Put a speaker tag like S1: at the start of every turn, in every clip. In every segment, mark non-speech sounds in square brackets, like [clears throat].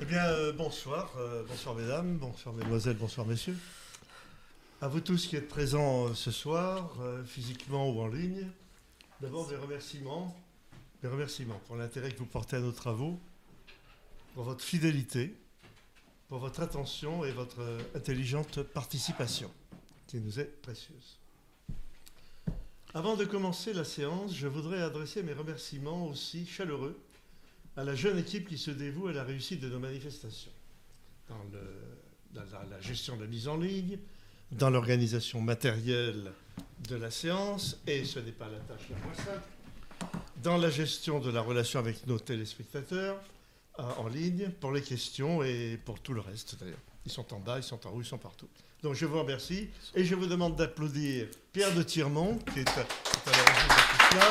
S1: Eh bien, euh, bonsoir. euh, bonsoir, mesdames. Bonsoir, mesdemoiselles. Bonsoir, messieurs. À vous tous qui êtes présents euh, ce soir, physiquement ou en ligne, d'abord des remerciements. Des remerciements pour l'intérêt que vous portez à nos travaux, pour votre fidélité, pour votre attention et votre intelligente participation, qui nous est précieuse. Avant de commencer la séance, je voudrais adresser mes remerciements aussi chaleureux à la jeune équipe qui se dévoue à la réussite de nos manifestations, dans, la gestion de la mise en ligne, dans l'organisation matérielle de la séance, et ce n'est pas la tâche la moins simple, dans la gestion de la relation avec nos téléspectateurs euh, en ligne, pour les questions et pour tout le reste d'ailleurs. Ils sont en bas, ils sont en haut, ils sont partout. Donc je vous remercie et je vous demande d'applaudir Pierre de Tirmont, qui est à, à l'origine de tout cela.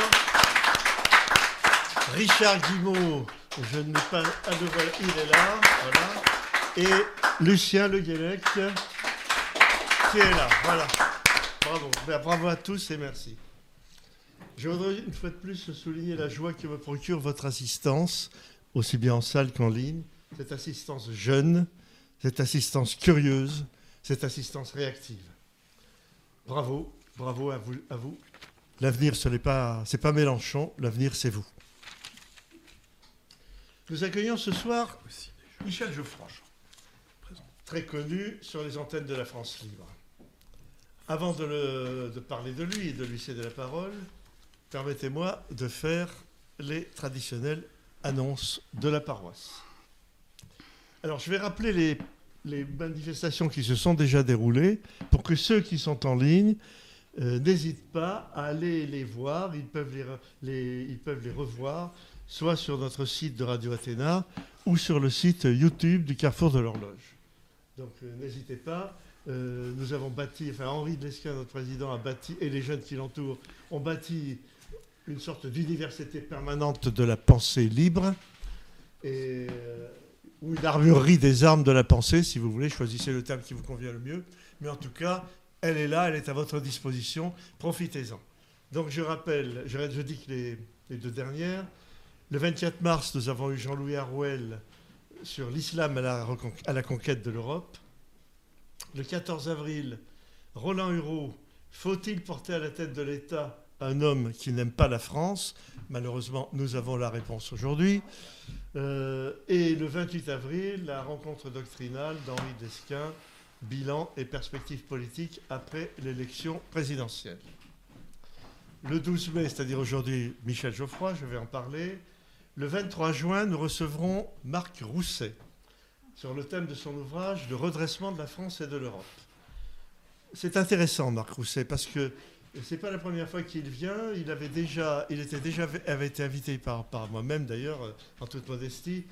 S1: Richard Guimau, je ne pas à voilà, il est là, voilà. Et Lucien Le Guélec, qui est là, voilà. Ben, bravo à tous et merci. Je voudrais une fois de plus souligner la joie que me procure votre assistance, aussi bien en salle qu'en ligne. Cette assistance jeune, cette assistance curieuse, cette assistance réactive. Bravo, bravo à vous. L'avenir, ce n'est pas, Mélenchon, l'avenir, c'est vous. Nous accueillons ce soir Michel Geoffroy, très connu sur les antennes de la France libre. Avant de parler de lui et de lui céder la parole, permettez-moi de faire les traditionnelles annonces de la paroisse. Alors, je vais rappeler les, manifestations qui se sont déjà déroulées pour que ceux qui sont en ligne euh, n'hésitent pas à aller les voir. Ils peuvent les, ils peuvent les revoir soit sur notre site de Radio Athéna ou sur le site YouTube du Carrefour de l'Horloge. Donc euh, n'hésitez pas. Euh, nous avons bâti, enfin Henri Lesquin, notre président, a bâti, et les jeunes qui l'entourent, ont bâti une sorte d'université permanente de la pensée libre, et, ou une armurerie des armes de la pensée, si vous voulez, choisissez le terme qui vous convient le mieux. Mais en tout cas, elle est là, elle est à votre disposition, profitez-en. Donc je rappelle, je, dis que les, deux dernières, le 24 mars, nous avons eu Jean-Louis Harouel sur l'islam à à la conquête de l'Europe. Le 14 avril, Roland Hureau, faut-il porter à la tête de l'État un homme qui n'aime pas la France Malheureusement, nous avons la réponse aujourd'hui. Euh, et le 28 avril, la rencontre doctrinale d'Henri Desquin, bilan et perspectives politiques après l'élection présidentielle. Le 12 mai, c'est-à-dire aujourd'hui, Michel Geoffroy, je vais en parler. Le 23 juin, nous recevrons Marc Rousset sur le thème de son ouvrage Le redressement de la France et de l'Europe. C'est intéressant, Marc Rousset, parce que c'est pas la première fois qu'il vient. Il avait déjà, déjà été invité par, moi-même d'ailleurs, euh, en toute modestie,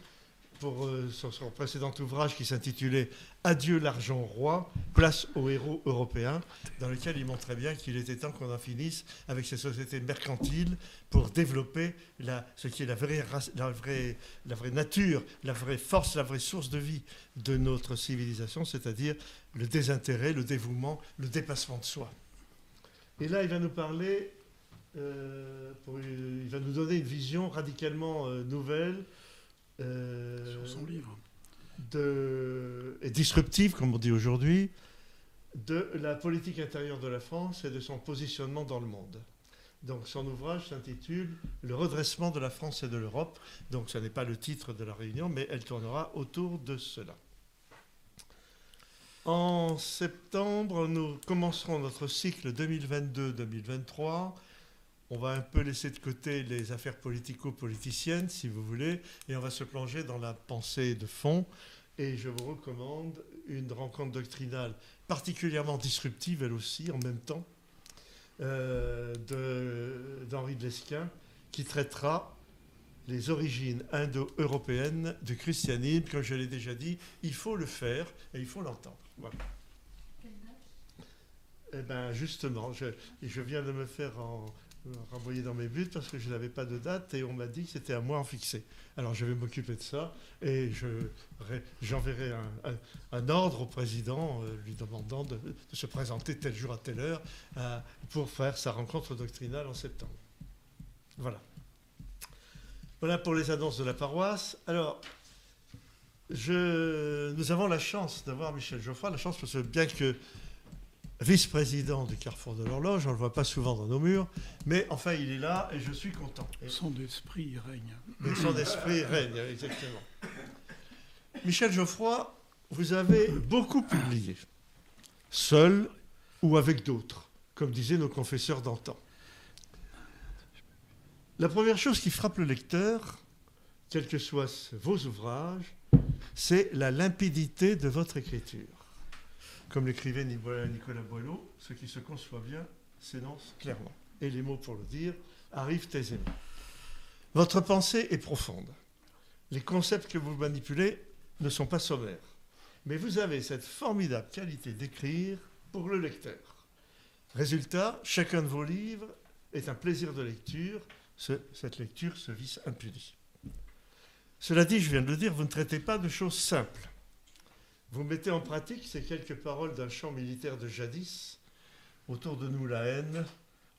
S1: pour euh, son précédent ouvrage qui s'intitulait Adieu l'argent roi, place aux héros européens, dans lequel il montrait bien qu'il était temps qu'on en finisse avec ces sociétés mercantiles pour développer ce qui est la vraie nature, la vraie force, la vraie source de vie de notre civilisation, c'est-à-dire le désintérêt, le dévouement, le dépassement de soi. Et là, il va nous parler, euh, pour- il va nous donner une vision radicalement euh, nouvelle. euh,
S2: Sur son livre.
S1: de, et disruptive, comme on dit aujourd'hui, de la politique intérieure de la France et de son positionnement dans le monde. Donc son ouvrage s'intitule Le redressement de la France et de l'Europe. Donc ce n'est pas le titre de la réunion, mais elle tournera autour de cela. En septembre, nous commencerons notre cycle 2022-2023. On va un peu laisser de côté les affaires politico-politiciennes, si vous voulez, et on va se plonger dans la pensée de fond. Et je vous recommande une rencontre doctrinale particulièrement disruptive, elle aussi, en même temps, euh, d'Henri de Lesquin, qui traitera les origines indo-européennes du christianisme. Comme je l'ai déjà dit, il faut le faire et il faut l'entendre. Voilà. Eh bien, justement, je, je viens de me faire en, renvoyé dans mes buts parce que je n'avais pas de date et on m'a dit que c'était à moi en fixer. Alors je vais m'occuper de ça et j'enverrai un, ordre au président euh, lui demandant de, se présenter tel jour à telle heure euh, pour faire sa rencontre doctrinale en septembre. Voilà. Voilà pour les annonces de la paroisse. Alors, je, nous avons la chance d'avoir Michel Geoffroy, la chance parce que bien que vice-président du Carrefour de l'Horloge, on ne le voit pas souvent dans nos murs, mais enfin il est là et je suis content.
S2: Son esprit règne.
S1: Mais son esprit règne, exactement. Michel Geoffroy, vous avez beaucoup publié, seul ou avec d'autres, comme disaient nos confesseurs d'antan. La première chose qui frappe le lecteur, quels que soient vos ouvrages, c'est la limpidité de votre écriture. Comme l'écrivait Nicolas Boileau, ce qui se conçoit bien s'énonce clairement. Et les mots pour le dire arrivent aisément. Votre pensée est profonde. Les concepts que vous manipulez ne sont pas sommaires. Mais vous avez cette formidable qualité d'écrire pour le lecteur. Résultat, chacun de vos livres est un plaisir de lecture. cette lecture se visse impunie. Cela dit, je viens de le dire, vous ne traitez pas de choses simples. Vous mettez en pratique ces quelques paroles d'un chant militaire de jadis. Autour de nous la haine,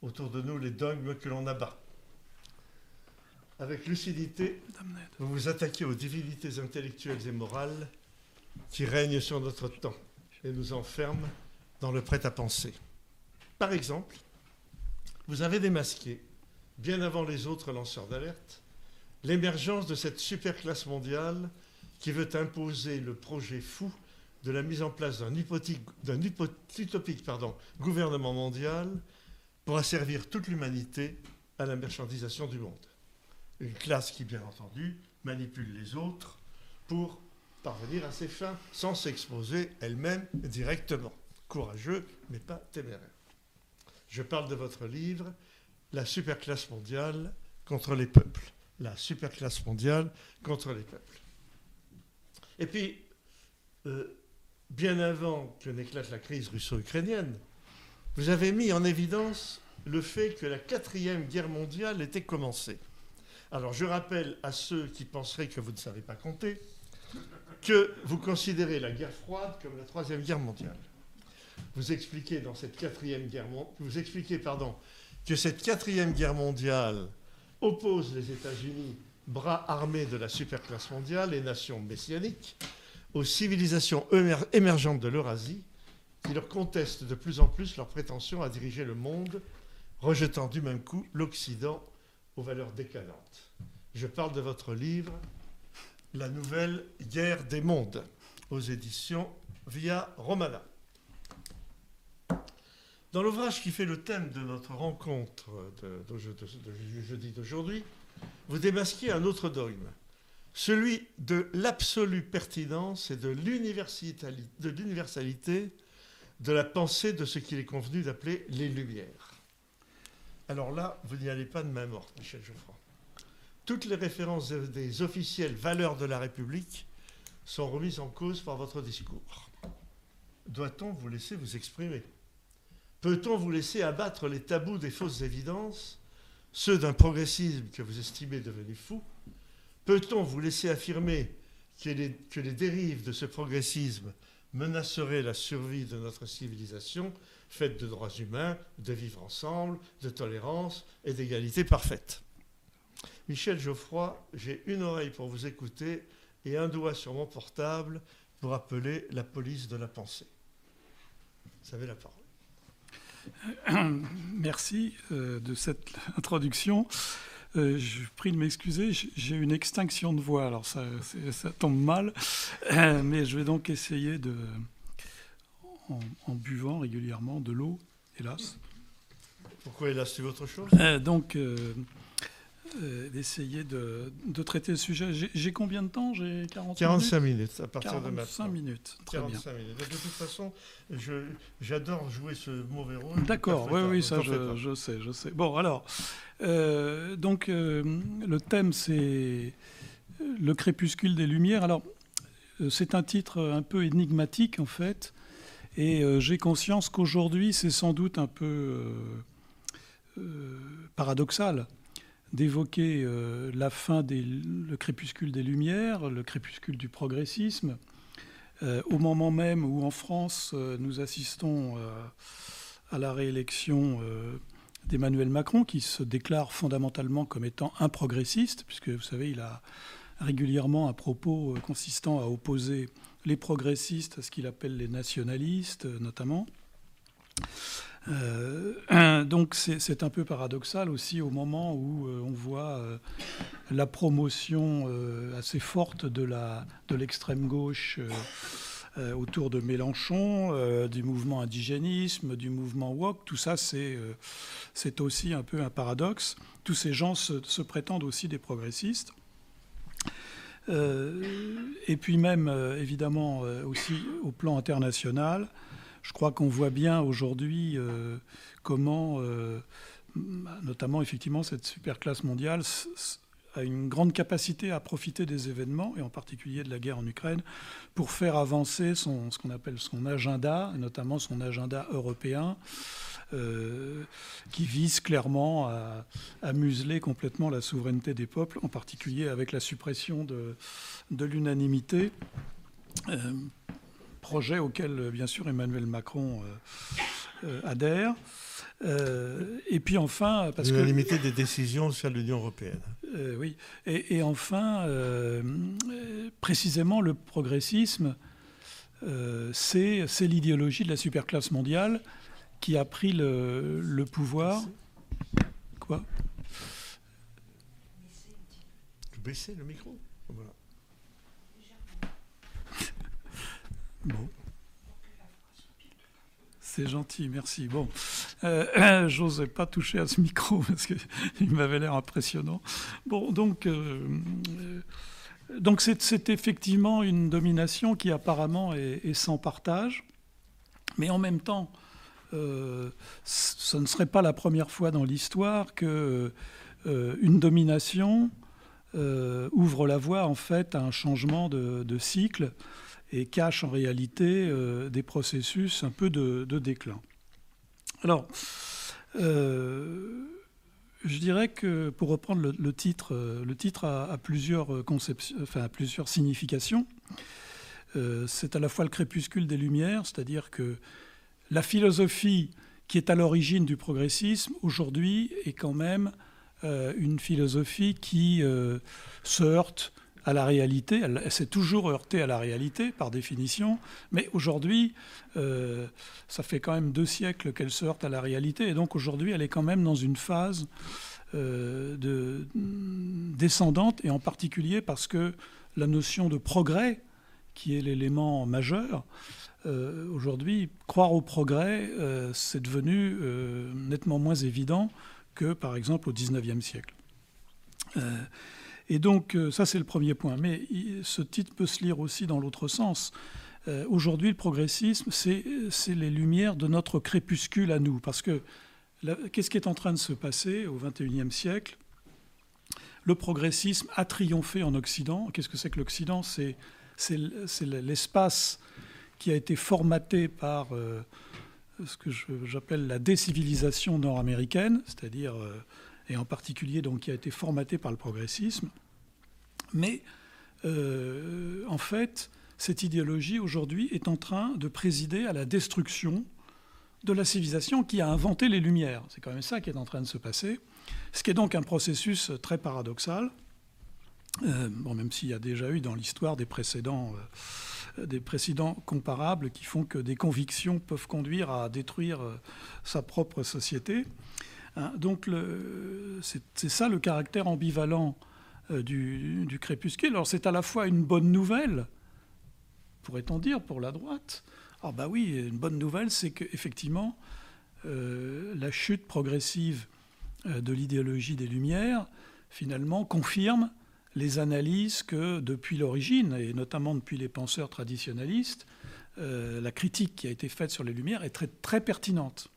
S1: autour de nous les dogmes que l'on abat. Avec lucidité, vous vous attaquez aux divinités intellectuelles et morales qui règnent sur notre temps et nous enferment dans le prêt-à-penser. Par exemple, vous avez démasqué, bien avant les autres lanceurs d'alerte, l'émergence de cette superclasse mondiale qui veut imposer le projet fou de la mise en place d'un utopique gouvernement mondial pour asservir toute l'humanité à la marchandisation du monde. Une classe qui, bien entendu, manipule les autres pour parvenir à ses fins sans s'exposer elle-même directement. Courageux, mais pas téméraire. Je parle de votre livre, La superclasse mondiale contre les peuples. La superclasse mondiale contre les peuples. Et puis, euh, bien avant que n'éclate la crise russo-ukrainienne, vous avez mis en évidence le fait que la quatrième guerre mondiale était commencée. Alors je rappelle à ceux qui penseraient que vous ne savez pas compter que vous considérez la guerre froide comme la troisième guerre mondiale. Vous expliquez dans cette quatrième guerre vous expliquez pardon que cette quatrième guerre mondiale oppose les États-Unis, bras armés de la superclasse mondiale et nations messianiques, aux civilisations émergentes de l'Eurasie qui leur contestent de plus en plus leur prétention à diriger le monde, rejetant du même coup l'Occident aux valeurs décadentes. Je parle de votre livre La nouvelle guerre des mondes aux éditions Via Romana. Dans l'ouvrage qui fait le thème de notre rencontre de, jeudi d'aujourd'hui, vous démasquez un autre dogme, celui de l'absolue pertinence et de l'universalité de la pensée de ce qu'il est convenu d'appeler les Lumières. Alors là, vous n'y allez pas de main morte, Michel Geoffroy. Toutes les références des officielles valeurs de la République sont remises en cause par votre discours. Doit-on vous laisser vous exprimer? Peut-on vous laisser abattre les tabous des fausses évidences, ceux d'un progressisme que vous estimez devenu fou Peut-on vous laisser affirmer que les, dérives de ce progressisme menaceraient la survie de notre civilisation, faite de droits humains, de vivre ensemble, de tolérance et d'égalité parfaite? Michel Geoffroy, j'ai une oreille pour vous écouter et un doigt sur mon portable pour appeler la police de la pensée. Vous avez la parole. [coughs]
S2: Merci euh, de cette [laughs] introduction. Euh, je prie de m'excuser, j'ai une extinction de voix, alors ça, ça tombe mal, euh, mais je vais donc essayer de, en, buvant régulièrement de l'eau, hélas.
S1: Pourquoi hélas, c'est autre chose?
S2: Donc, d'essayer de, traiter le sujet. J'ai combien de temps? J'ai
S1: 45 minutes? À partir
S2: de
S1: maintenant.
S2: 45 minutes, très 45
S1: bien. Minutes. De toute façon, j'adore jouer ce mauvais rôle.
S2: D'accord, oui, oui, ça je, je, sais, je sais. Bon, alors, euh, donc euh, le thème c'est le crépuscule des Lumières. Alors, c'est un titre un peu énigmatique en fait, et j'ai conscience qu'aujourd'hui c'est sans doute un peu paradoxal d'évoquer la fin du crépuscule des Lumières, le crépuscule du progressisme, au moment même où en France nous assistons à la réélection d'Emmanuel Macron, qui se déclare fondamentalement comme étant un progressiste, puisque vous savez, il a régulièrement un propos consistant à opposer les progressistes à ce qu'il appelle les nationalistes, notamment. Euh, donc c'est un peu paradoxal aussi au moment où euh, on voit euh, la promotion assez forte de l'extrême de gauche autour de Mélenchon, du mouvement indigénisme, du mouvement woke. Tout ça, c'est aussi un peu un paradoxe. Tous ces gens se prétendent aussi des progressistes. et puis même, évidemment, aussi au plan international, je crois qu'on voit bien aujourd'hui euh, comment, euh, notamment effectivement, cette superclasse mondiale a une grande capacité à profiter des événements, et en particulier de la guerre en Ukraine, pour faire avancer son, ce qu'on appelle son agenda, notamment son agenda européen, euh, qui vise clairement à, museler complètement la souveraineté des peuples, en particulier avec la suppression de l'unanimité projet auquel, bien sûr, Emmanuel Macron euh, euh, adhère. Euh, et puis enfin,
S1: parce que l'unanimité des décisions de l'Union européenne.
S2: oui. Et, enfin, précisément, le progressisme, c'est l'idéologie de la superclasse mondiale qui a pris le, le pouvoir. Quoi?
S1: Baisser le micro. Voilà.
S2: C'est gentil, merci. Bon, euh, [clears throat] j'osais pas toucher à ce micro [laughs] parce qu'il m'avait l'air impressionnant. Bon, donc, euh, donc c'est, effectivement une domination qui apparemment est, sans partage, mais en même temps, euh, ce ne serait pas la première fois dans l'histoire que une domination ouvre la voie en fait à un changement de cycle et cache en réalité euh, des processus un peu de, déclin. Alors, euh, je dirais que pour reprendre le, titre, euh, le titre a, plusieurs enfin, plusieurs significations. c'est à la fois le crépuscule des Lumières, c'est-à-dire que la philosophie qui est à l'origine du progressisme aujourd'hui est quand même une philosophie qui se heurte à la réalité. Elle, s'est toujours heurtée à la réalité, par définition. Mais aujourd'hui, euh, ça fait quand même deux siècles qu'elle se heurte à la réalité. Et donc aujourd'hui, elle est quand même dans une phase euh, de, descendante, et en particulier parce que la notion de progrès, qui est l'élément majeur, euh, aujourd'hui, croire au progrès, c'est devenu nettement moins évident que, par exemple, au XIXe siècle. Et donc, euh, ça, c'est le premier point. Mais ce titre peut se lire aussi dans l'autre sens. Euh, aujourd'hui, le progressisme, c'est les lumières de notre crépuscule à nous. Parce que qu'est-ce qui est en train de se passer au XXIe siècle? Le progressisme a triomphé en Occident. Qu'est-ce que c'est que l'Occident? C'est l'espace qui a été formaté par euh, ce que j'appelle la décivilisation nord-américaine, c'est-à-dire et en particulier donc, qui a été formaté par le progressisme. Mais euh, en fait, cette idéologie aujourd'hui est en train de présider à la destruction de la civilisation qui a inventé les Lumières. C'est quand même ça qui est en train de se passer, ce qui est donc un processus très paradoxal. Euh, bon, même s'il y a déjà eu dans l'histoire des précédents, euh, des précédents comparables qui font que des convictions peuvent conduire à détruire sa propre société. Hein, donc c'est ça le caractère ambivalent euh, du, crépuscule. Alors c'est à la fois une bonne nouvelle, pourrait-on dire, pour la droite. Ah bah oui, une bonne nouvelle, c'est qu'effectivement, euh, la chute progressive euh, de l'idéologie des Lumières, finalement, confirme les analyses que depuis l'origine, et notamment depuis les penseurs traditionnalistes, la critique qui a été faite sur les Lumières est très, très pertinente.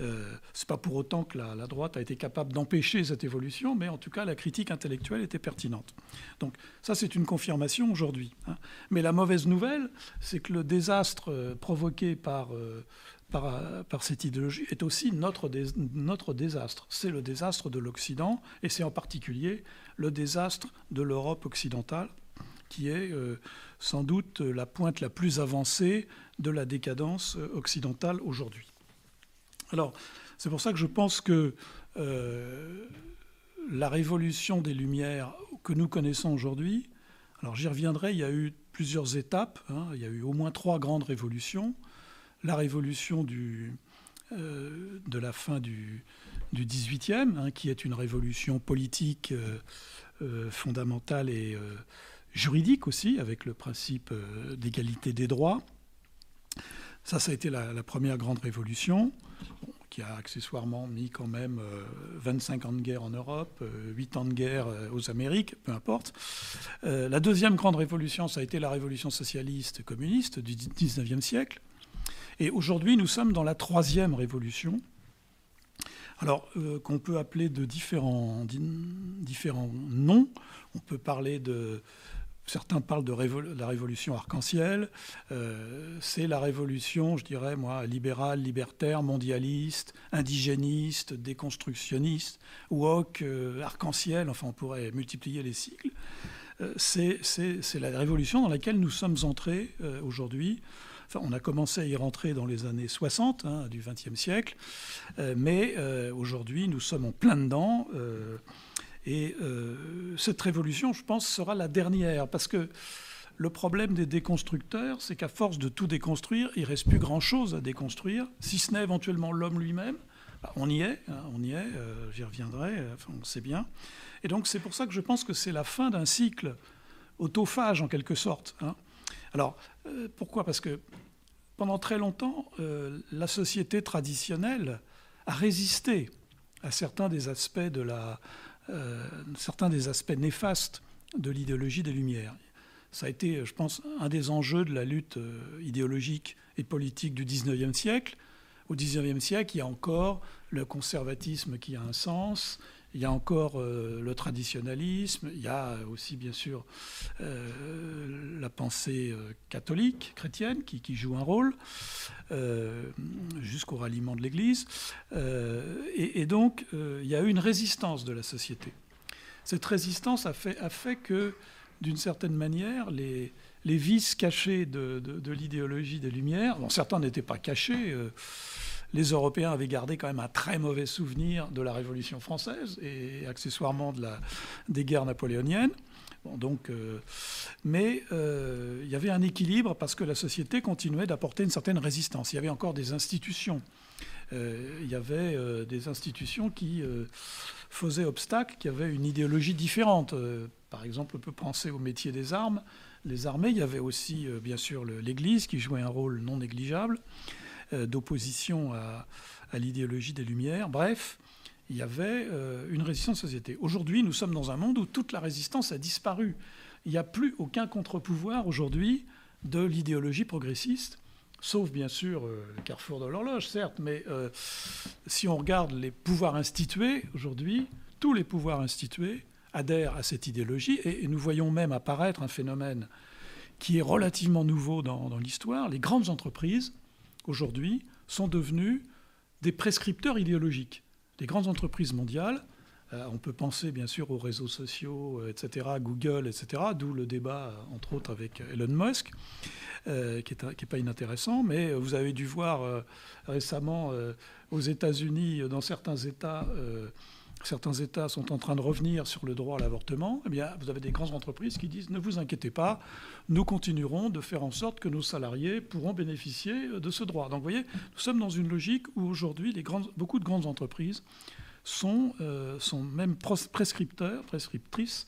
S2: Euh, Ce n'est pas pour autant que la, droite a été capable d'empêcher cette évolution, mais en tout cas, la critique intellectuelle était pertinente. Donc ça, c'est une confirmation aujourd'hui. Hein. Mais la mauvaise nouvelle, c'est que le désastre euh, provoqué par, euh, par, par cette idéologie est aussi notre, notre désastre. C'est le désastre de l'Occident, et c'est en particulier le désastre de l'Europe occidentale, qui est euh, sans doute la pointe la plus avancée de la décadence euh, occidentale aujourd'hui. Alors, c'est pour ça que je pense que euh, la révolution des Lumières que nous connaissons aujourd'hui, alors j'y reviendrai, il y a eu plusieurs étapes, hein. il y a eu au moins trois grandes révolutions. La révolution du, de la fin du, du 18e, hein, qui est une révolution politique fondamentale et juridique aussi, avec le principe euh, d'égalité des droits. Ça, ça a été la, première grande révolution, qui a accessoirement mis quand même 25 euh, ans de guerre en Europe, 8 euh, ans de guerre aux Amériques, peu importe. la deuxième grande révolution, ça a été la révolution socialiste communiste du 19e siècle. Et aujourd'hui, nous sommes dans la troisième révolution, alors qu'on peut appeler de différents, différents noms. On peut parler de Certains parlent de, la révolution arc-en-ciel. Euh, c'est la révolution, je dirais, moi, libérale, libertaire, mondialiste, indigéniste, déconstructionniste, woke, euh, arc-en-ciel, enfin on pourrait multiplier les cycles. Euh, c'est la révolution dans laquelle nous sommes entrés aujourd'hui. Enfin, on a commencé à y rentrer dans les années 60 hein, du XXe siècle, mais aujourd'hui nous sommes en plein dedans. Et euh, cette révolution, je pense, sera la dernière, parce que le problème des déconstructeurs, c'est qu'à force de tout déconstruire, il ne reste plus grand-chose à déconstruire, si ce n'est éventuellement l'homme lui-même. Bah, on y est, hein, on y est, euh, j'y reviendrai, on sait bien. Et donc c'est pour ça que je pense que c'est la fin d'un cycle autophage en quelque sorte. Hein. Alors euh, pourquoi? Parce que pendant très longtemps, la société traditionnelle a résisté à certains des aspects de la, certains des aspects néfastes de l'idéologie des Lumières. Ça a été, je pense, un des enjeux de la lutte euh, idéologique et politique du XIXe siècle. Au XIXe siècle, il y a encore le conservatisme qui a un sens, il y a encore euh, le traditionnalisme, il y a aussi bien sûr la pensée catholique, chrétienne, qui, joue un rôle, jusqu'au ralliement de l'Église. Et, donc, il y a eu une résistance de la société. Cette résistance a fait, que, d'une certaine manière, les, vices cachés de, de, l'idéologie des Lumières, bon, certains n'étaient pas cachés, les Européens avaient gardé quand même un très mauvais souvenir de la Révolution française et accessoirement de la, des guerres napoléoniennes. Bon, donc, euh, mais euh, il y avait un équilibre parce que la société continuait d'apporter une certaine résistance. Il y avait encore des institutions. Euh, il y avait des institutions qui faisaient obstacle, qui avaient une idéologie différente. par exemple, on peut penser au métier des armes, les armées. Il y avait aussi, bien sûr, l'Église qui jouait un rôle non négligeable. Euh, d'opposition à, l'idéologie des Lumières. Bref, il y avait euh, une résistance société. Aujourd'hui, nous sommes dans un monde où toute la résistance a disparu. Il n'y a plus aucun contre-pouvoir aujourd'hui de l'idéologie progressiste, sauf bien sûr euh, le carrefour de l'horloge, certes, mais si on regarde les pouvoirs institués aujourd'hui, tous les pouvoirs institués adhèrent à cette idéologie, et, nous voyons même apparaître un phénomène qui est relativement nouveau dans l'histoire. Les grandes entreprises aujourd'hui, sont devenus des prescripteurs idéologiques. Les grandes entreprises mondiales, euh, on peut penser bien sûr aux réseaux sociaux, euh, etc., Google, etc., d'où le débat, euh, entre autres, avec Elon Musk, qui n'est pas inintéressant, mais vous avez dû voir récemment aux États-Unis, dans certains États, certains États sont en train de revenir sur le droit à l'avortement, eh bien, vous avez des grandes entreprises qui disent ne vous inquiétez pas, nous continuerons de faire en sorte que nos salariés pourront bénéficier de ce droit. Donc, vous voyez, nous sommes dans une logique où aujourd'hui, beaucoup de grandes entreprises sont, euh, même prescripteurs, prescriptrices,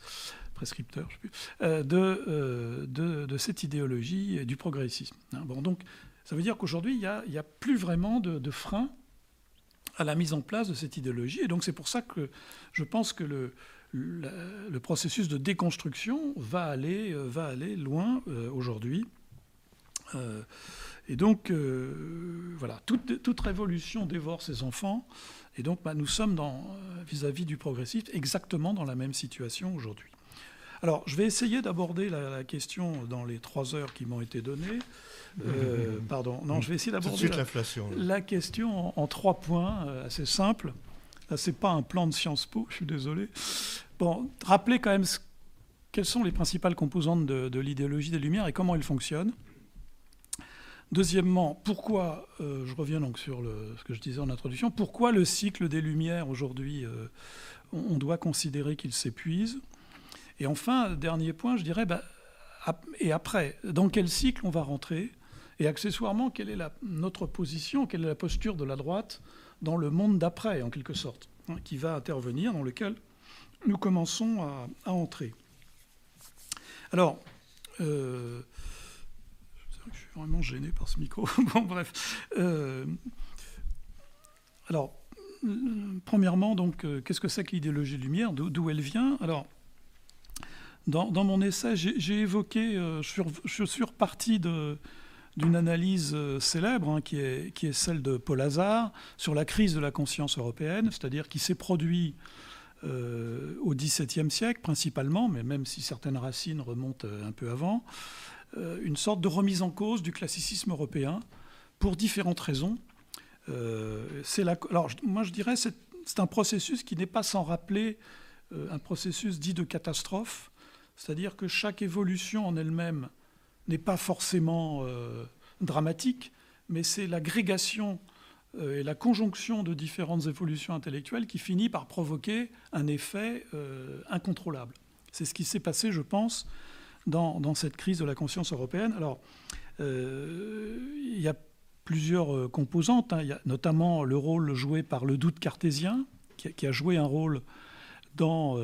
S2: prescripteurs, je sais plus, euh, euh, de, cette idéologie du progressisme. Hein, bon, donc, ça veut dire qu'aujourd'hui, il n'y a, a, plus vraiment de, de frein à la mise en place de cette idéologie. Et donc c'est pour ça que je pense que le, le, processus de déconstruction va aller, euh, va aller loin euh, aujourd'hui. Euh, et donc, voilà, toute, toute, révolution dévore ses enfants. Et donc, bah, nous sommes vis-à-vis du progressiste exactement dans la même situation aujourd'hui. Alors, je vais essayer d'aborder la, question dans les trois heures qui m'ont été données. Euh, pardon. Non, je vais essayer d'aborder la, question en, en trois points, euh, assez simple. Là, c'est pas un plan de Sciences Po, je suis désolé. Bon, rappelez quand même ce- quelles sont les principales composantes de, de l'idéologie des Lumières et comment elles fonctionnent. Deuxièmement, pourquoi, euh, je reviens donc sur le- ce que je disais en introduction, pourquoi le cycle des Lumières aujourd'hui, euh, on, on doit considérer qu'il s'épuise Et enfin, dernier point, je dirais, bah, et après, dans quel cycle on va rentrer Et accessoirement, quelle est notre position, quelle est la posture de la droite dans le monde d'après, en quelque sorte, hein, qui va intervenir, dans lequel nous commençons à, entrer. Alors, euh, je suis vraiment gêné par ce micro. [laughs] bon, bref. Euh, alors, premièrement, donc, euh, qu'est-ce que c'est que l'idéologie lumière? D'où elle vient? Alors, dans, mon essai, j'ai évoqué, je, suis, je suis reparti de- d'une analyse euh, célèbre, hein, qui, est, celle de Paul Hazard, sur la crise de la conscience européenne, c'est-à-dire qui s'est produit euh, au XVIIe siècle principalement, mais même si certaines racines remontent euh, un peu avant, une sorte de remise en cause du classicisme européen pour différentes raisons. Alors, moi, je dirais c'est c'est un processus qui n'est pas sans rappeler un processus dit de catastrophe, c'est-à-dire que chaque évolution en elle-même n'est pas forcément euh, dramatique, mais c'est l'agrégation euh, et la conjonction de différentes évolutions intellectuelles qui finit par provoquer un effet euh, incontrôlable. C'est ce qui s'est passé, je pense, dans, cette crise de la conscience européenne. Alors, il y a plusieurs composantes. hein. Notamment le rôle joué par le doute cartésien, qui a, joué un rôle dans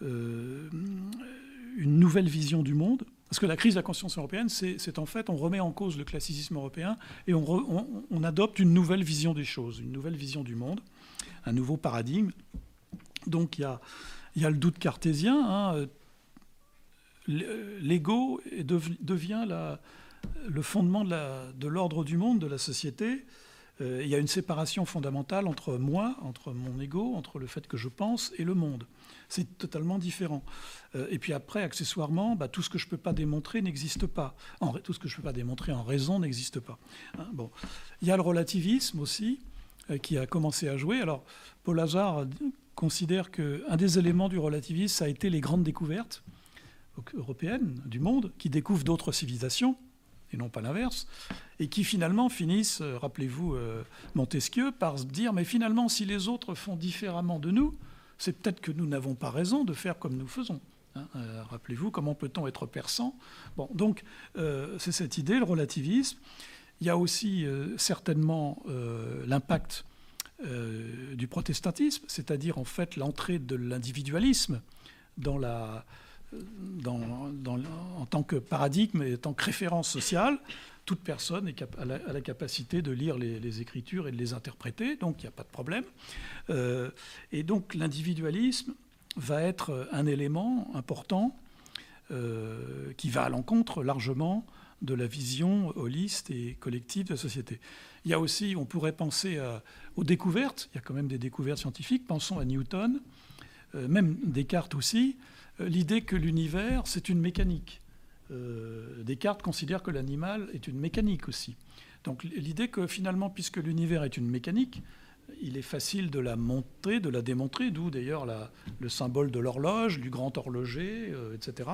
S2: une nouvelle vision du monde. Parce que la crise de la conscience européenne, c'est en fait, on remet en cause le classicisme européen et on, adopte une nouvelle vision des choses, une nouvelle vision du monde, un nouveau paradigme. Donc il y a, le doute cartésien. hein, L'ego devient le fondement de l'ordre du monde, de la société. Euh, il y a une séparation fondamentale entre moi, entre mon ego, entre le fait que je pense et le monde. C'est totalement différent. Euh, et puis après, accessoirement, bah, tout ce que je ne peux pas démontrer n'existe pas. En, tout ce que je ne peux pas démontrer en raison n'existe pas. Hein, bon. Il y a le relativisme aussi, euh, qui a commencé à jouer. Alors, Paul Hazard considère qu'un des éléments du relativisme, ça a été les grandes découvertes européennes du monde, qui découvrent d'autres civilisations, et non pas l'inverse, et qui finalement finissent, euh, rappelez-vous euh, Montesquieu, par se dire, mais finalement, si les autres font différemment de nous, c'est peut-être que nous n'avons pas raison de faire comme nous faisons. Hein, euh, rappelez-vous, comment peut-on être perçant Bon, donc, c'est cette idée, le relativisme. Il y a aussi certainement l'impact du protestantisme, c'est-à-dire en fait l'entrée de l'individualisme dans la, en tant que paradigme et en tant que référence sociale. Toute personne est a, la, capacité de lire les, Écritures et de les interpréter, donc il n'y a pas de problème. Euh, et donc l'individualisme va être un élément important euh, qui va à l'encontre largement de la vision holiste et collective de la société. Il y a aussi, on pourrait penser à- aux découvertes, il y a quand même des découvertes scientifiques, pensons à Newton, euh, même Descartes aussi, l'idée que l'univers, c'est une mécanique. Euh, Descartes considère que l'animal est une mécanique aussi. Donc l'idée que finalement, puisque l'univers est une mécanique, il est facile de la montrer, de la démontrer, d'où d'ailleurs le symbole de l'horloge, du grand horloger, euh, etc.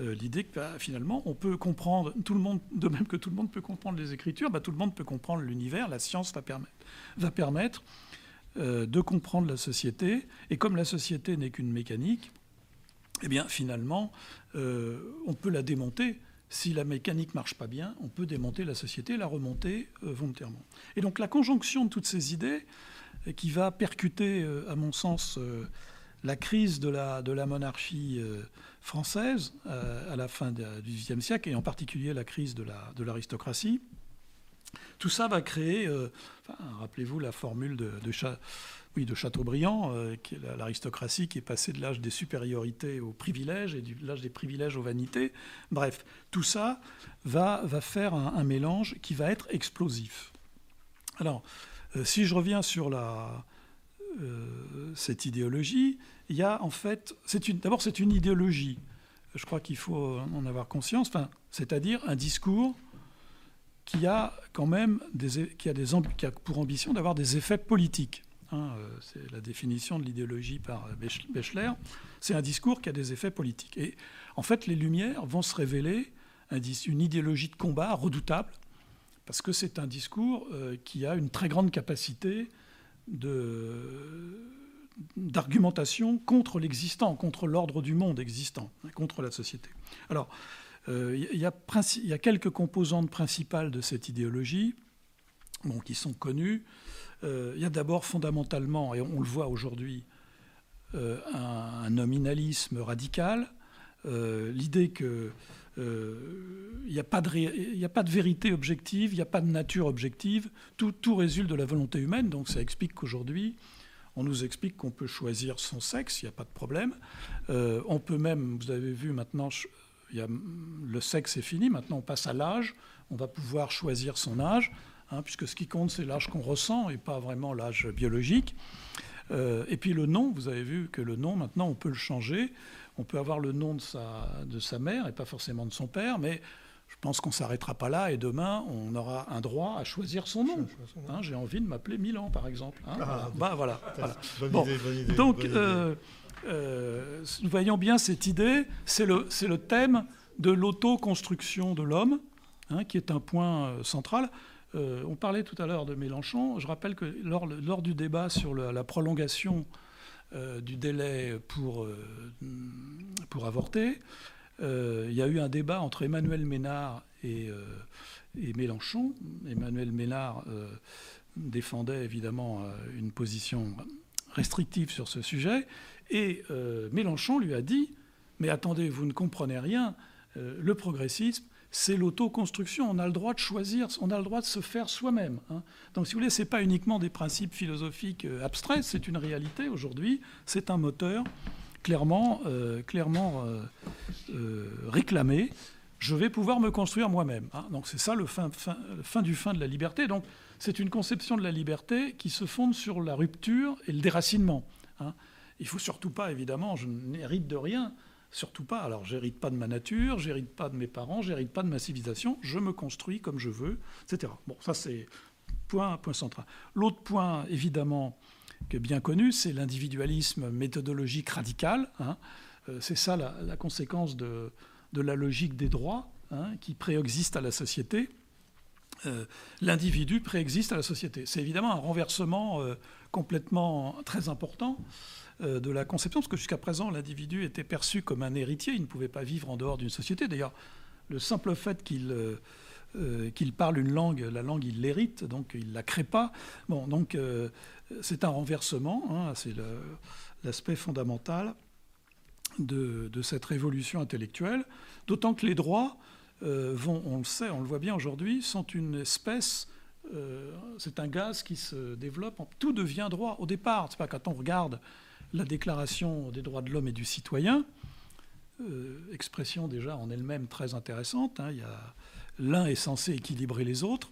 S2: Euh, L'idée que bah, finalement, on peut comprendre, tout le monde, de même que tout le monde peut comprendre les Écritures, bah, tout le monde peut comprendre l'univers, la science va permettre, va permettre euh, de comprendre la société. Et comme la société n'est qu'une mécanique, eh bien finalement, euh, on peut la démonter. Si la mécanique marche pas bien, on peut démonter la société, la remonter euh, volontairement. Et donc la conjonction de toutes ces idées, euh, qui va percuter, à mon sens, la crise de la, de la monarchie française à la fin du XVIIIe siècle, et en particulier la crise de la- de l'aristocratie, tout ça va créer, rappelez-vous la formule de, de, oui, de Chateaubriand, euh, l'aristocratie qui est passée de l'âge des supériorités aux privilèges et de l'âge des privilèges aux vanités. Bref, tout ça va, faire un, mélange qui va être explosif. Alors, euh, si je reviens sur euh, cette idéologie, il y a en fait, d'abord c'est une idéologie. Je crois qu'il faut en avoir conscience. Enfin, c'est-à-dire un discours qui a quand même des, qui a des, qui a pour ambition d'avoir des effets politiques. Hein, c'est la définition de l'idéologie par Bechler. C'est un discours qui a des effets politiques. Et en fait, les Lumières vont se révéler une idéologie de combat redoutable, parce que c'est un discours qui a une très grande capacité d'argumentation contre l'existant, contre l'ordre du monde existant, contre la société. Alors, euh, il y, a quelques composantes principales de cette idéologie bon, qui sont connues. Euh, il y a d'abord fondamentalement, et on le voit aujourd'hui, euh, un, nominalisme radical, l'idée que il n'y a, pas de, vérité objective, il n'y a pas de nature objective, tout, résulte de la volonté humaine, donc ça explique qu'aujourd'hui, on nous explique qu'on peut choisir son sexe, il n'y a pas de problème. Euh, on peut même, vous avez vu maintenant, le sexe est fini, maintenant on passe à l'âge, on va pouvoir choisir son âge, hein, puisque ce qui compte c'est l'âge qu'on ressent et pas vraiment l'âge biologique. Euh, et puis le nom, vous avez vu que le nom, maintenant on peut le changer. On peut avoir le nom de sa, de sa mère et pas forcément de son père, mais je pense qu'on ne s'arrêtera pas là et demain, on aura un droit à choisir son nom. Hein, j'ai envie de m'appeler Milan, par exemple. Hein, ah, bah, voilà. donc, euh, euh, nous voyons bien cette idée. C'est le, le thème de l'autoconstruction de l'homme, hein, qui est un point euh, on parlait tout à l'heure de Mélenchon. Je rappelle que lors, du débat sur la prolongation euh, du délai pour, euh, avorter. Il y a eu un débat entre Emmanuel Ménard et, et Mélenchon. Emmanuel Ménard défendait évidemment une position restrictive sur ce sujet. Et Mélenchon lui a dit, mais attendez, vous ne comprenez rien, le progressisme, c'est l'autoconstruction. On a le droit de choisir, on a le droit de se faire soi-même. Hein. Donc, si vous voulez, ce n'est pas uniquement des principes philosophiques euh, abstraits, c'est une réalité aujourd'hui. C'est un moteur clairement, euh, clairement euh, réclamé. Je vais pouvoir me construire moi-même. Hein. Donc, c'est ça le fin, fin, du fin de la liberté. Donc, c'est une conception de la liberté qui se fonde sur la rupture et le déracinement. Hein. Il ne faut surtout pas, évidemment, je n'hérite de rien. Surtout pas. Alors, j'hérite pas de ma nature, j'hérite pas de mes parents, j'hérite pas de ma civilisation. Je me construis comme je veux, etc. Bon, ça c'est point, point central. L'autre point, évidemment, que bien connu, c'est l'individualisme méthodologique radical. Hein. Euh, c'est ça la, conséquence de, la logique des droits hein, qui préexiste à la société. Euh, l'individu préexiste à la société. C'est évidemment un renversement euh, complètement très important euh, de la conception, parce que jusqu'à présent, l'individu était perçu comme un héritier, il ne pouvait pas vivre en dehors d'une société. D'ailleurs, le simple fait qu'il euh, euh, parle une langue, la langue, il l'hérite, donc il ne la crée pas. Bon, donc c'est un renversement, hein, c'est l'aspect fondamental de, cette révolution intellectuelle, d'autant que les droits on le sait, on le voit bien aujourd'hui, sont une espèce c'est un gaz qui se développe. Tout devient droit au départ. C'est pas quand on regarde la Déclaration des droits de l'homme et du citoyen, euh, expression déjà en elle-même très intéressante. Hein, l'un est censé équilibrer les autres.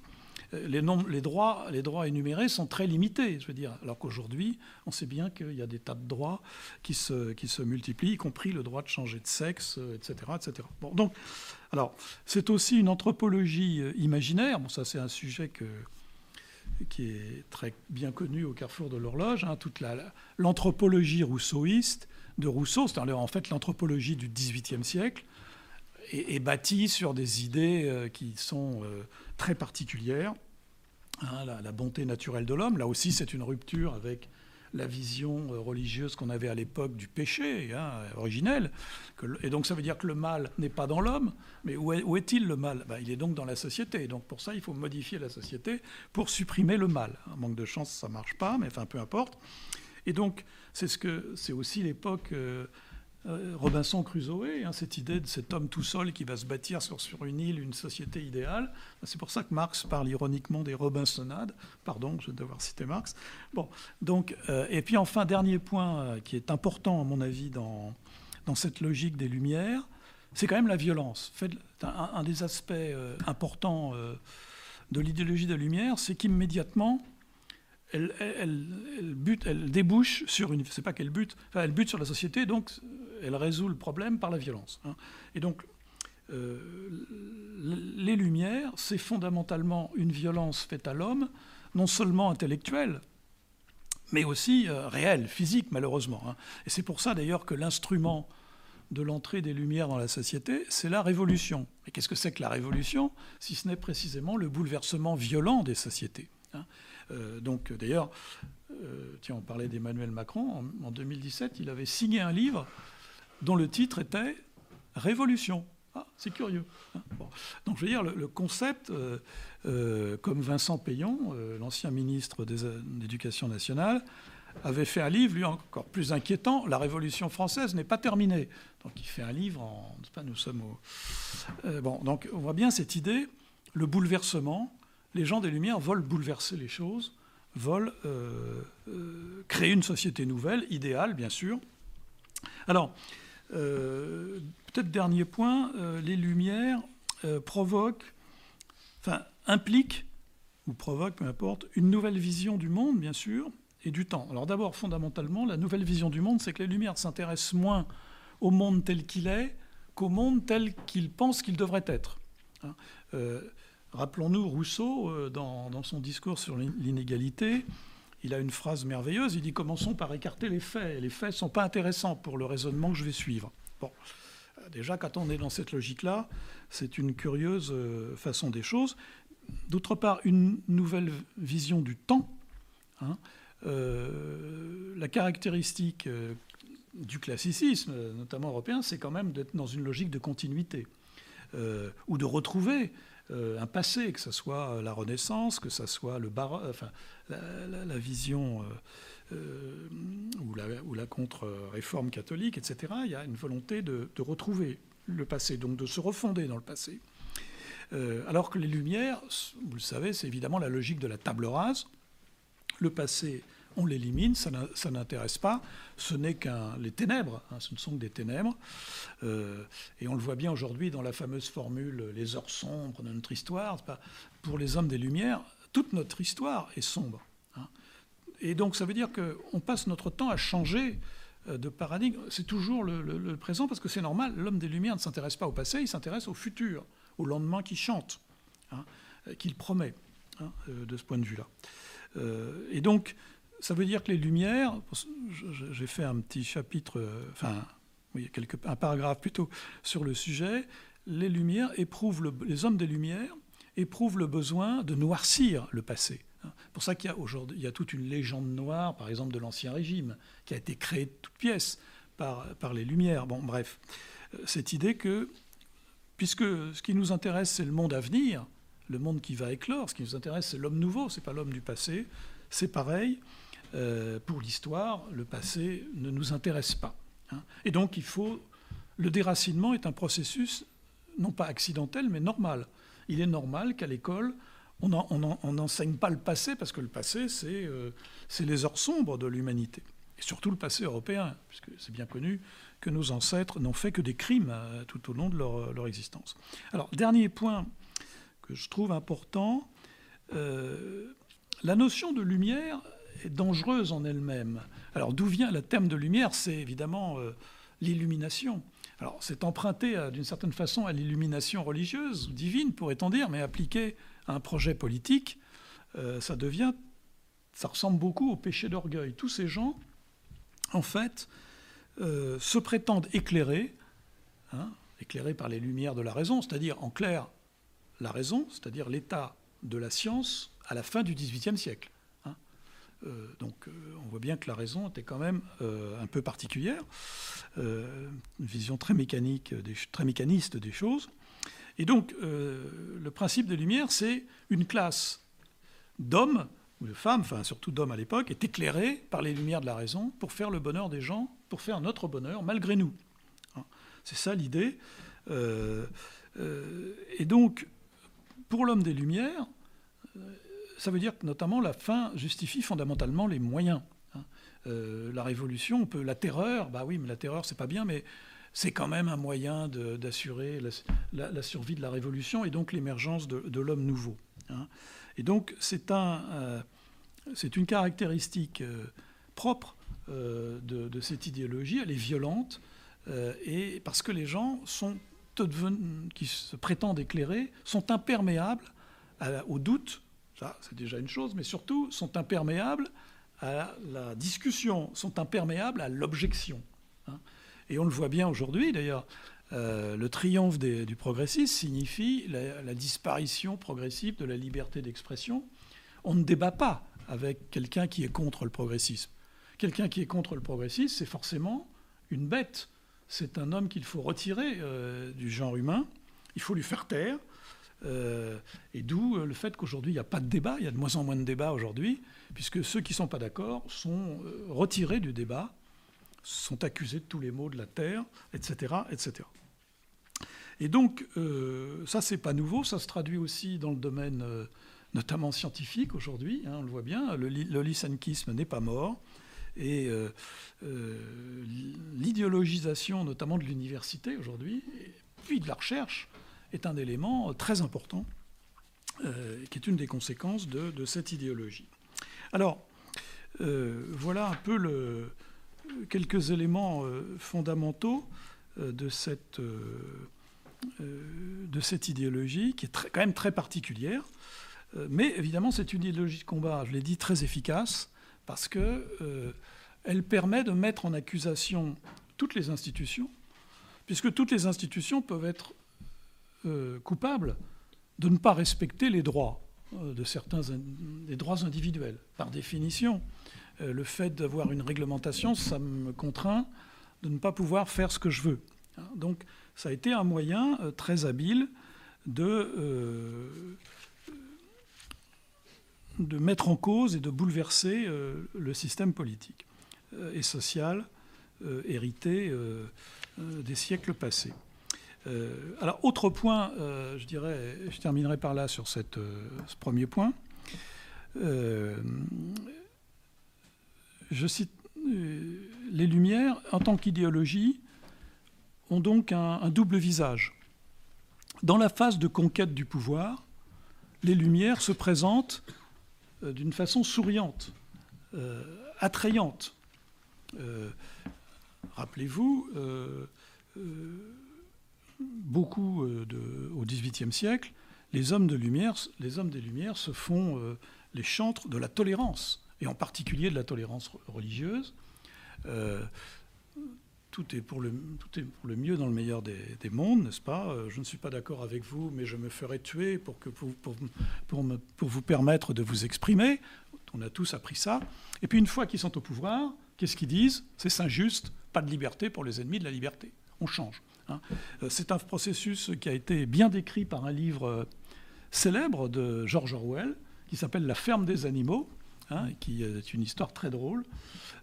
S2: Euh, les, droits, énumérés sont très limités, je veux dire. Alors qu'aujourd'hui, on sait bien qu'il y a des tas de droits qui se, multiplient, y compris le droit de changer de sexe, etc., euh, etc. Donc, alors, c'est aussi une anthropologie imaginaire. Bon, ça, c'est un sujet qui est très bien connu au carrefour de l'horloge, hein, toute l'anthropologie rousseauiste de Rousseau, c'est en fait l'anthropologie du XVIIIe siècle, est, bâtie sur des idées euh, qui sont euh, très particulières. Hein, la, bonté naturelle de l'homme, là aussi c'est une rupture avec la vision euh, religieuse qu'on avait à l'époque du péché hein, originel. et donc ça veut dire que le mal n'est pas dans l'homme, mais où est-il le mal? Ben, Il est donc dans la société. donc pour ça, il faut modifier la société pour supprimer le mal. Manque de chance, ça marche pas, mais enfin peu importe. Et donc c'est ce que c'est aussi l'époque euh, Robinson Crusoe, hein, cette idée de cet homme tout seul qui va se bâtir sur, sur une île une société idéale. C'est pour ça que Marx parle ironiquement des Robinsonades. Pardon, je vais devoir citer Marx. Bon, donc, euh, et puis enfin, dernier point euh, qui est important à mon avis dans, dans cette logique des Lumières, c'est quand même la violence. Un, un des aspects importants de l'idéologie des Lumières, c'est qu'immédiatement, elle, débouche sur une. C'est pas qu'elle bute, elle bute sur la société, donc elle résout le problème par la violence. Hein. Et donc, les Lumières, c'est fondamentalement une violence faite à l'homme, non seulement intellectuelle, mais aussi réelle, physique, malheureusement. Hein. Et c'est pour ça d'ailleurs que l'instrument de l'entrée des Lumières dans la société, c'est la révolution. Et qu'est-ce que c'est que la révolution, si ce n'est précisément le bouleversement violent des sociétés hein euh, Donc d'ailleurs, euh, tiens, on parlait d'Emmanuel Macron, en, 2017, il avait signé un livre dont le titre était Révolution. Ah, c'est curieux. Hein. Donc je veux dire, le, concept, euh, comme Vincent Payon, l'ancien ministre de l'Éducation nationale, avait fait un livre, lui encore plus inquiétant, La Révolution française n'est pas terminée. Donc il fait un livre nous sommes au... Euh, bon, donc on voit bien cette idée, le bouleversement, les gens des Lumières veulent bouleverser les choses, veulent euh, euh, créer une société nouvelle, idéale bien sûr. Alors, peut-être dernier point, les Lumières provoquent, enfin impliquent, ou provoquent, peu importe, une nouvelle vision du monde, bien sûr, et du temps. Alors d'abord, fondamentalement, la nouvelle vision du monde, c'est que les Lumières s'intéressent moins au monde tel qu'il est qu'au monde tel qu'il pense qu'il devrait être. Hein. Euh, rappelons-nous Rousseau, euh, dans, son discours sur l'inégalité, il a une phrase merveilleuse, il dit commençons par écarter les faits. Les faits ne sont pas intéressants pour le raisonnement que je vais suivre. Bon, euh, déjà, quand on est dans cette logique-là, c'est une curieuse façon des choses. D'autre part, une nouvelle vision du temps. Hein, euh, la caractéristique euh, du classicisme, notamment européen, c'est quand même d'être dans une logique de continuité, euh, ou de retrouver un passé, que ce soit la Renaissance, que ce soit le enfin, la, vision ou la, ou la contre-réforme catholique, etc. Il y a une volonté de, retrouver le passé, donc de se refonder dans le passé. alors que les Lumières, vous le savez, c'est évidemment la logique de la table rase. Le passé on l'élimine, ça n'intéresse pas, ce n'est qu'un les ténèbres, hein, ce ne sont que des ténèbres. Euh, et on le voit bien aujourd'hui dans la fameuse formule les heures sombres de notre histoire. Pour les hommes des Lumières, toute notre histoire est sombre. Hein. Et donc ça veut dire qu'on passe notre temps à changer euh, de paradigme. C'est toujours le, présent parce que c'est normal. L'homme des Lumières ne s'intéresse pas au passé, il s'intéresse au futur, au lendemain qui chante, hein, qu'il promet, de ce point de vue-là. Euh, et donc, ça veut dire que les Lumières, j'ai fait un petit chapitre, enfin, oui, un paragraphe plutôt sur le sujet, les Lumières éprouvent, les hommes des Lumières éprouvent le besoin de noircir le passé. C'est pour ça qu'il y a aujourd'hui, il y a toute une légende noire, par exemple de l'Ancien Régime, qui a été créée de toutes pièces par, par les Lumières. Bon, bref, cette idée que, puisque ce qui nous intéresse, c'est le monde à venir, le monde qui va éclore, ce qui nous intéresse, c'est l'homme nouveau, c'est pas l'homme du passé, c'est pareil. Euh, pour l'histoire, le passé ne nous intéresse pas. Hein. Et donc il faut... Le déracinement est un processus non pas accidentel, mais normal. Il est normal qu'à l'école, on n'enseigne pas le passé, parce que le passé, euh, c'est les heures sombres de l'humanité. Et surtout le passé européen, puisque c'est bien connu que nos ancêtres n'ont fait que des crimes euh, tout au long de leur, existence. Alors, dernier point que je trouve important, la notion de lumière dangereuse en elle-même. Alors d'où vient le thème de lumière? C'est évidemment euh, l'illumination. Alors c'est emprunté d'une certaine façon à l'illumination religieuse, divine pourrait-on dire, mais appliqué à un projet politique, euh, ça devient, ça ressemble beaucoup au péché d'orgueil. Tous ces gens, en fait, euh, se prétendent éclairés, hein, éclairés par les lumières de la raison, c'est-à-dire en clair la raison, c'est-à-dire l'état de la science à la fin du XVIIIe siècle. Euh, donc euh, on voit bien que la raison était quand même euh, un peu particulière, une vision très mécanique, très mécaniste des choses. Et donc le principe de lumière, c'est une classe d'hommes ou de femmes, enfin surtout d'hommes à l'époque, est éclairée par les lumières de la raison pour faire le bonheur des gens, pour faire notre bonheur malgré nous. Hein. C'est ça l'idée. et donc, pour l'homme des Lumières, ça veut dire que notamment la fin justifie fondamentalement les moyens. Hein. Euh, la révolution, on peut, la terreur, bah oui, mais la terreur, c'est pas bien, mais c'est quand même un moyen d'assurer la, survie de la révolution et donc l'émergence de, l'homme nouveau. Hein. Et donc c'est un, euh, une caractéristique euh, propre de, cette idéologie. Elle est violente et parce que les gens sont qui se prétendent éclairés sont imperméables au doute, ça c'est déjà une chose, mais surtout sont imperméables à la discussion, sont imperméables à l'objection. Hein. Et on le voit bien aujourd'hui d'ailleurs. Euh, le triomphe du progressisme signifie la, disparition progressive de la liberté d'expression. On ne débat pas avec quelqu'un qui est contre le progressisme. Quelqu'un qui est contre le progressisme, c'est forcément une bête. C'est un homme qu'il faut retirer euh, du genre humain. Il faut lui faire taire. Euh, et d'où le fait qu'aujourd'hui, il n'y a pas de débat. Il y a de moins en moins de débats aujourd'hui, puisque ceux qui ne sont pas d'accord sont retirés du débat sont accusés de tous les maux de la terre, etc. etc. Et donc, euh, ça, c'est pas nouveau, ça se traduit aussi dans le domaine euh, notamment scientifique aujourd'hui, hein, on le voit bien, le, le n'est pas mort, et euh, l'idéologisation notamment de l'université aujourd'hui, puis de la recherche, est un élément très important, qui est une des conséquences de, cette idéologie. Alors, voilà un peu quelques éléments euh, fondamentaux euh, de cette, euh, de cette idéologie qui est quand même très particulière. Mais évidemment, c'est une idéologie de combat, je l'ai dit, très efficace, parce qu'elle permet de mettre en accusation toutes les institutions, puisque toutes les institutions peuvent être coupables de ne pas respecter les droits de certains des droits individuels, par définition. Euh, le fait d'avoir une réglementation, ça me contraint de ne pas pouvoir faire ce que je veux. Hein, donc ça a été un moyen euh, très habile euh, de mettre en cause et de bouleverser le système politique et social hérité des siècles passés. Alors, autre point, je dirais, je terminerai par là sur cette, ce premier point je cite, euh, les Lumières, en tant qu'idéologie, ont donc un, double visage. Dans la phase de conquête du pouvoir, les Lumières se présentent euh, d'une façon souriante, euh, attrayante. Rappelez-vous, beaucoup au XVIIIe siècle, les hommes, de Lumière, les hommes des Lumières se font les chantres de la tolérance et en particulier de la tolérance religieuse. Euh, tout est, pour le, mieux dans le meilleur des, mondes, n'est-ce pas? Euh, Je ne suis pas d'accord avec vous, mais je me ferai tuer pour, que, pour, pour, me, pour vous permettre de vous exprimer. On a tous appris ça. Et puis une fois qu'ils sont au pouvoir, qu'est-ce qu'ils disent? C'est injuste, pas de liberté pour les ennemis de la liberté. On change. Hein. Euh, c'est un processus qui a été bien décrit par un livre célèbre de George Orwell qui s'appelle La ferme des animaux, Hein, qui est une histoire très drôle,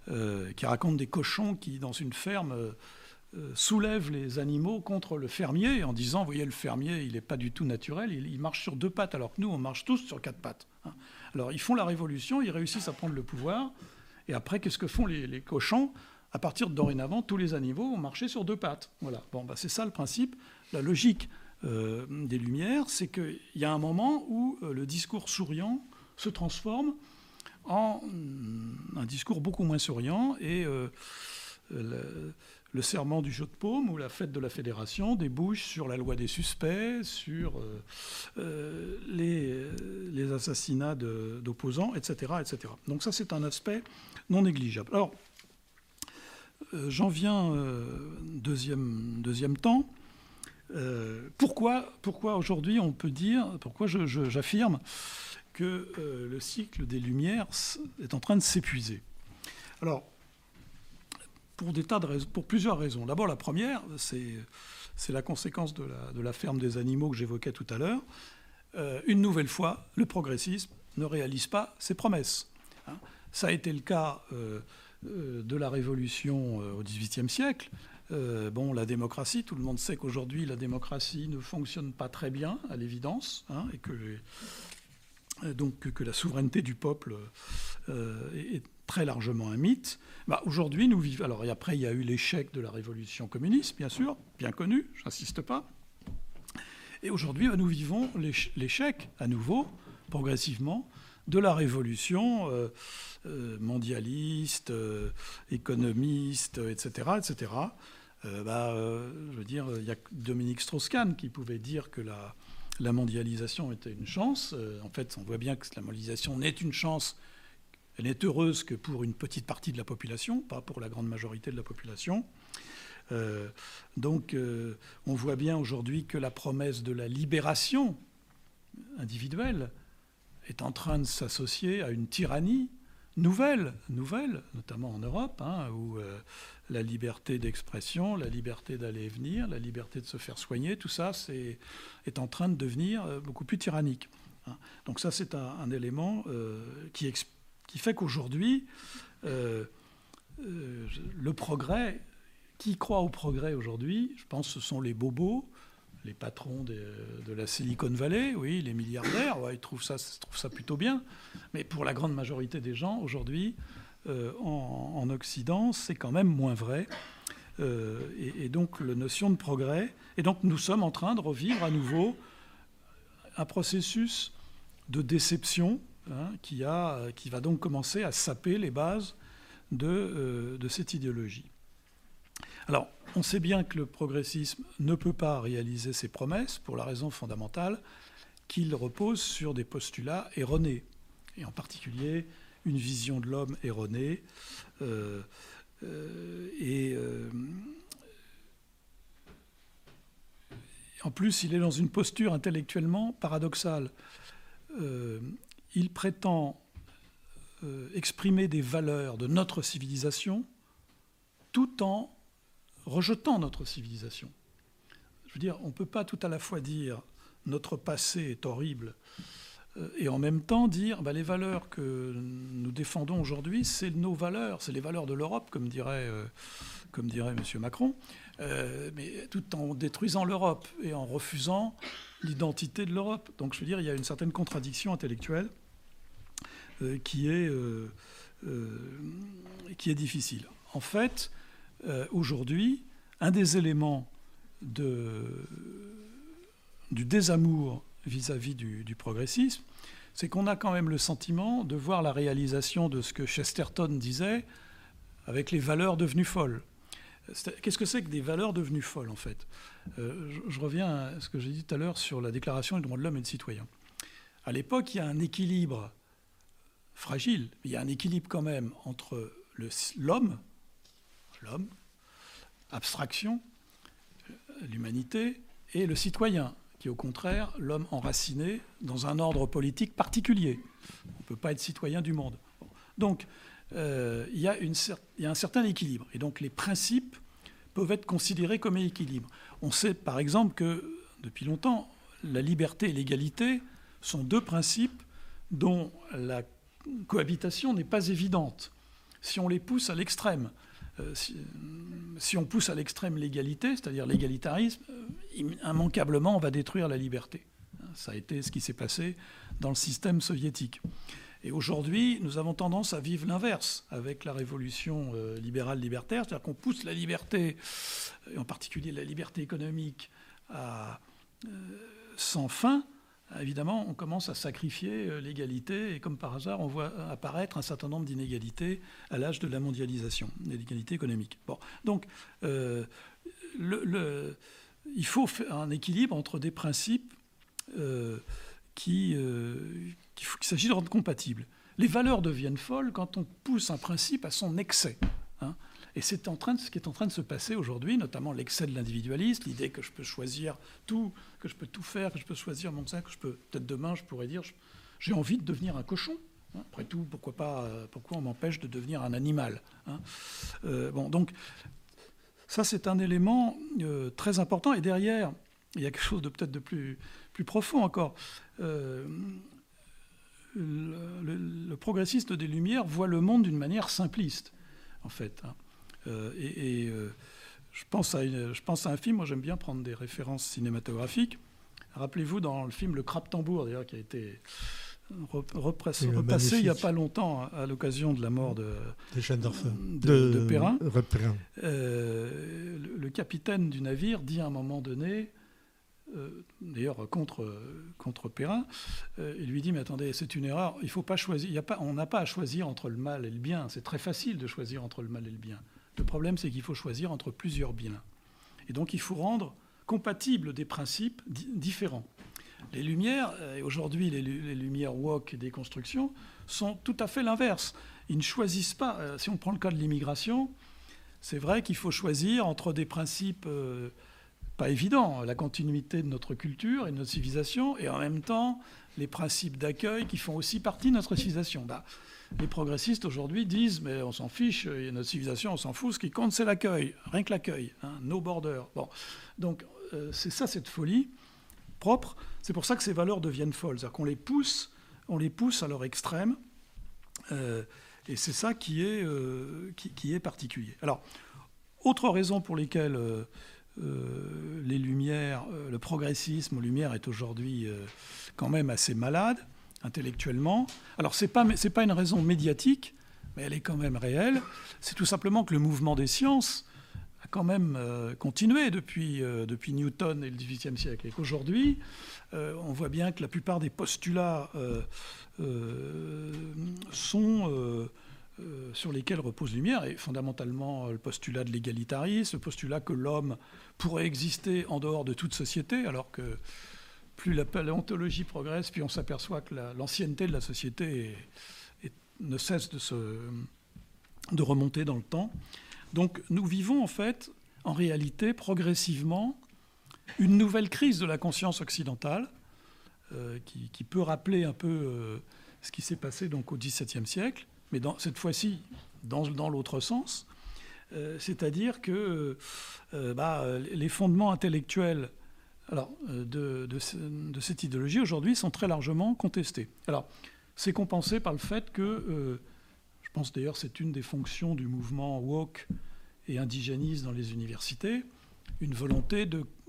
S2: euh, qui raconte des cochons qui, dans une ferme, euh, euh, soulèvent les animaux contre le fermier en disant, vous voyez, le fermier, il n'est pas du tout naturel, il, marche sur deux pattes, alors que nous, on marche tous sur quatre pattes. Hein. Alors, ils font la révolution, ils réussissent à prendre le pouvoir, et après, qu'est-ce que font les, cochons? À partir de dorénavant, tous les animaux vont marcher sur deux pattes. Voilà. Bon, bah, c'est ça le principe. La logique des Lumières, c'est qu'il y a un moment où le discours souriant se transforme en mm, un discours beaucoup moins souriant et euh, le, serment du jeu de paume ou la fête de la fédération débouche sur la loi des suspects, sur euh, euh, les, les, assassinats d'opposants, etc., etc. Donc ça, c'est un aspect non négligeable. Alors, j'en viens deuxième, deuxième temps. pourquoi, pourquoi aujourd'hui on peut dire, pourquoi j'affirme que euh, le cycle des Lumières est en train de s'épuiser? Alors, pour, des tas de raisons, pour plusieurs raisons. D'abord, la première, c'est la conséquence de la, ferme des animaux que j'évoquais tout à l'heure. Euh, une nouvelle fois, le progressisme ne réalise pas ses promesses. Hein. Ça a été le cas euh, de la Révolution au XVIIIe siècle. bon, la démocratie, tout le monde sait qu'aujourd'hui, la démocratie ne fonctionne pas très bien, à l'évidence, hein, et que euh, donc que la souveraineté du peuple euh, est très largement un mythe. Bah, aujourd'hui, nous vivons. Alors, et après, il y a eu l'échec de la révolution communiste, bien sûr, bien connu, je n'insiste pas. Et aujourd'hui, nous vivons l'échec, à nouveau, progressivement, de la révolution euh, mondialiste, économiste, etc., etc., bah, je veux dire, il y a Dominique Strauss-Kahn qui pouvait dire que la, mondialisation était une chance. en fait, on voit bien que la mondialisation n'est une chance elle n'est heureuse que pour une petite partie de la population, pas pour la grande majorité de la population. Euh, donc euh, on voit bien aujourd'hui que la promesse de la libération individuelle est en train de s'associer à une tyrannie nouvelle, nouvelle, notamment en Europe, hein, où euh, la liberté d'expression, la liberté d'aller et venir, la liberté de se faire soigner, tout ça est, est en train de devenir beaucoup plus tyrannique. Hein. Donc ça, c'est un, élément qui explique qui fait qu'aujourd'hui, euh, euh, le progrès, qui croit au progrès aujourd'hui, je pense ce sont les bobos, les patrons de, la Silicon Valley, oui, les milliardaires, ils, trouvent ça, plutôt bien. Mais pour la grande majorité des gens, aujourd'hui, euh, en, Occident, c'est quand même moins vrai. et, et, donc, la notion de progrès. Et donc, nous sommes en train de revivre à nouveau un processus de déception Hein, qui, va donc commencer à saper les bases euh, de, cette idéologie. Alors, on sait bien que le progressisme ne peut pas réaliser ses promesses pour la raison fondamentale qu'il repose sur des postulats erronés, et en particulier une vision de l'homme erronée. Euh, euh, et en plus, il est dans une posture intellectuellement paradoxale il prétend euh, exprimer des valeurs de notre civilisation tout en rejetant notre civilisation. Je veux dire, on ne peut pas tout à la fois dire notre passé est horrible euh, et en même temps dire bah, les valeurs que nous défendons aujourd'hui, c'est nos valeurs, c'est les valeurs de l'Europe, comme dirait, euh, comme dirait M. Macron, mais tout en détruisant l'Europe et en refusant l'identité de l'Europe. Donc je veux dire, il y a une certaine contradiction intellectuelle euh, qui, est, euh, euh, qui est difficile. En fait, aujourd'hui, un des éléments du désamour vis-à-vis du, progressisme, c'est qu'on a quand même le sentiment de voir la réalisation de ce que Chesterton disait avec les valeurs devenues folles. Qu'est-ce que c'est que des valeurs devenues folles, en fait? Je, reviens à ce que j'ai dit tout à l'heure sur la Déclaration des droits de l'homme et du citoyen. À l'époque, il y a un équilibre fragile. Il y a un équilibre quand même entre l'homme, l'homme, abstraction, l'humanité, et le citoyen, qui est au contraire l'homme enraciné dans un ordre politique particulier. On ne peut pas être citoyen du monde. Donc, euh, il, y a un certain équilibre. Et donc, les principes peuvent être considérés comme équilibre. On sait, par exemple, que depuis longtemps, la liberté et l'égalité sont deux principes dont la cohabitation n'est pas évidente si on les pousse à l'extrême. Euh, si, on pousse à l'extrême l'égalité, c'est-à-dire l'égalitarisme, euh, immanquablement on va détruire la liberté. Ça a été ce qui s'est passé dans le système soviétique. Et aujourd'hui, nous avons tendance à vivre l'inverse avec la révolution euh, libérale libertaire, c'est-à-dire qu'on pousse la liberté, et en particulier la liberté économique, à, sans fin, évidemment, on commence à sacrifier euh, l'égalité, et comme par hasard, on voit apparaître un certain nombre d'inégalités à l'âge de la mondialisation, l'égalité économique. Donc, euh, il faut faire un équilibre entre des principes euh, qui, qu'il s'agit de rendre compatibles. Les valeurs deviennent folles quand on pousse un principe à son excès. Hein. Et c'est en train de, ce qui est en train de se passer aujourd'hui, notamment l'excès de l'individualisme, l'idée que je peux choisir tout, que je peux tout faire, que je peux choisir mon sein, que je peux peut-être demain je pourrais dire j'ai envie de devenir un cochon. Hein. Après tout, pourquoi pas euh, Pourquoi on m'empêche de devenir un animal hein. euh, Bon, donc ça c'est un élément euh, très important. Et derrière, il y a quelque chose de peut-être de plus, profond encore. le, le, progressiste des Lumières voit le monde d'une manière simpliste, en fait. Hein. Euh, et, euh, je, pense à je pense à un film, moi j'aime bien prendre des références cinématographiques. Rappelez-vous dans le film Le Crap Tambour, d'ailleurs, qui a été repassé il n'y a pas longtemps à l'occasion de la mort de, de, de, Perrin. Euh, le, capitaine du navire dit à un moment donné, d'ailleurs contre, contre Perrin, il lui dit mais attendez c'est une erreur, il faut pas choisir, il y a pas, on n'a pas à choisir entre le mal et le bien, c'est très facile de choisir entre le mal et le bien. Le problème, c'est qu'il faut choisir entre plusieurs biens. Et donc il faut rendre compatibles des principes différents. Les lumières, et aujourd'hui les, lumières walk et des constructions, sont tout à fait l'inverse. Ils ne choisissent pas, si on prend le cas de l'immigration, c'est vrai qu'il faut choisir entre des principes pas évidents, la continuité de notre culture et de notre civilisation, et en même temps les principes d'accueil qui font aussi partie de notre civilisation. Bah, les progressistes aujourd'hui disent mais on s'en fiche, il y a notre civilisation, on s'en fout, ce qui compte c'est l'accueil, rien que l'accueil, hein, no border. Bon, donc euh, c'est ça cette folie propre. C'est pour ça que ces valeurs deviennent folles, c'est-à-dire qu'on les pousse, on les pousse à leur extrême, euh, et c'est ça qui est, euh, qui, est particulier. Alors, autre raison pour lesquelles les Lumières, le progressisme aux Lumières est aujourd'hui quand même assez malade intellectuellement. Alors ce n'est pas, pas une raison médiatique, mais elle est quand même réelle. C'est tout simplement que le mouvement des sciences a quand même euh, continué depuis, euh, depuis Newton et le XVIIIe siècle. Et qu'aujourd'hui, euh, on voit bien que la plupart des postulats sont... sur lesquels repose Lumière, et fondamentalement le postulat de l'égalitarisme, le postulat que l'homme pourrait exister en dehors de toute société, alors que plus la paléontologie progresse, puis on s'aperçoit que l'ancienneté de la société ne cesse de, remonter dans le temps. Donc nous vivons en fait, en réalité, progressivement, une nouvelle crise de la conscience occidentale, euh, qui, peut rappeler un peu euh, ce qui s'est passé donc au XVIIe siècle, mais cette fois-ci dans, dans l'autre sens. Euh, c'est-à-dire que bah, les fondements intellectuels alors, euh, de, cette idéologie aujourd'hui sont très largement contestés. Alors, c'est compensé par le fait que, euh, je pense d'ailleurs c'est une des fonctions du mouvement woke et indigéniste dans les universités, une volonté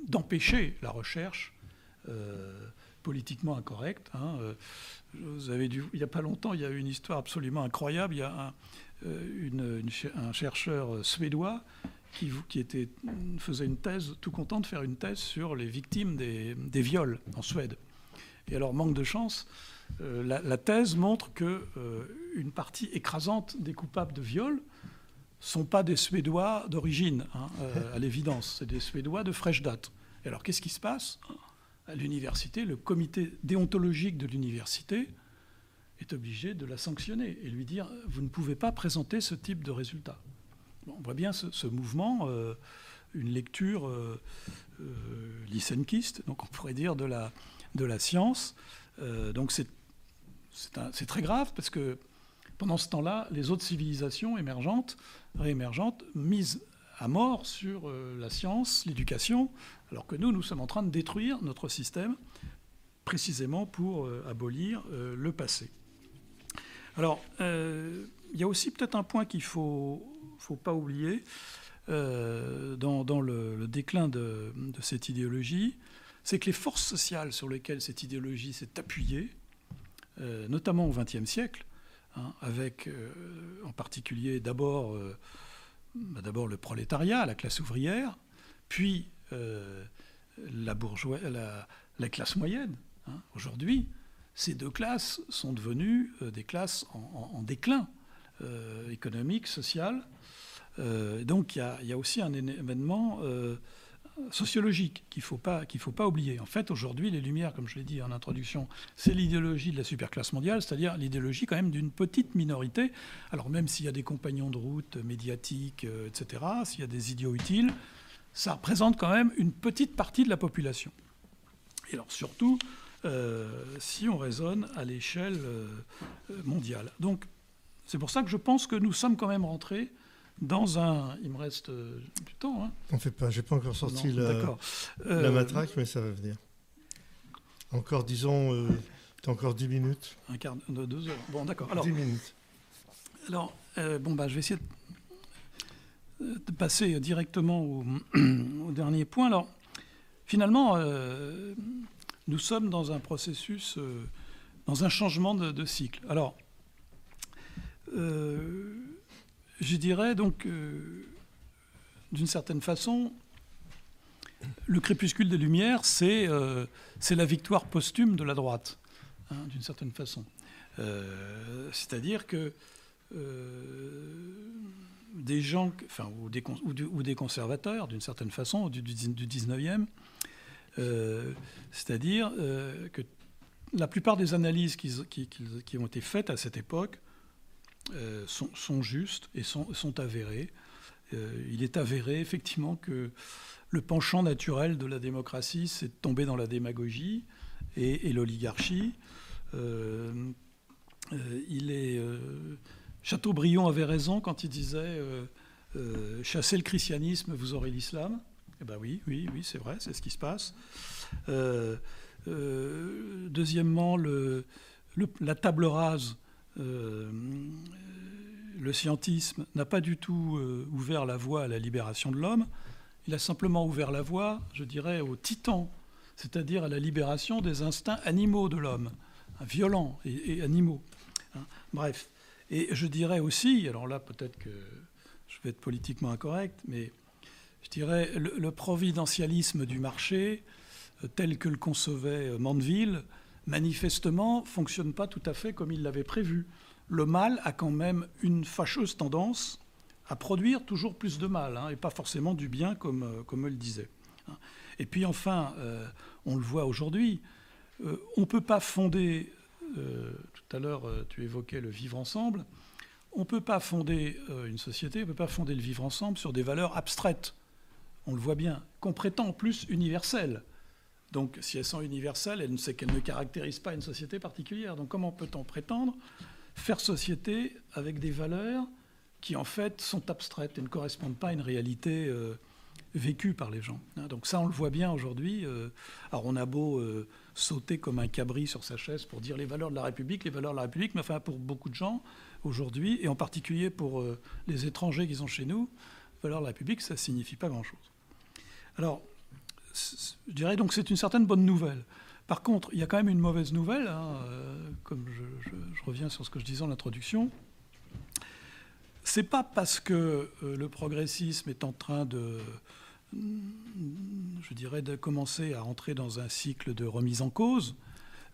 S2: d'empêcher la recherche euh, politiquement incorrecte. Hein, vous avez dû, il n'y a pas longtemps, il y a eu une histoire absolument incroyable. Il y a un chercheur suédois qui, était, faisait une thèse, tout content de faire une thèse sur les victimes des, viols en Suède. Et alors, manque de chance, euh, la, thèse montre que euh, une partie écrasante des coupables de viol sont pas des Suédois d'origine, hein, euh, à l'évidence, c'est des Suédois de fraîche date. Et alors, qu'est-ce qui se passe? À l'université, le comité déontologique de l'université est obligé de la sanctionner et lui dire vous ne pouvez pas présenter ce type de résultat on voit bien ce, mouvement, euh, une lecture euh, euh, donc on pourrait dire de la, de la science. donc c'est très grave parce que pendant ce temps-là, les autres civilisations émergentes, réémergentes, misent à mort sur la science, l'éducation, alors que nous, nous sommes en train de détruire notre système précisément pour abolir le passé. Alors, il y a aussi peut-être un point qu'il faut faut pas oublier, euh, dans, le, déclin de, cette idéologie, c'est que les forces sociales sur lesquelles cette idéologie s'est appuyée, euh, notamment au XXe siècle, hein, avec euh, en particulier d'abord bah, d'abord le prolétariat, la classe ouvrière, puis la, bourgeois, la, classe moyenne. Hein. Aujourd'hui, ces deux classes sont devenues des classes en déclin économique, social, euh, donc il y, a aussi un événement euh, sociologique qu'il ne faut, pas, faut pas oublier. En fait, aujourd'hui, les Lumières, comme je l'ai dit en introduction, c'est l'idéologie de la superclasse mondiale, c'est-à-dire l'idéologie quand même d'une petite minorité. Alors même s'il y a des compagnons de route médiatiques, euh, etc., s'il y a des idiots utiles, ça représente quand même une petite partie de la population. Et alors surtout, si on raisonne à l'échelle mondiale. Donc c'est pour ça que je pense que nous sommes quand même rentrés dans un. Il me reste euh, du temps. Hein.
S1: On fait pas. J'ai pas encore sorti la, la, euh, matraque, mais ça va venir. Encore, disons, euh, encore 10 minutes.
S2: Un quart de deux heures. Bon, d'accord. Alors,
S1: 10 minutes.
S2: Alors, bon, bah, je vais essayer de, passer directement [clears throat] au, dernier point. Alors, finalement, nous sommes dans un processus, dans un changement de, de cycle. Alors, je dirais donc, euh, d'une certaine façon, le crépuscule des Lumières, euh, c'est la victoire posthume de la droite, hein, d'une certaine façon. Euh, c'est-à-dire que des gens, enfin, ou des, conservateurs, d'une certaine façon, du, du, 19e. C'est-à-dire que la plupart des analyses qui, qui, ont été faites à cette époque sont, sont, justes et sont, sont avérées. il est avéré effectivement que le penchant naturel de la démocratie, c'est de tomber dans la démagogie et, l'oligarchie. Euh, euh, euh, Chateaubriand avait raison quand il disait chasser le christianisme, vous aurez l'islam. Eh bien oui, oui, oui, c'est vrai, c'est ce qui se passe. deuxièmement, la table rase, le scientisme n'a pas du tout ouvert la voie à la libération de l'homme. Il a simplement ouvert la voie, je dirais, aux titans, c'est-à-dire à la libération des instincts animaux de l'homme, hein, violents et, animaux. Hein. Bref. Et je dirais aussi, alors là peut-être que je vais être politiquement incorrect, mais je dirais le, providentialisme du marché, euh, tel que le concevait euh, Mandeville, manifestement fonctionne pas tout à fait comme il l'avait prévu. Le mal a quand même une fâcheuse tendance à produire toujours plus de mal, hein, et pas forcément du bien, comme, euh, comme le disait. Hein. Et puis enfin, euh, on le voit aujourd'hui, euh, on ne peut pas fonder, tout à l'heure tu évoquais le vivre ensemble, on ne peut pas fonder une société, on ne peut pas fonder le vivre ensemble sur des valeurs abstraites. On le voit bien, qu'on prétend en plus universelles. Donc si elles sont universelles, elles, c'est qu'elles ne caractérisent pas une société particulière. Donc comment peut-on prétendre faire société avec des valeurs qui en fait sont abstraites et ne correspondent pas à une réalité euh, vécue par les gens. Hein? Donc ça, on le voit bien aujourd'hui. Euh. alors on a beau euh, sauter comme un cabri sur sa chaise pour dire les valeurs de la République, les valeurs de la République, mais enfin pour beaucoup de gens aujourd'hui, et en particulier pour les étrangers qui sont chez nous, valeurs de la République, ça signifie pas grand-chose. Alors, je dirais donc c'est une certaine bonne nouvelle. Par contre, il y a quand même une mauvaise nouvelle, hein, comme je, reviens sur ce que je disais en introduction, c'est pas parce que euh, le progressisme est en train de, je dirais, de commencer à entrer dans un cycle de remise en cause.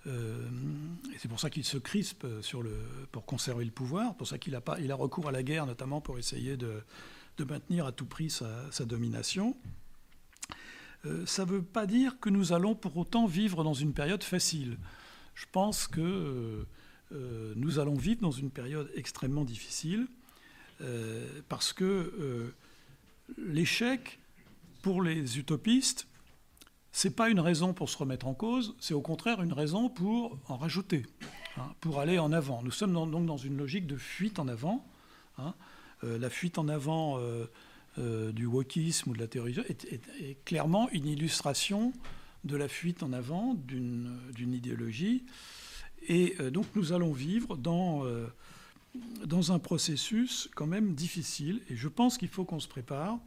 S2: Euh, et c'est pour ça qu'il se crispe pour conserver le pouvoir, pour ça qu'il a, pas, il a recours à la guerre, notamment pour essayer de, maintenir à tout prix sa, domination. Euh, ça ne veut pas dire que nous allons pour autant vivre dans une période facile. Je pense que nous allons vivre dans une période extrêmement difficile. Euh, parce que euh, l'échec, pour les utopistes, c'est pas une raison pour se remettre en cause, c'est au contraire une raison pour en rajouter, hein, pour aller en avant. Nous sommes donc dans une logique de fuite en avant. Hein. Euh, la fuite en avant du wokisme ou de la théorie est, clairement une illustration de la fuite en avant d'une idéologie. Et donc nous allons vivre dans dans un processus quand même difficile. Et je pense qu'il faut qu'on se prépare.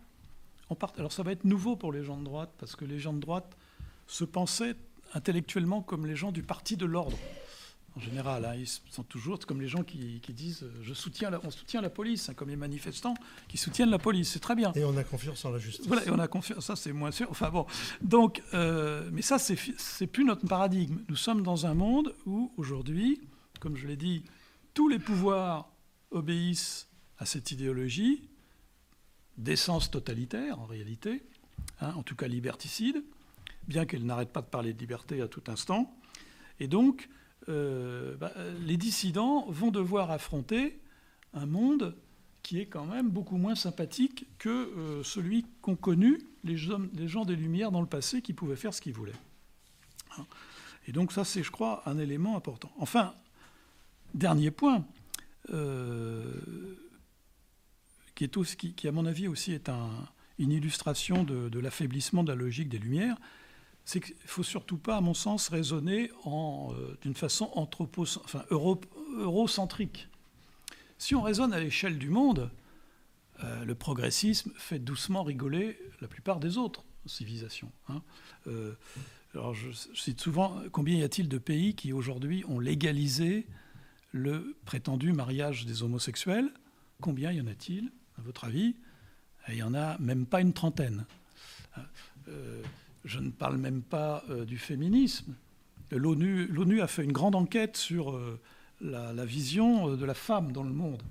S2: Alors ça va être nouveau pour les gens de droite, parce que les gens de droite se pensaient intellectuellement comme les gens du parti de l'ordre. En général, hein, ils sont toujours comme les gens qui, disent je soutiens la, on soutient la police, hein, comme les manifestants qui soutiennent la police. C'est très bien.
S1: Et on a confiance en la justice.
S2: Voilà, et on a confiance. Ça, c'est moins sûr. Enfin bon. Donc, euh, mais ça, c'est plus notre paradigme. Nous sommes dans un monde où aujourd'hui, comme je l'ai dit, tous les pouvoirs obéissent à cette idéologie d'essence totalitaire en réalité, hein, en tout cas liberticide, bien qu'elle n'arrête pas de parler de liberté à tout instant. Et donc, euh, bah, les dissidents vont devoir affronter un monde qui est quand même beaucoup moins sympathique que euh, celui qu'ont connu les, gens des Lumières dans le passé qui pouvaient faire ce qu'ils voulaient. Et donc ça, c'est, je crois, un élément important. Enfin, Dernier point, euh, qui, est aussi, qui, à mon avis aussi est une illustration de, l'affaiblissement de la logique des Lumières, c'est qu'il ne faut surtout pas, à mon sens, raisonner euh, d'une façon eurocentrique. Si on raisonne à l'échelle du monde, euh, le progressisme fait doucement rigoler la plupart des autres civilisations. Hein. alors je, cite souvent combien y a-t-il de pays qui aujourd'hui ont légalisé le prétendu mariage des homosexuels? Combien y en a-t-il, à votre avis? Il n'y en a même pas une trentaine. Euh, je ne parle même pas euh, du féminisme. L'ONU a fait une grande enquête sur euh, la, vision de la femme dans le monde.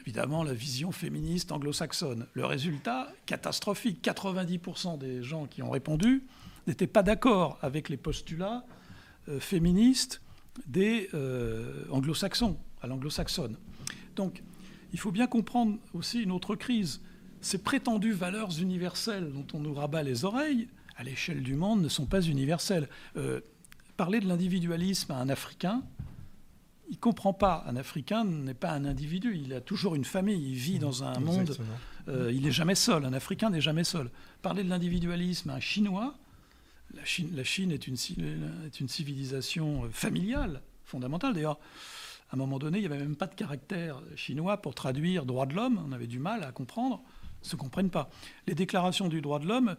S2: évidemment la vision féministe anglo-saxonne. Le résultat, catastrophique. 90% des gens qui ont répondu n'étaient pas d'accord avec les postulats euh, féministes des euh, anglo-saxons, à l'anglo-saxonne. Donc, il faut bien comprendre aussi une autre crise. Ces prétendues valeurs universelles dont on nous rabat les oreilles, à l'échelle du monde, ne sont pas universelles. Euh, parler de l'individualisme à un Africain, il ne comprend pas. Un Africain n'est pas un individu, il a toujours une famille, il vit dans un monde, euh, il n'est jamais seul, un Africain n'est jamais seul. Parler de l'individualisme à un Chinois, la Chine, la Chine est, une, est, une, civilisation familiale, fondamentale. D'ailleurs, à un moment donné, il n'y avait même pas de caractère chinois pour traduire droit de l'homme, on avait du mal à comprendre, ne se comprennent pas. Les déclarations du droit de l'homme, euh,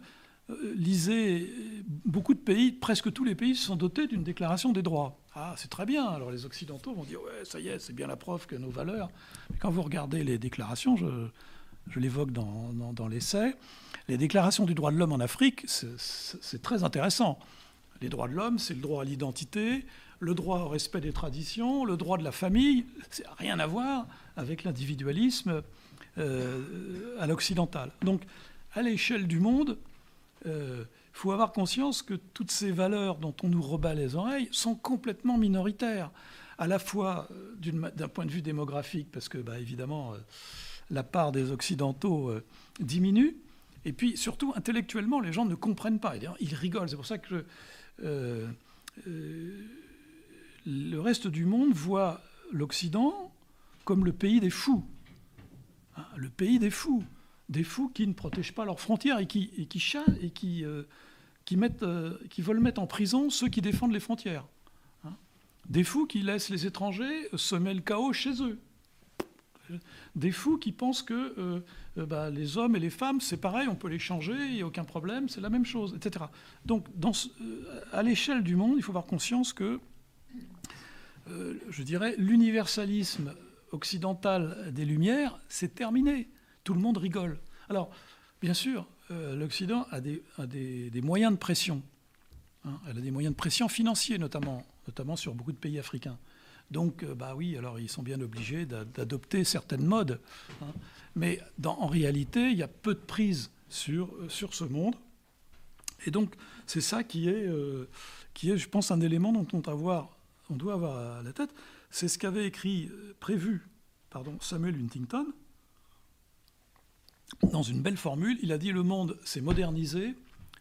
S2: lisez, beaucoup de pays, presque tous les pays, sont dotés d'une déclaration des droits. Ah, c'est très bien. Alors les Occidentaux vont dire, ouais, ça y est, c'est bien la preuve que nos valeurs. Mais quand vous regardez les déclarations, je, je l'évoque dans, dans, l'essai, les déclarations du droit de l'homme en Afrique, c'est très intéressant. Les droits de l'homme, c'est le droit à l'identité, le droit au respect des traditions, le droit de la famille. C'est rien à voir avec l'individualisme euh, à l'occidental. Donc, à l'échelle du monde, il euh, faut avoir conscience que toutes ces valeurs dont on nous rebat les oreilles sont complètement minoritaires, à la fois euh, d'un point de vue démographique, parce que bah, évidemment euh, la part des Occidentaux diminue, et puis surtout intellectuellement, les gens ne comprennent pas. Ils rigolent. C'est pour ça que le reste du monde voit l'Occident comme le pays des fous. Hein, le pays des fous des fous qui ne protègent pas leurs frontières et qui, et qui et qui, euh, mettent, euh, qui veulent mettre en prison ceux qui défendent les frontières. Hein. des fous qui laissent les étrangers semer le chaos chez eux. Des fous qui pensent que euh, bah, les hommes et les femmes, c'est pareil, on peut les changer, il n'y a aucun problème, c'est la même chose, etc. Donc, à l'échelle du monde, il faut avoir conscience que, je dirais, l'universalisme occidental des Lumières, c'est terminé tout le monde rigole. Alors, bien sûr, euh, l'Occident a, des, moyens de pression. Hein. elle a des moyens de pression financiers, notamment, sur beaucoup de pays africains. Donc, euh, bah oui, alors ils sont bien obligés d'adopter certaines modes. Hein. Mais en réalité, il y a peu de prise sur, sur ce monde. Et donc, c'est ça qui est, euh, je pense, un élément dont on doit avoir, on la tête. C'est ce qu'avait écrit, prévu pardon, Samuel Huntington, dans une belle formule, il a dit le monde s'est modernisé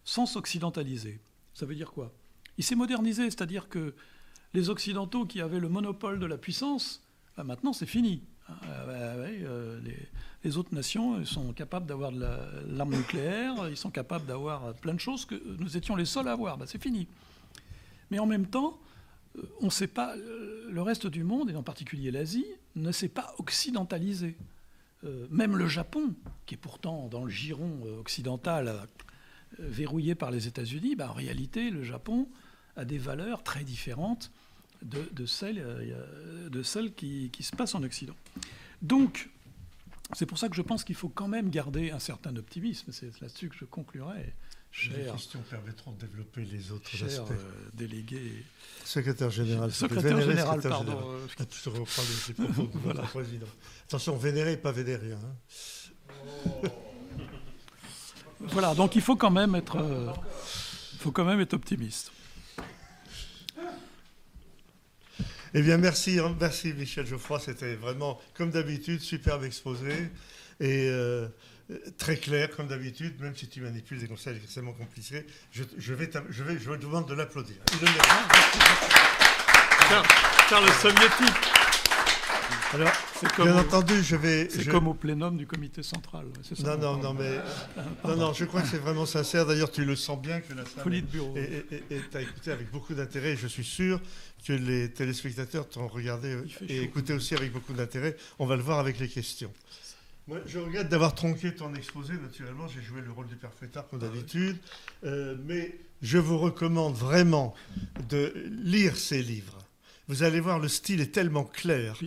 S2: sans s'occidentaliser. Ça veut dire quoi? Il s'est modernisé, c'est-à-dire que les Occidentaux qui avaient le monopole de la puissance, bah, maintenant c'est fini. Ah, euh, les, autres nations sont capables d'avoir de l'arme nucléaire, ils sont capables d'avoir plein de choses que nous étions les seuls à avoir. Bah, c'est fini. Mais en même temps, euh, on sait pas, le reste du monde, et en particulier l'Asie, ne s'est pas occidentalisé. Euh, même le Japon, qui est pourtant dans le giron euh, occidental euh, verrouillé par les États-Unis, bah, en réalité, le Japon a des valeurs très différentes de, celles, de celles qui, se passent en Occident. Donc, c'est pour ça que je pense qu'il faut quand même garder un certain optimisme. C'est là-dessus que je conclurai.
S1: Les questions permettront de développer les autres cher, aspects.
S2: Euh, délégué.
S1: Secrétaire général.
S2: Secrétaire général, pardon.
S1: Ah, tu te reprends les propos de [laughs] voilà. président. Attention, vénéré, pas vénérien. Hein.
S2: voilà, donc il faut quand même être, euh, faut quand même être optimiste.
S1: Eh bien, merci, hein. merci Michel Geoffroy. C'était vraiment, comme d'habitude, superbe exposé. Et. Euh, très clair, comme d'habitude, même si tu manipules des conseils extrêmement compliqués, je, vais, je, vais, je demande de l'applaudir.
S3: Charles Soviétique.
S1: Alors, bien entendu, je vais.
S2: C'est comme au plénum du comité central.
S1: non, non, non, mais [laughs] non, non, je crois que c'est vraiment sincère. D'ailleurs, tu le sens bien que la
S2: salle de bureau.
S1: Et tu as écouté avec beaucoup d'intérêt. Je suis sûr que les téléspectateurs t'ont regardé et écouté aussi avec beaucoup d'intérêt. On va le voir avec les questions. Moi, je regrette d'avoir tronqué ton exposé, naturellement, j'ai joué le rôle du perfecteur comme d'habitude, euh, mais je vous recommande vraiment de lire ces livres. Vous allez voir, le style est tellement clair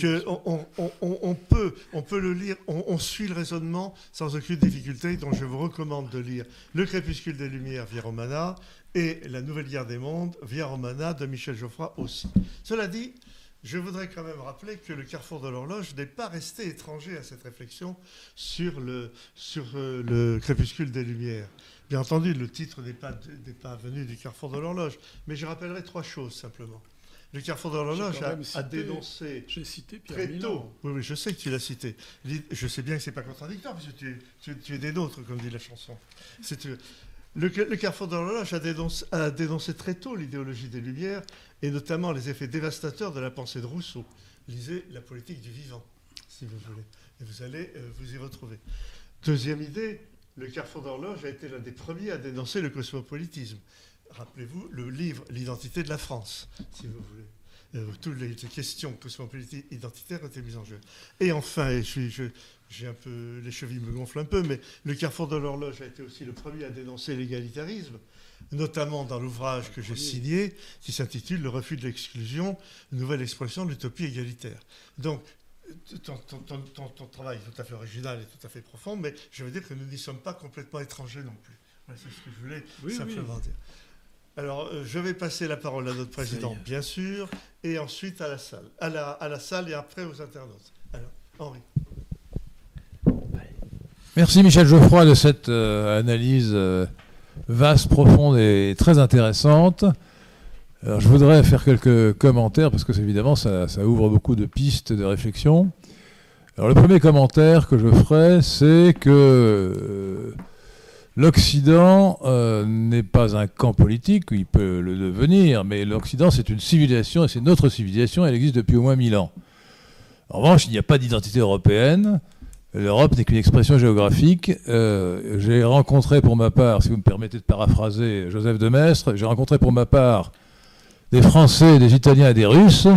S1: qu'on on, peut, on peut le lire, on, suit le raisonnement sans aucune difficulté, donc je vous recommande de lire Le crépuscule des Lumières via Romana et La Nouvelle Guerre des Mondes via Romana de Michel Geoffroy aussi. Cela dit, je voudrais quand même rappeler que le carrefour de l'horloge n'est pas resté étranger à cette réflexion sur le, sur, euh, le crépuscule des Lumières. Bien entendu, le titre n'est pas, pas venu du carrefour de l'horloge, mais je rappellerai trois choses simplement. Le carrefour de l'horloge a, dénoncé
S2: cité
S1: très tôt. Oui, oui, je sais que tu l'as cité. Je sais bien que c'est pas contradictoire, parce que tu, tu, tu es des nôtres, comme dit la chanson. Le, Carrefour de l'horloge a, dénoncé très tôt l'idéologie des Lumières et notamment les effets dévastateurs de la pensée de Rousseau. Lisez La politique du vivant, si vous voulez, et vous allez euh, vous y retrouver. Deuxième idée, le Carrefour d'horloge a été l'un des premiers à dénoncer le cosmopolitisme. Rappelez-vous le livre L'identité de la France, si vous voulez. Euh, toutes les, questions cosmopolitiques identitaires ont été mises en jeu. Et enfin, je, je, j'ai un peu, les chevilles me gonflent un peu, mais le Carrefour de l'horloge a été aussi le premier à dénoncer l'égalitarisme, notamment dans l'ouvrage que j'ai signé, qui s'intitule Le refus de l'exclusion, nouvelle expression de l'utopie égalitaire. Donc, ton, travail est tout à fait original et tout à fait profond, mais je veux dire que nous n'y sommes pas complètement étrangers non plus. c'est ce que je voulais simplement dire. Alors, euh, je vais passer la parole à notre président, bien sûr, et ensuite à la salle, à la, à la salle et après aux internautes. Alors, Henri.
S4: Merci Michel Geoffroy de cette euh, analyse euh, vaste, profonde et très intéressante. Alors, je voudrais faire quelques commentaires parce que évidemment ça, ouvre beaucoup de pistes de réflexion. Alors le premier commentaire que je ferai, c'est que euh, l'Occident n'est pas un camp politique, il peut le devenir, mais l'Occident c'est une civilisation et c'est notre civilisation, elle existe depuis au moins 1000 ans. En revanche, il n'y a pas d'identité européenne, L'Europe n'est qu'une expression géographique. Euh, j'ai rencontré pour ma part, si vous me permettez de paraphraser Joseph de Maistre, j'ai rencontré pour ma part des Français, des Italiens et des Russes,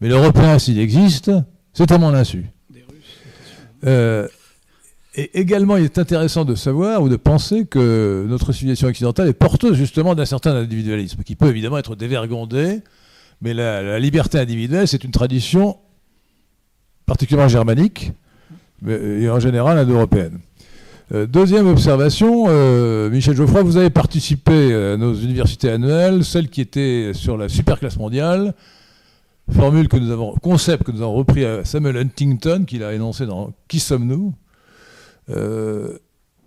S4: mais l'Européen, s'il existe, c'est à mon insu. Euh, et également, il est intéressant de savoir ou de penser que notre civilisation occidentale est porteuse justement d'un certain individualisme, qui peut évidemment être dévergondé, mais la liberté individuelle, c'est une tradition particulièrement germanique, et en général indo-européenne. Euh, deuxième observation, euh, Michel Geoffroy, vous avez participé à nos universités annuelles, celle qui était sur la superclasse mondiale, formule que nous avons, concept que nous avons repris à Samuel Huntington, qu'il a énoncé dans Qui sommes-nous? Euh,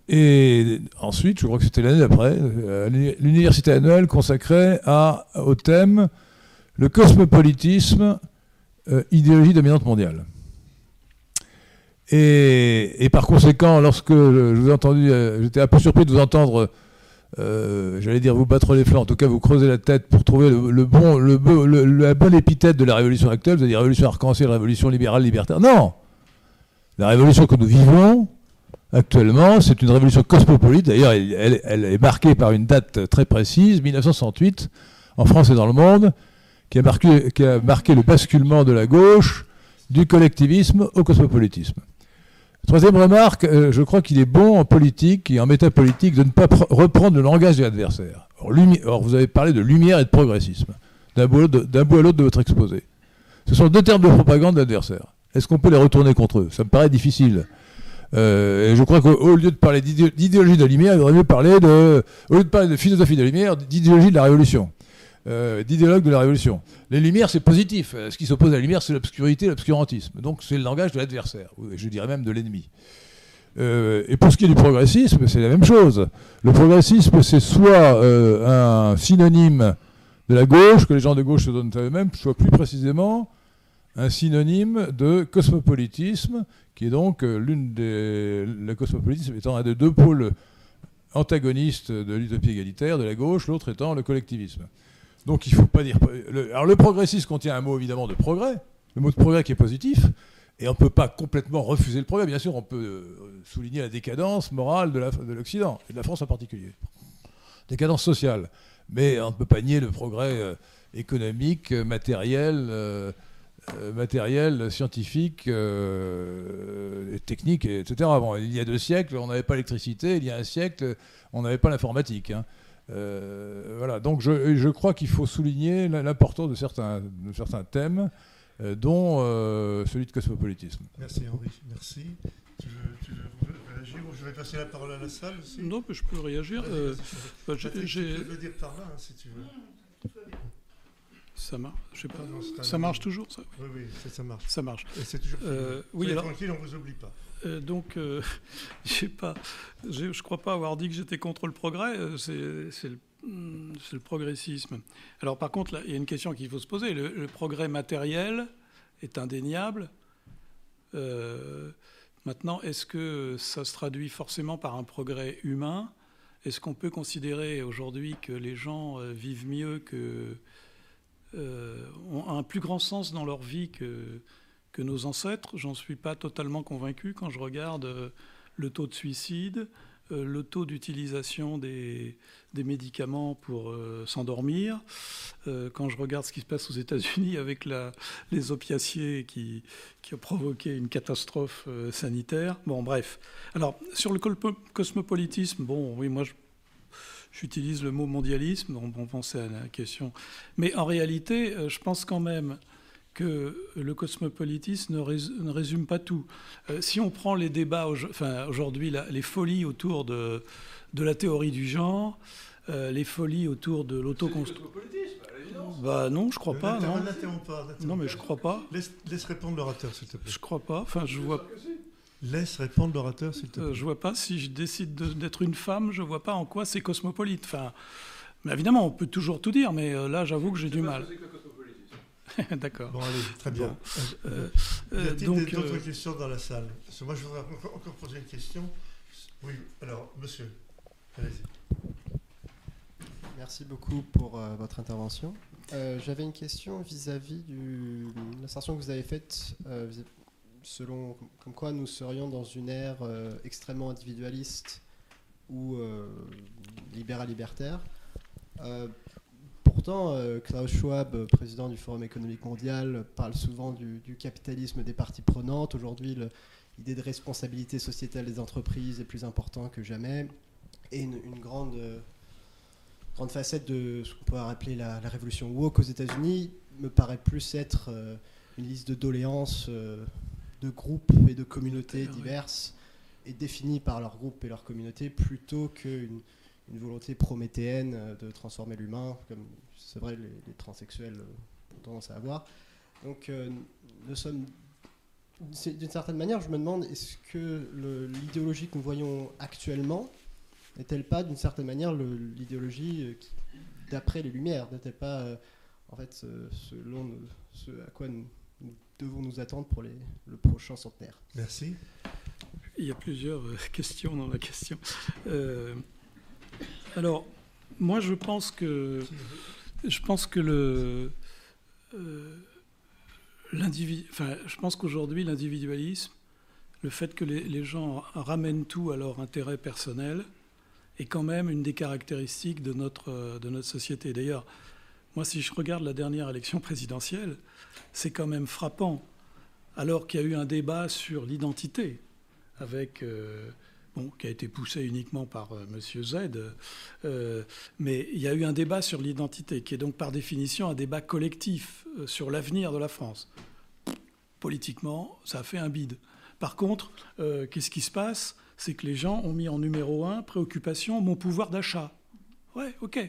S4: Et ensuite, je crois que c'était l'année d'après, l'université annuelle consacrée au thème le cosmopolitisme, idéologie dominante mondiale. Et, par conséquent, lorsque je vous ai entendu, euh, j'étais un peu surpris de vous entendre, euh, j'allais dire vous battre les flancs, en tout cas vous creuser la tête pour trouver le, bon, le, la bonne épithète de la révolution actuelle, c'est-à-dire révolution arc-en-ciel, révolution libérale, libertaire. Non La révolution que nous vivons actuellement, c'est une révolution cosmopolite. D'ailleurs, elle, est marquée par une date très précise, 1968, en France et dans le monde, qui a marqué le basculement de la gauche du collectivisme au cosmopolitisme. Troisième remarque, euh, je crois qu'il est bon en politique et en métapolitique de ne pas reprendre le langage de l'adversaire. Or, vous avez parlé de lumière et de progressisme, d'un bout, à l'autre de votre exposé. Ce sont deux termes de propagande de l'adversaire. Est-ce qu'on peut les retourner contre eux? Ça me paraît difficile. Euh, et je crois qu'au lieu de parler d'idéologie de la lumière, il vaudrait mieux parler de, au lieu de parler de philosophie de la lumière, d'idéologie de la révolution. Euh, d'idéologue de la Révolution. Les Lumières, c'est positif. Euh, ce qui s'oppose à la lumière, c'est l'obscurité, l'obscurantisme. Donc c'est le langage de l'adversaire, je dirais même de l'ennemi. Euh, et pour ce qui est du progressisme, c'est la même chose. Le progressisme, c'est soit un synonyme de la gauche, que les gens de gauche se donnent à eux-mêmes, soit plus précisément un synonyme de cosmopolitisme, qui est donc l'une des. Le cosmopolitisme étant un des deux pôles antagonistes de l'utopie égalitaire, de la gauche, l'autre étant le collectivisme. Donc il ne faut pas dire. alors le progressisme contient un mot évidemment de progrès, le mot de progrès qui est positif, et on ne peut pas complètement refuser le progrès. Bien sûr, on peut euh, souligner la décadence morale de l'Occident, et de la France en particulier. Décadence sociale. Mais on ne peut pas nier le progrès euh, économique, matériel, euh, matériel, scientifique, technique, etc. Il y a deux siècles, on n'avait pas l'électricité, il y a un siècle, on n'avait pas l'informatique. Hein. Euh, voilà, donc je, je crois qu'il faut souligner l'importance de certains, de certains thèmes, euh, dont euh, celui de cosmopolitisme.
S1: Merci Henri, merci. Tu veux, tu veux réagir ou je vais passer la parole à la salle aussi?
S2: Non, mais je peux réagir.
S1: Euh, bah, je veux dire par là, hein, si tu veux.
S2: Ça marche, je sais pas.
S1: Non, c'est un
S2: Ça marche toujours, ça
S1: Oui, oui, ça, ça marche.
S2: Ça marche.
S1: Et c'est toujours.
S2: Euh, oui,
S1: Soyez
S2: alors-
S1: tranquille, on vous oublie pas.
S2: Euh, donc, euh, [laughs] pas, je crois pas avoir dit que j'étais contre le progrès. euh, c'est, c'est le, hmm, c'est le progressisme. Alors, par contre, il y a une question qu'il faut se poser. Le, progrès matériel est indéniable. Euh, maintenant, est-ce que ça se traduit forcément par un progrès humain? Est-ce qu'on peut considérer aujourd'hui que les gens vivent mieux, que ont un plus grand sens dans leur vie que que nos ancêtres. J'en suis pas totalement convaincu quand je regarde euh, le taux de suicide, euh, le taux d'utilisation des, des médicaments pour euh, s'endormir, quand je regarde ce qui se passe aux États-Unis [laughs] avec la, les opiacés qui, qui ont provoqué une catastrophe sanitaire. Bon, bref. Alors, sur le cosmopolitisme, bon, oui, moi, J'utilise le mot mondialisme, on, on pensait à la question. Mais en réalité, je pense quand même que le cosmopolitisme ne, rés- ne résume pas tout. Euh, si on prend les débats, enfin, aujourd'hui, la- les folies autour de, de la théorie du genre, euh, les folies autour de l'autoconstruction. Bah non, je crois
S1: Ne
S2: pas, non.
S1: pas.
S2: Non, mais je crois pas.
S1: Laisse, laisse répondre l'orateur, s'il te plaît.
S2: Je crois pas. Enfin, je vois,
S1: Laisse répondre l'orateur, s'il te
S2: euh,
S1: plaît.
S2: je vois pas si je décide de- d'être une femme, je vois pas en quoi c'est cosmopolite. Enfin, mais évidemment, on peut toujours tout dire, mais euh, là, j'avoue que j'ai du mal. [laughs] D'accord.
S1: Bon, allez, très bien.
S2: Bon.
S1: Euh,
S2: Euh,
S1: y a-t-il
S2: donc,
S1: d'autres
S2: euh,
S1: questions dans la salle Parce que moi, je voudrais encore, encore poser une question. Oui, alors, monsieur, allez-y.
S5: Merci beaucoup pour euh, votre intervention. Euh, J'avais une question vis-à-vis de l'assertion que vous avez faite, euh, selon comme quoi nous serions dans une ère euh, extrêmement individualiste ou euh, libéral-libertaire. Pourtant, euh, Klaus Schwab, euh, président du Forum économique mondial, parle souvent du, du capitalisme des parties prenantes. Aujourd'hui, l'idée de responsabilité sociétale des entreprises est plus importante que jamais. Et une, une grande, euh, grande facette de ce qu'on peut appeler la, la révolution woke aux États-Unis me paraît plus être euh, une liste de doléances euh, de groupes et de communautés diverses et définies par leurs groupes et leurs communautés plutôt qu'une une volonté prométhéenne euh, de transformer l'humain, comme c'est vrai les, les transsexuels euh, ont tendance à avoir. Donc euh, nous sommes d'une certaine manière, je me demande, est-ce que l'idéologie que nous voyons actuellement n'est-elle pas d'une certaine manière l'idéologie euh, d'après les Lumières N'est-elle pas, euh, en fait, ce, selon nous- ce à quoi nous, nous devons nous attendre pour les- le prochain centenaire?
S1: Merci.
S2: Il y a plusieurs questions dans la question. Alors, moi, je pense que je pense que le euh, enfin, je pense qu'aujourd'hui, l'individualisme, le fait que les, gens ramènent tout à leur intérêt personnel, est quand même une des caractéristiques de notre de notre société. D'ailleurs, moi, si je regarde la dernière élection présidentielle, c'est quand même frappant. Alors qu'il y a eu un débat sur l'identité, avec euh, qui a été poussé uniquement par euh, Monsieur Z, euh, mais il y a eu un débat sur l'identité, qui est donc par définition un débat collectif euh, sur l'avenir de la France. Politiquement, ça a fait un bide. Par contre, qu'est-ce qui se passe? C'est que les gens ont mis en numéro un préoccupation mon pouvoir d'achat. Ouais, ok.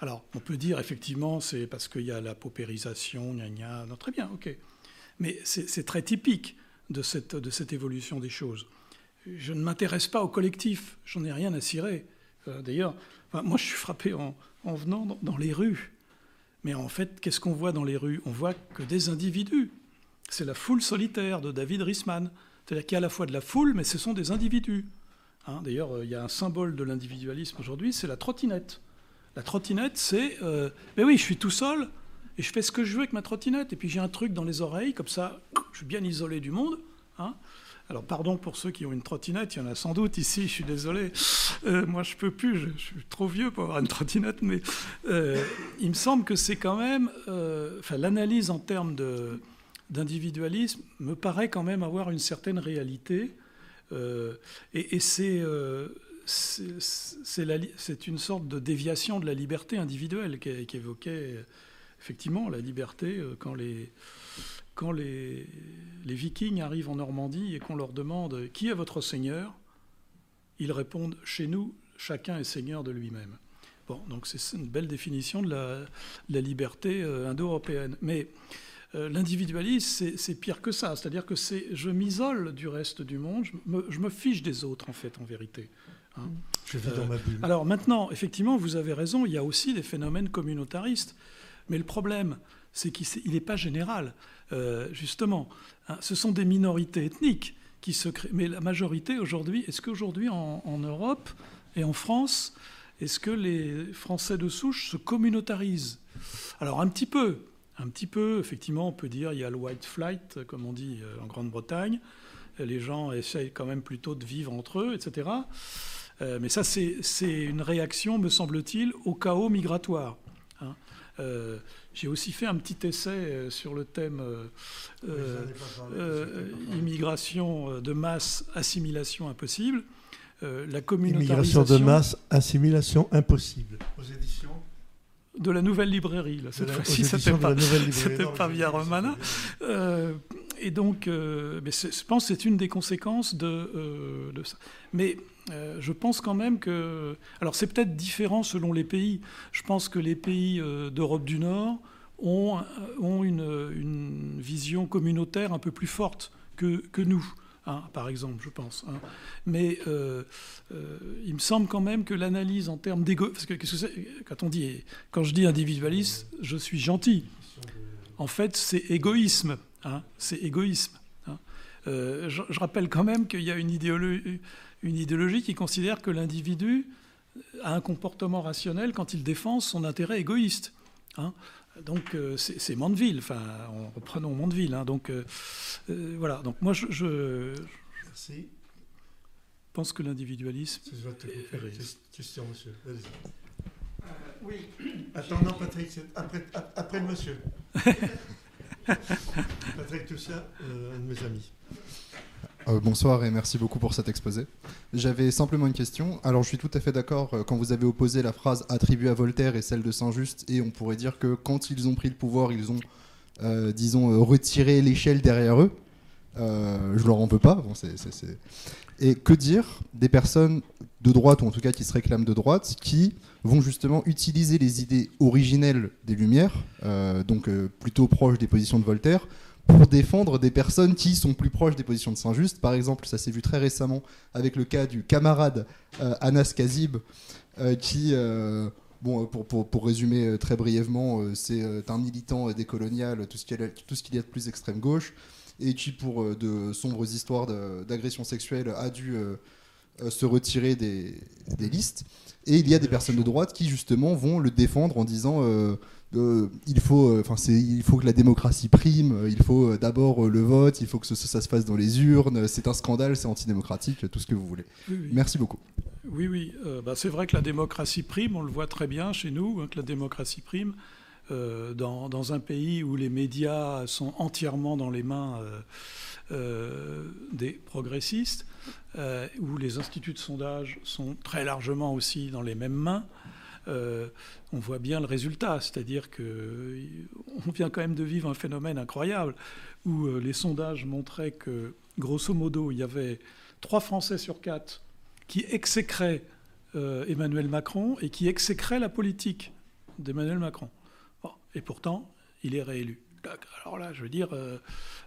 S2: Alors, on peut dire effectivement, c'est parce qu'il y a la paupérisation, gna gna, non, très bien, ok. Mais c'est très typique de cette évolution des choses. Je ne m'intéresse pas au collectif, j'en ai rien à cirer. Euh, D'ailleurs, moi je suis frappé en, en venant dans, les rues. Mais en fait, qu'est-ce qu'on voit dans les rues? On voit que des individus. C'est la foule solitaire de David Risman. C'est-à-dire qu'il y a à la fois de la foule, mais ce sont des individus. Hein, D'ailleurs, euh, il y a un symbole de l'individualisme aujourd'hui, c'est la trottinette. La trottinette, c'est, euh, ben oui, je suis tout seul et je fais ce que je veux avec ma trottinette. Et puis j'ai un truc dans les oreilles, comme ça, je suis bien isolé du monde. hein. Alors, pardon pour ceux qui ont une trottinette, il y en a sans doute ici, je suis désolé. Euh, moi, je peux plus, je, suis trop vieux pour avoir une trottinette, mais euh, il me semble que c'est quand même. euh, l'analyse en termes d'individualisme me paraît quand même avoir une certaine réalité. Et c'est. c'est une sorte de déviation de la liberté individuelle qui, qui évoquait euh, effectivement la liberté quand les, quand les, les vikings arrivent en Normandie et qu'on leur demande qui est votre seigneur, ils répondent chez nous, chacun est seigneur de lui-même. Bon, donc c'est une belle définition de la, liberté euh, indo-européenne. Mais euh, l'individualisme, c'est pire que ça. C'est-à-dire que je m'isole du reste du monde, je me, fiche des autres, en fait, en vérité.
S1: Hein. Je vis dans ma bulle.
S2: Alors maintenant, effectivement, vous avez raison, il y a aussi des phénomènes communautaristes. Mais le problème, c'est qu'il n'est pas général. Justement, hein. ce sont des minorités ethniques qui se créent. Mais la majorité aujourd'hui, est-ce qu'aujourd'hui en Europe et en France, est-ce que les Français de souche se communautarisent? Alors un petit peu, un petit peu, effectivement, on peut dire il y a le white flight, comme on dit euh, en Grande-Bretagne. Les gens essayent quand même plutôt de vivre entre eux, etc. Euh, mais ça, c'est une réaction, me semble-t-il, au chaos migratoire. Hein. Euh, j'ai aussi fait un petit essai sur le thème immigration de masse, assimilation impossible.
S1: Euh, la communautarisation. Immigration de masse, assimilation impossible. Aux éditions
S2: de la nouvelle librairie. Là, cette fois-ci, c'était pas, [laughs] pas via Romana. Euh, et donc, euh, je pense que c'est une des conséquences de, de ça. Mais je pense quand même que. Alors, c'est peut-être différent selon les pays. Je pense que les pays d'Europe du Nord ont, une, vision communautaire un peu plus forte que, nous. Hein, par exemple, je pense. Hein. Mais euh, euh, il me semble quand même que l'analyse en termes d'égo... Parce que, que quand, on dit, quand je dis individualiste, je suis gentil. En fait, c'est égoïsme. Hein, c'est égoïsme. Euh, je, rappelle quand même qu'il y a une idéologie, une idéologie qui considère que l'individu a un comportement rationnel quand il défend son intérêt égoïste. Donc euh, c'est Mandeville, enfin reprenons Mandeville. Hein, donc euh, euh, voilà. Donc moi je, pense que l'individualisme.
S1: Question, monsieur. oui. Attends, non, Patrick, après, après le monsieur. [laughs] Patrick Toussaint, un de mes amis.
S6: Euh, bonsoir et merci beaucoup pour cet exposé. J'avais simplement une question. Alors je suis tout à fait d'accord euh, quand vous avez opposé la phrase attribuée à Voltaire et celle de Saint-Just, et on pourrait dire que quand ils ont pris le pouvoir, ils ont, euh, disons, retiré l'échelle derrière eux. je leur en veux pas. Et que dire des personnes de droite, ou en tout cas qui se réclament de droite, qui vont justement utiliser les idées originelles des Lumières, donc plutôt proches des positions de Voltaire, pour défendre des personnes qui sont plus proches des positions de Saint-Just. Par exemple, ça s'est vu très récemment avec le cas du camarade euh, Anas Kazib, euh, qui, euh, bon, pour, pour, pour, résumer très brièvement, c'est un militant décolonial, tout ce qu'il y, y, a de plus extrême gauche, et qui, pour de sombres histoires d'agression sexuelle, a dû se retirer des, des, listes. Et il y a des personnes de droite qui, justement, vont le défendre en disant euh, il, faut, euh, il faut que la démocratie prime, euh, il faut d'abord le vote, il faut que ça, se fasse dans les urnes, c'est un scandale, c'est antidémocratique, tout ce que vous voulez. Merci beaucoup.
S2: Oui, oui, bah, c'est vrai que la démocratie prime, on le voit très bien chez nous, hein, que la démocratie prime. dans, dans, un pays où les médias sont entièrement dans les mains des progressistes, où les instituts de sondage sont très largement aussi dans les mêmes mains, euh, on voit bien le résultat, c'est-à-dire qu'on vient quand même de vivre un phénomène incroyable où euh, les sondages montraient que, grosso modo, il y avait trois Français sur quatre qui exécraient euh, Emmanuel Macron et qui exécraient la politique d'Emmanuel Macron. et pourtant, il est réélu. Alors là, je veux dire,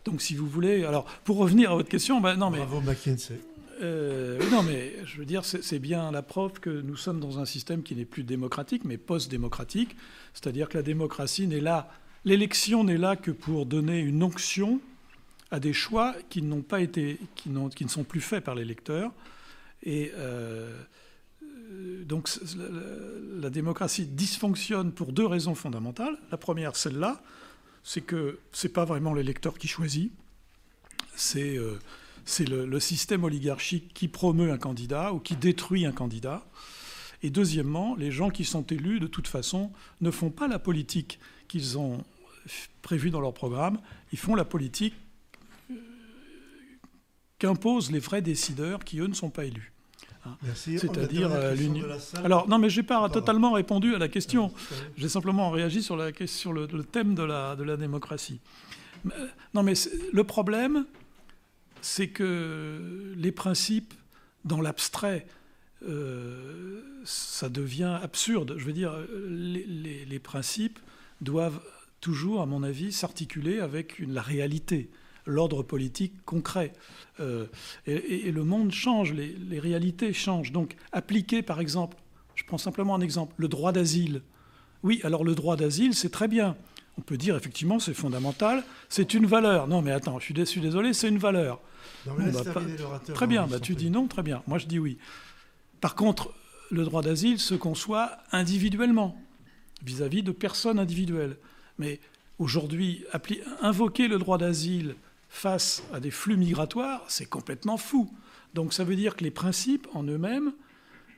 S2: donc si vous voulez, alors pour revenir à votre question, ben non mais.
S1: Bravo McKinsey.
S2: Euh, non, mais je veux dire, c'est bien la preuve que nous sommes dans un système qui n'est plus démocratique, mais post-démocratique. C'est-à-dire que la démocratie n'est là, l'élection n'est là que pour donner une onction à des choix qui n'ont pas été, qui, qui, ne sont plus faits par l'électeur. Et euh, donc la, la, démocratie dysfonctionne pour deux raisons fondamentales. La première, celle-là, c'est que c'est pas vraiment l'électeur qui choisit, c'est euh, le, système oligarchique qui promeut un candidat ou qui détruit un candidat. Et deuxièmement, les gens qui sont élus, de toute façon, ne font pas la politique qu'ils ont prévue dans leur programme, ils font la politique euh, qu'imposent les vrais décideurs qui, eux, ne sont pas élus.
S1: Hein. C'est-à-dire euh, l'union.
S2: Alors, non, mais je n'ai pas totalement répondu à la question. J'ai simplement réagi sur, la, sur le, le, thème de la, de la démocratie. Non, mais le problème, c'est que les principes, dans l'abstrait, euh, ça devient absurde. Je veux dire, les, les principes doivent toujours, à mon avis, s'articuler avec une, la réalité l'ordre politique concret. Euh, et, le monde change, les, réalités changent. Donc appliquer, par exemple, je prends simplement un exemple, le droit d'asile. Oui, alors le droit d'asile, c'est très bien. On peut dire effectivement c'est fondamental, c'est une valeur. Non mais attends, je suis, désolé, c'est une valeur.
S1: Bah,
S2: très bien, bah, tu dis non, très bien. Moi je dis oui. Par contre, le droit d'asile se conçoit individuellement, vis-à-vis -vis de personnes individuelles. Mais aujourd'hui, invoquer le droit d'asile face à des flux migratoires, c'est complètement fou. Donc ça veut dire que les principes en eux-mêmes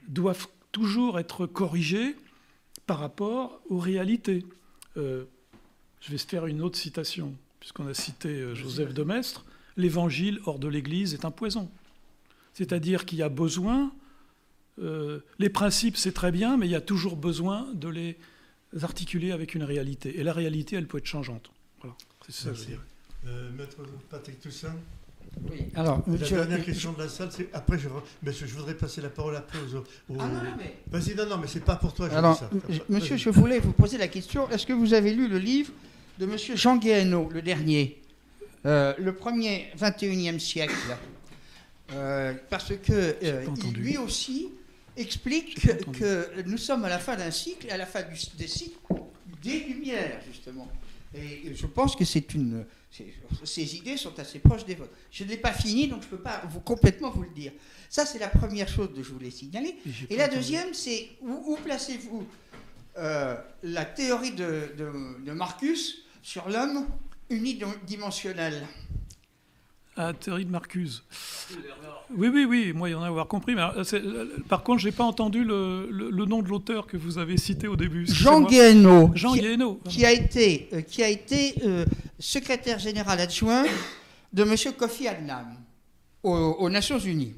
S2: doivent toujours être corrigés par rapport aux réalités. Euh, je vais se faire une autre citation, puisqu'on a cité euh, Joseph de Maistre. L'évangile hors de l'Église est un poison. C'est-à-dire qu'il y a besoin, euh, les principes c'est très bien, mais il y a toujours besoin de les articuler avec une réalité. Et la réalité, elle peut être changeante. Voilà, c'est ça que je veux dire.
S1: Euh, Maître Patrick Toussaint
S7: oui, alors.
S1: La dernière question de la salle, c'est. Après, je, mais je, voudrais passer la parole après aux.
S7: Ah non, non, mais.
S1: Vas-y, non, non, mais c'est pas pour toi.
S7: alors, ça. monsieur, je voulais vous poser la question est-ce que vous avez lu le livre de monsieur Jean Guéhenno, le dernier euh, Le premier 21e siècle? Euh, Parce que lui aussi explique que, nous sommes à la fin d'un cycle, et à la fin du, des cycles, des Lumières, justement. Et je pense que c'est une ces idées sont assez proches des vôtres. Je ne l'ai pas fini, donc je ne peux pas vous, complètement vous le dire. Ça, c'est la première chose que je voulais signaler. Et, la deuxième, c'est où, placez-vous euh, la théorie de, de, Marcus sur l'homme unidimensionnel?
S2: Ah, théorie de Marcuse. Oui, oui, oui, moi, il y en a avoir compris. Mais euh, euh, par contre, je n'ai pas entendu le, nom de l'auteur que vous avez cité au début.
S7: Jean Guéhenno.
S2: Jean
S7: qui,
S2: Guéhenno.
S7: Qui a été, euh, qui a été secrétaire général adjoint de M. Kofi Annan aux, Nations Unies.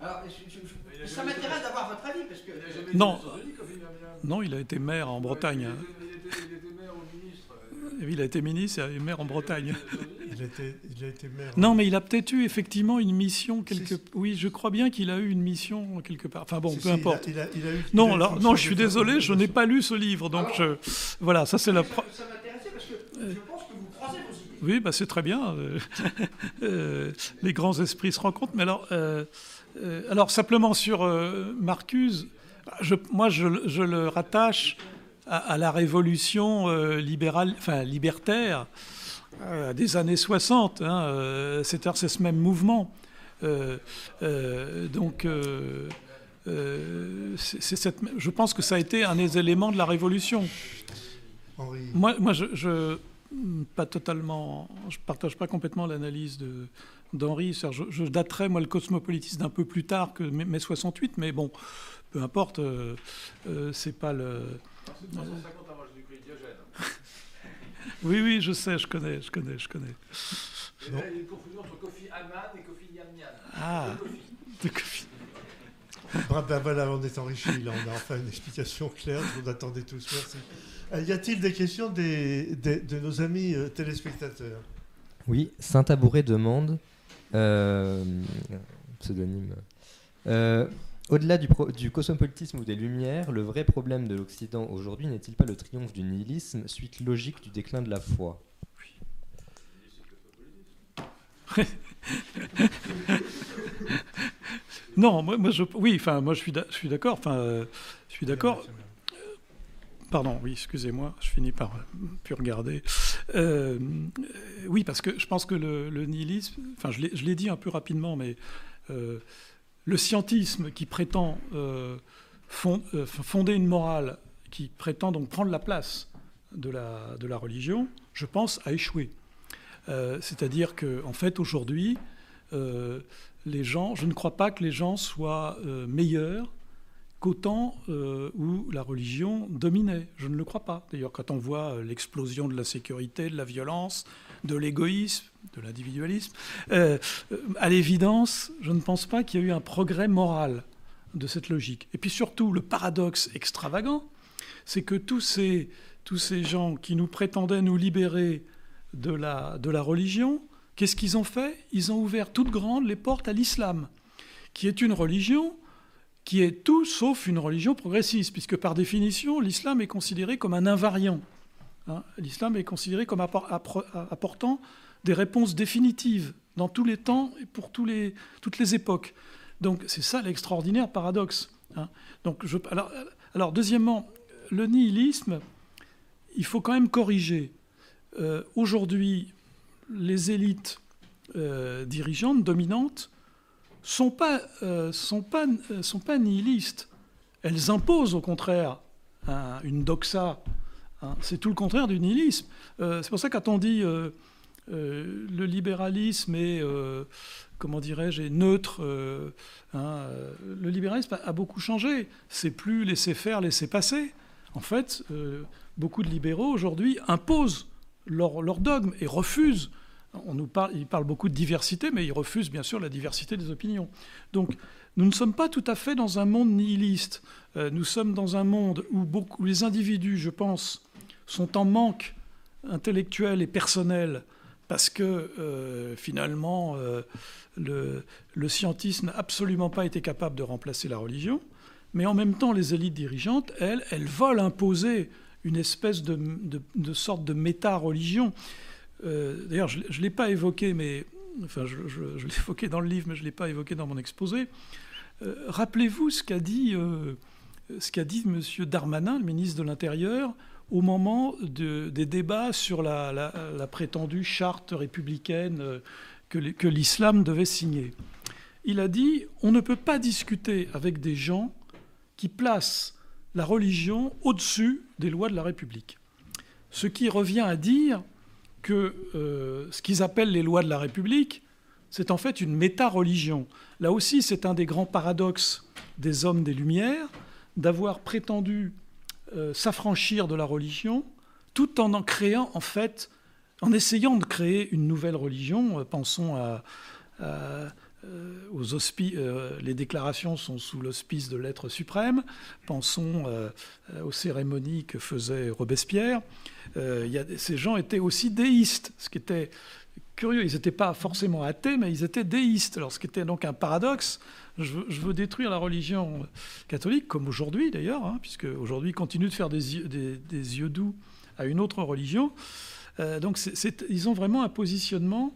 S7: Alors, ça m'intéresse d'avoir votre avis. Parce que...
S2: Non. Non, il a été maire en Bretagne. Hein. Il a été ministre et maire en Bretagne.
S1: Il a été, maire.
S2: Non, mais il a peut-être eu effectivement une mission quelque. Oui, je crois bien qu'il a eu une mission quelque part. Enfin bon, peu importe. non, alors, non, je suis désolé, je n'ai pas lu ce livre, donc je... voilà, ça c'est la.
S7: Ça, m'intéressait parce que je pense que vous croisez vos idées.
S2: Oui, bah, c'est très bien. Euh, [laughs] euh, les grands esprits se rencontrent. Mais alors, euh, alors simplement sur Marcuse, je, moi je, je le rattache à, la révolution euh, libérale, enfin, libertaire euh, des années 60. Hein, euh, c'est ce même mouvement. donc, cette, je pense que ça a été un des éléments de la révolution. Moi, moi je, je, pas totalement, je partage pas complètement l'analyse de d'Henri. Je, je, daterais moi le cosmopolitisme d'un peu plus tard que mai, 68, mais bon, peu importe, c'est pas le oui, oui, je sais, je connais, je connais, je connais.
S8: il y a une confusion entre Kofi Annan et Kofi Yamnian.
S2: Ah, de Kofi.
S1: ben voilà, on est enrichi, là, on a enfin une explication claire, vous attendez tous, merci. Euh, y a-t-il des questions des, de nos amis euh, téléspectateurs?
S9: Oui, Saint-Tabouret demande, euh, pseudonyme, euh, au-delà du, cosmopolitisme ou des Lumières, le vrai problème de l'Occident aujourd'hui n'est-il pas le triomphe du nihilisme, suite logique du déclin de la foi? [laughs]
S2: Non, moi, je, oui, enfin, moi je suis, d'accord. Enfin, euh, je suis d'accord. Pardon, oui, excusez-moi, je finis par plus regarder. Euh, oui, parce que je pense que le, nihilisme, enfin, je l'ai dit un peu rapidement, mais euh, le scientisme qui prétend euh, euh, fonder une morale, qui prétend donc prendre la place de la, de la religion, je pense, a échoué. Euh, c'est-à-dire qu'en en fait, aujourd'hui, les gens, je ne crois pas que les gens soient meilleurs qu'au temps où la religion dominait. Je ne le crois pas. D'ailleurs, quand on voit l'explosion de la sécurité, de la violence, de l'égoïsme, de l'individualisme. Euh, à l'évidence, je ne pense pas qu'il y ait eu un progrès moral de cette logique. Et puis surtout, le paradoxe extravagant, c'est que tous ces, gens qui nous prétendaient nous libérer de la religion Qu'est-ce qu'ils ont fait? Ils ont ouvert toutes grandes les portes à l'islam, qui est une religion qui est tout sauf une religion progressiste, puisque par définition, l'islam est considéré comme un invariant. Hein. l'islam est considéré comme apportant des réponses définitives dans tous les temps et pour toutes les époques. Donc c'est ça l'extraordinaire paradoxe. Hein. Alors, deuxièmement, le nihilisme, il faut quand même corriger. Euh, aujourd'hui, les élites euh, dirigeantes, dominantes, sont euh, sont pas, sont pas nihilistes. Elles imposent au contraire une doxa. Hein. C'est tout le contraire du nihilisme. c'est pour ça que quand on dit le libéralisme est comment dirais-je, neutre. Hein, le libéralisme a, beaucoup changé. C'est plus laisser faire, laisser passer. En fait, beaucoup de libéraux aujourd'hui imposent leur, leur, dogme et refusent. On nous parle, ils parlent beaucoup de diversité, mais ils refusent bien sûr la diversité des opinions. Donc, nous ne sommes pas tout à fait dans un monde nihiliste. Euh, nous sommes dans un monde où, les individus, je pense, sont en manque intellectuel et personnel parce que euh, finalement, euh, le, le, scientisme n'a absolument pas été capable de remplacer la religion. Mais en même temps, les élites dirigeantes, elles, elles veulent imposer une espèce de, sorte de méta-religion. D'ailleurs, je ne l'ai pas évoqué, mais enfin, je, l'ai [laughs] évoqué dans le livre, mais je ne l'ai pas évoqué dans mon exposé. Euh, rappelez-vous ce qu'a dit, euh, ce qu'a dit M. Darmanin, le ministre de l'Intérieur, au moment des débats sur la, prétendue charte républicaine que, que l'islam devait signer. Il a dit on ne peut pas discuter avec des gens qui placent la religion au-dessus des lois de la République. Ce qui revient à dire que euh, ce qu'ils appellent les lois de la République, c'est en fait une méta-religion. Là aussi, c'est un des grands paradoxes des hommes des Lumières, d'avoir prétendu euh, s'affranchir de la religion, tout en en créant, en fait, en essayant de créer une nouvelle religion. Euh, pensons euh, aux euh, les déclarations sont sous l'hospice de l'être suprême. Pensons aux cérémonies que faisait Robespierre. Ces gens étaient aussi déistes, ce qui était curieux. Ils n'étaient pas forcément athées, mais ils étaient déistes. Alors, ce qui était donc un paradoxe. Je veux, détruire la religion catholique, comme aujourd'hui d'ailleurs, hein, puisque aujourd'hui ils continuent de faire des, des, yeux doux à une autre religion. donc, ils ont vraiment un positionnement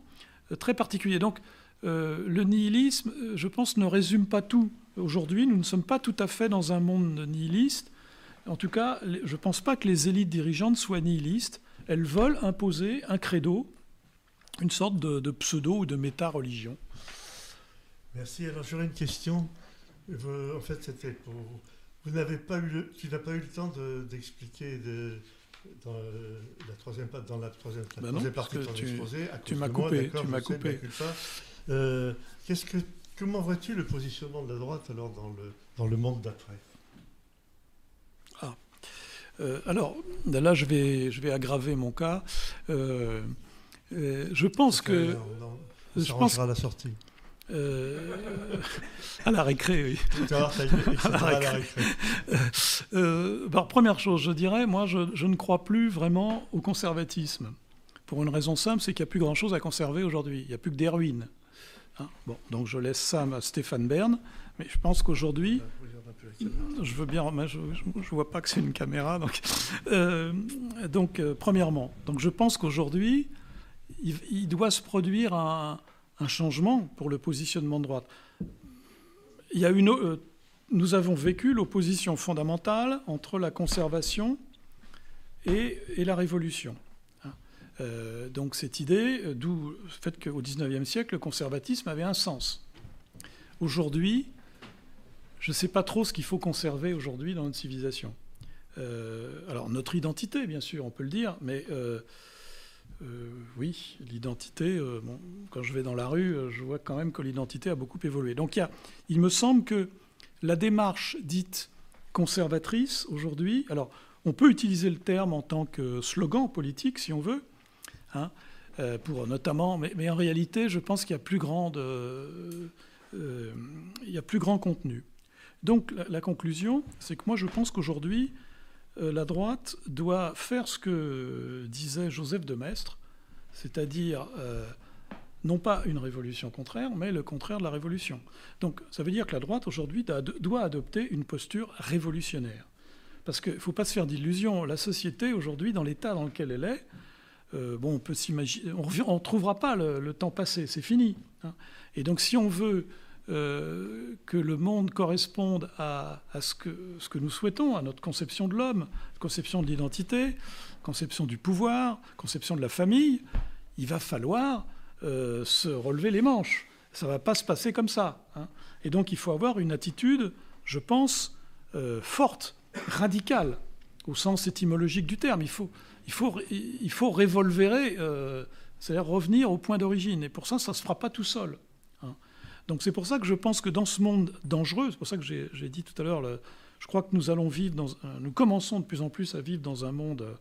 S2: très particulier. Donc, euh, le nihilisme, euh, je pense, ne résume pas tout. Aujourd'hui, nous ne sommes pas tout à fait dans un monde nihiliste. En tout cas, je ne pense pas que les élites dirigeantes soient nihilistes. Elles veulent imposer un credo, une sorte de, pseudo ou de méta-religion.
S1: Merci. Alors j'aurais une question. En fait, c'était pour. Vous n'avez pas eu le... Tu n'as pas eu le temps d'expliquer de, dans, la troisième, dans la troisième,
S2: bah partie de ton exposé. tu m'as coupé. Tu m'as coupé.
S1: Euh, qu'est-ce que, comment vois-tu le positionnement de la droite alors dans le, dans le monde d'après?
S2: Ah. Euh, alors, là, je vais, je vais aggraver mon cas. Euh, je pense que.
S1: On, je pense à la sortie. [laughs]
S2: à la récré, oui. [laughs] à la récré. première chose, je dirais, moi, je, je, ne crois plus vraiment au conservatisme. Pour une raison simple, c'est qu'il n'y a plus grand-chose à conserver aujourd'hui. Il n'y a plus que des ruines. Hein, bon, donc je laisse ça à Stéphane Bern, mais je pense qu'aujourd'hui, je veux bien, je, ne vois pas que c'est une caméra, donc, euh, donc euh, premièrement, donc je pense qu'aujourd'hui, il, doit se produire un, changement pour le positionnement de droite. Il y a une, euh, nous avons vécu l'opposition fondamentale entre la conservation et, la révolution. Euh, donc cette idée, euh, d'où le fait qu'au XIXe siècle, le conservatisme avait un sens. Aujourd'hui, je ne sais pas trop ce qu'il faut conserver aujourd'hui dans notre civilisation. Alors notre identité, bien sûr, on peut le dire, mais oui, l'identité, quand je vais dans la rue, je vois quand même que l'identité a beaucoup évolué. Donc il, il me semble que la démarche dite conservatrice aujourd'hui, alors on peut utiliser le terme en tant que slogan politique si on veut, Hein, euh, pour notamment, mais, en réalité, je pense qu'il y a plus grand, euh, il y a plus grand contenu. Donc la, conclusion, c'est que moi je pense qu'aujourd'hui, euh, la droite doit faire ce que disait Joseph de Maistre, c'est-à-dire non pas une révolution contraire, mais le contraire de la révolution. Donc ça veut dire que la droite aujourd'hui doit adopter une posture révolutionnaire. Parce qu'il ne faut pas se faire d'illusions. La société aujourd'hui, dans l'état dans lequel elle est, euh, bon, on ne trouvera pas le, temps passé, c'est fini. Hein. Et donc si on veut euh, que le monde corresponde à, ce, que, nous souhaitons, à notre conception de l'homme, conception de l'identité, conception du pouvoir, conception de la famille, il va falloir euh, se relever les manches. Ça ne va pas se passer comme ça. Hein. Et donc il faut avoir une attitude, je pense, euh, forte, radicale, au sens étymologique du terme. Il faut, il faut, il faut c'est-à-dire revenir au point d'origine. Et pour ça, ça ne se fera pas tout seul. Donc c'est pour ça que je pense que dans ce monde dangereux, c'est pour ça que j'ai dit tout à l'heure, je crois que nous allons vivre dans, nous commençons de plus en plus à vivre dans un monde euh,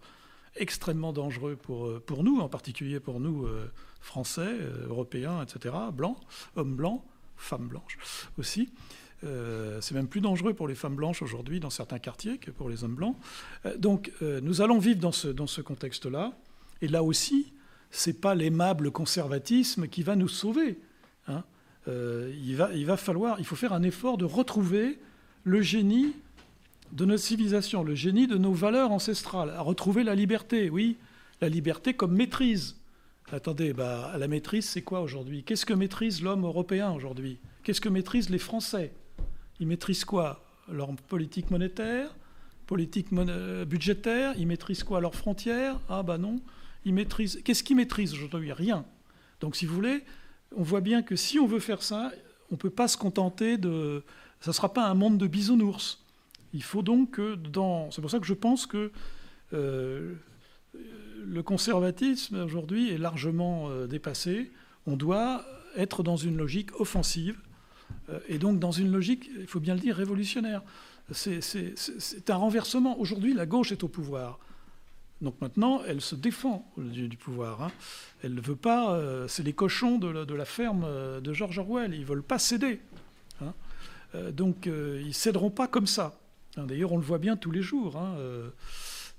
S2: extrêmement dangereux pour, euh, pour nous, en particulier pour nous euh, Français, Européens, etc., blancs, hommes blancs, femmes blanches aussi. c'est même plus dangereux pour les femmes blanches aujourd'hui dans certains quartiers que pour les hommes blancs. donc nous allons vivre dans ce, dans ce contexte-là. Et là aussi, c'est pas l'aimable conservatisme qui va nous sauver. Hein. Euh, il, va, il falloir, il faut faire un effort de retrouver le génie de notre civilisation, le génie de nos valeurs ancestrales, retrouver la liberté, oui, la liberté comme maîtrise. Attendez, bah, la maîtrise, c'est quoi aujourd'hui? Qu'est-ce que maîtrise l'homme européen aujourd'hui? Qu'est-ce que maîtrisent les Français? Ils maîtrisent quoi? Leur politique monétaire, politique budgétaire? Ils maîtrisent quoi? Leurs frontières? Ah bah non. Ils maîtrisent... Qu'est-ce qu'ils maîtrisent aujourd'hui? Rien. Donc si vous voulez, on voit bien que si on veut faire ça, on ne peut pas se contenter de... Ça ne sera pas un monde de bisounours. Il faut donc que dans... C'est pour ça que je pense que euh, le conservatisme aujourd'hui est largement euh, dépassé. On doit être dans une logique offensive euh, et donc dans une logique, il faut bien le dire, révolutionnaire. C'est un renversement. Aujourd'hui, la gauche est au pouvoir. Donc maintenant, elle se défend du, pouvoir. Hein. Elle ne veut pas. Euh, c'est les cochons de la, ferme euh, de George Orwell. Ils ne veulent pas céder. Hein. Euh, donc ils ne céderont pas comme ça. Hein, d'ailleurs, on le voit bien tous les jours.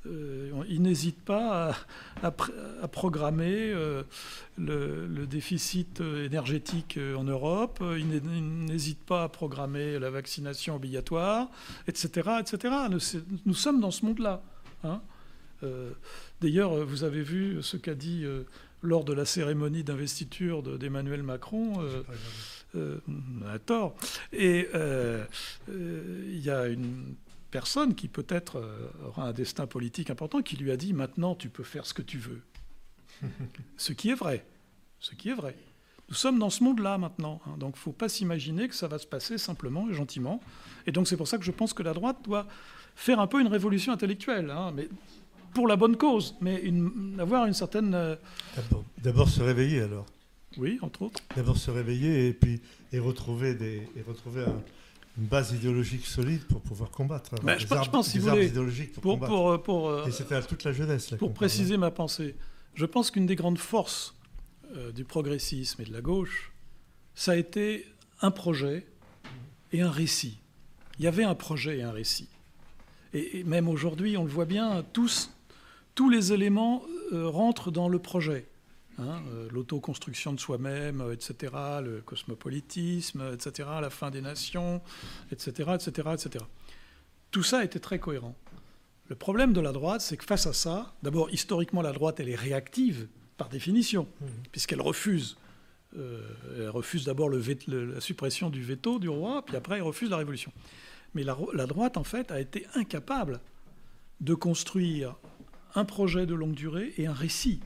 S2: ils n'hésitent pas à, programmer le, déficit énergétique en Europe. Ils n'hésitent pas à programmer la vaccination obligatoire, etc., etc. Nous, sommes dans ce monde-là. Euh, d'ailleurs, vous avez vu ce qu'a dit euh, lors de la cérémonie d'investiture d'Emmanuel Macron, euh, à tort. Et il y a une personne qui peut-être aura un destin politique important qui lui a dit maintenant tu peux faire ce que tu veux. [laughs] ce qui est vrai. Ce qui est vrai. Nous sommes dans ce monde-là maintenant, hein. donc il ne faut pas s'imaginer que ça va se passer simplement et gentiment. Et donc c'est pour ça que je pense que la droite doit faire un peu une révolution intellectuelle, hein. mais pour la bonne cause, mais avoir une certaine... Euh,
S1: d'abord se réveiller alors.
S2: Oui, entre autres.
S1: D'abord se réveiller et puis et retrouver, des, et retrouver une base idéologique solide pour pouvoir combattre.
S2: je, pense, si vous voulez, pour, pour, euh, pour,
S1: euh, et c'était toute la jeunesse.
S2: pour préciser ma pensée, je pense qu'une des grandes forces du progressisme et de la gauche, ça a été un projet et un récit. Il y avait un projet et un récit. Et, et même aujourd'hui, on le voit bien, tous tous les éléments euh, rentrent dans le projet. Hein, euh, l'autoconstruction de soi-même, euh, etc., le cosmopolitisme, etc., la fin des nations, etc., etc., etc. Tout ça était très cohérent. Le problème de la droite, c'est que face à ça, d'abord, historiquement, la droite, elle est réactive, par définition, mmh. puisqu'elle refuse. elle refuse d'abord la suppression du veto du roi, puis après, elle refuse la révolution. Mais la, la droite, en fait, a été incapable de construire un projet de longue durée et un récit.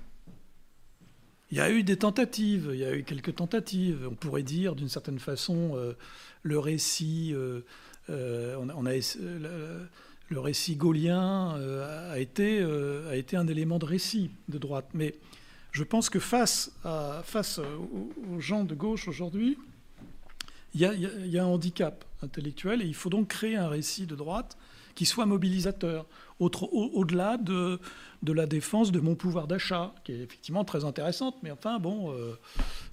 S2: Il y a eu des tentatives, il y a eu quelques tentatives. On pourrait dire d'une certaine façon euh, le récit, euh, euh, le récit gaulien a, été, un élément de récit de droite. Mais je pense que face, à, face aux, gens de gauche aujourd'hui, il y, a, un handicap intellectuel et il faut donc créer un récit de droite qui soit mobilisateur au-delà de, de, la défense de mon pouvoir d'achat, qui est effectivement très intéressante, mais enfin, bon, euh,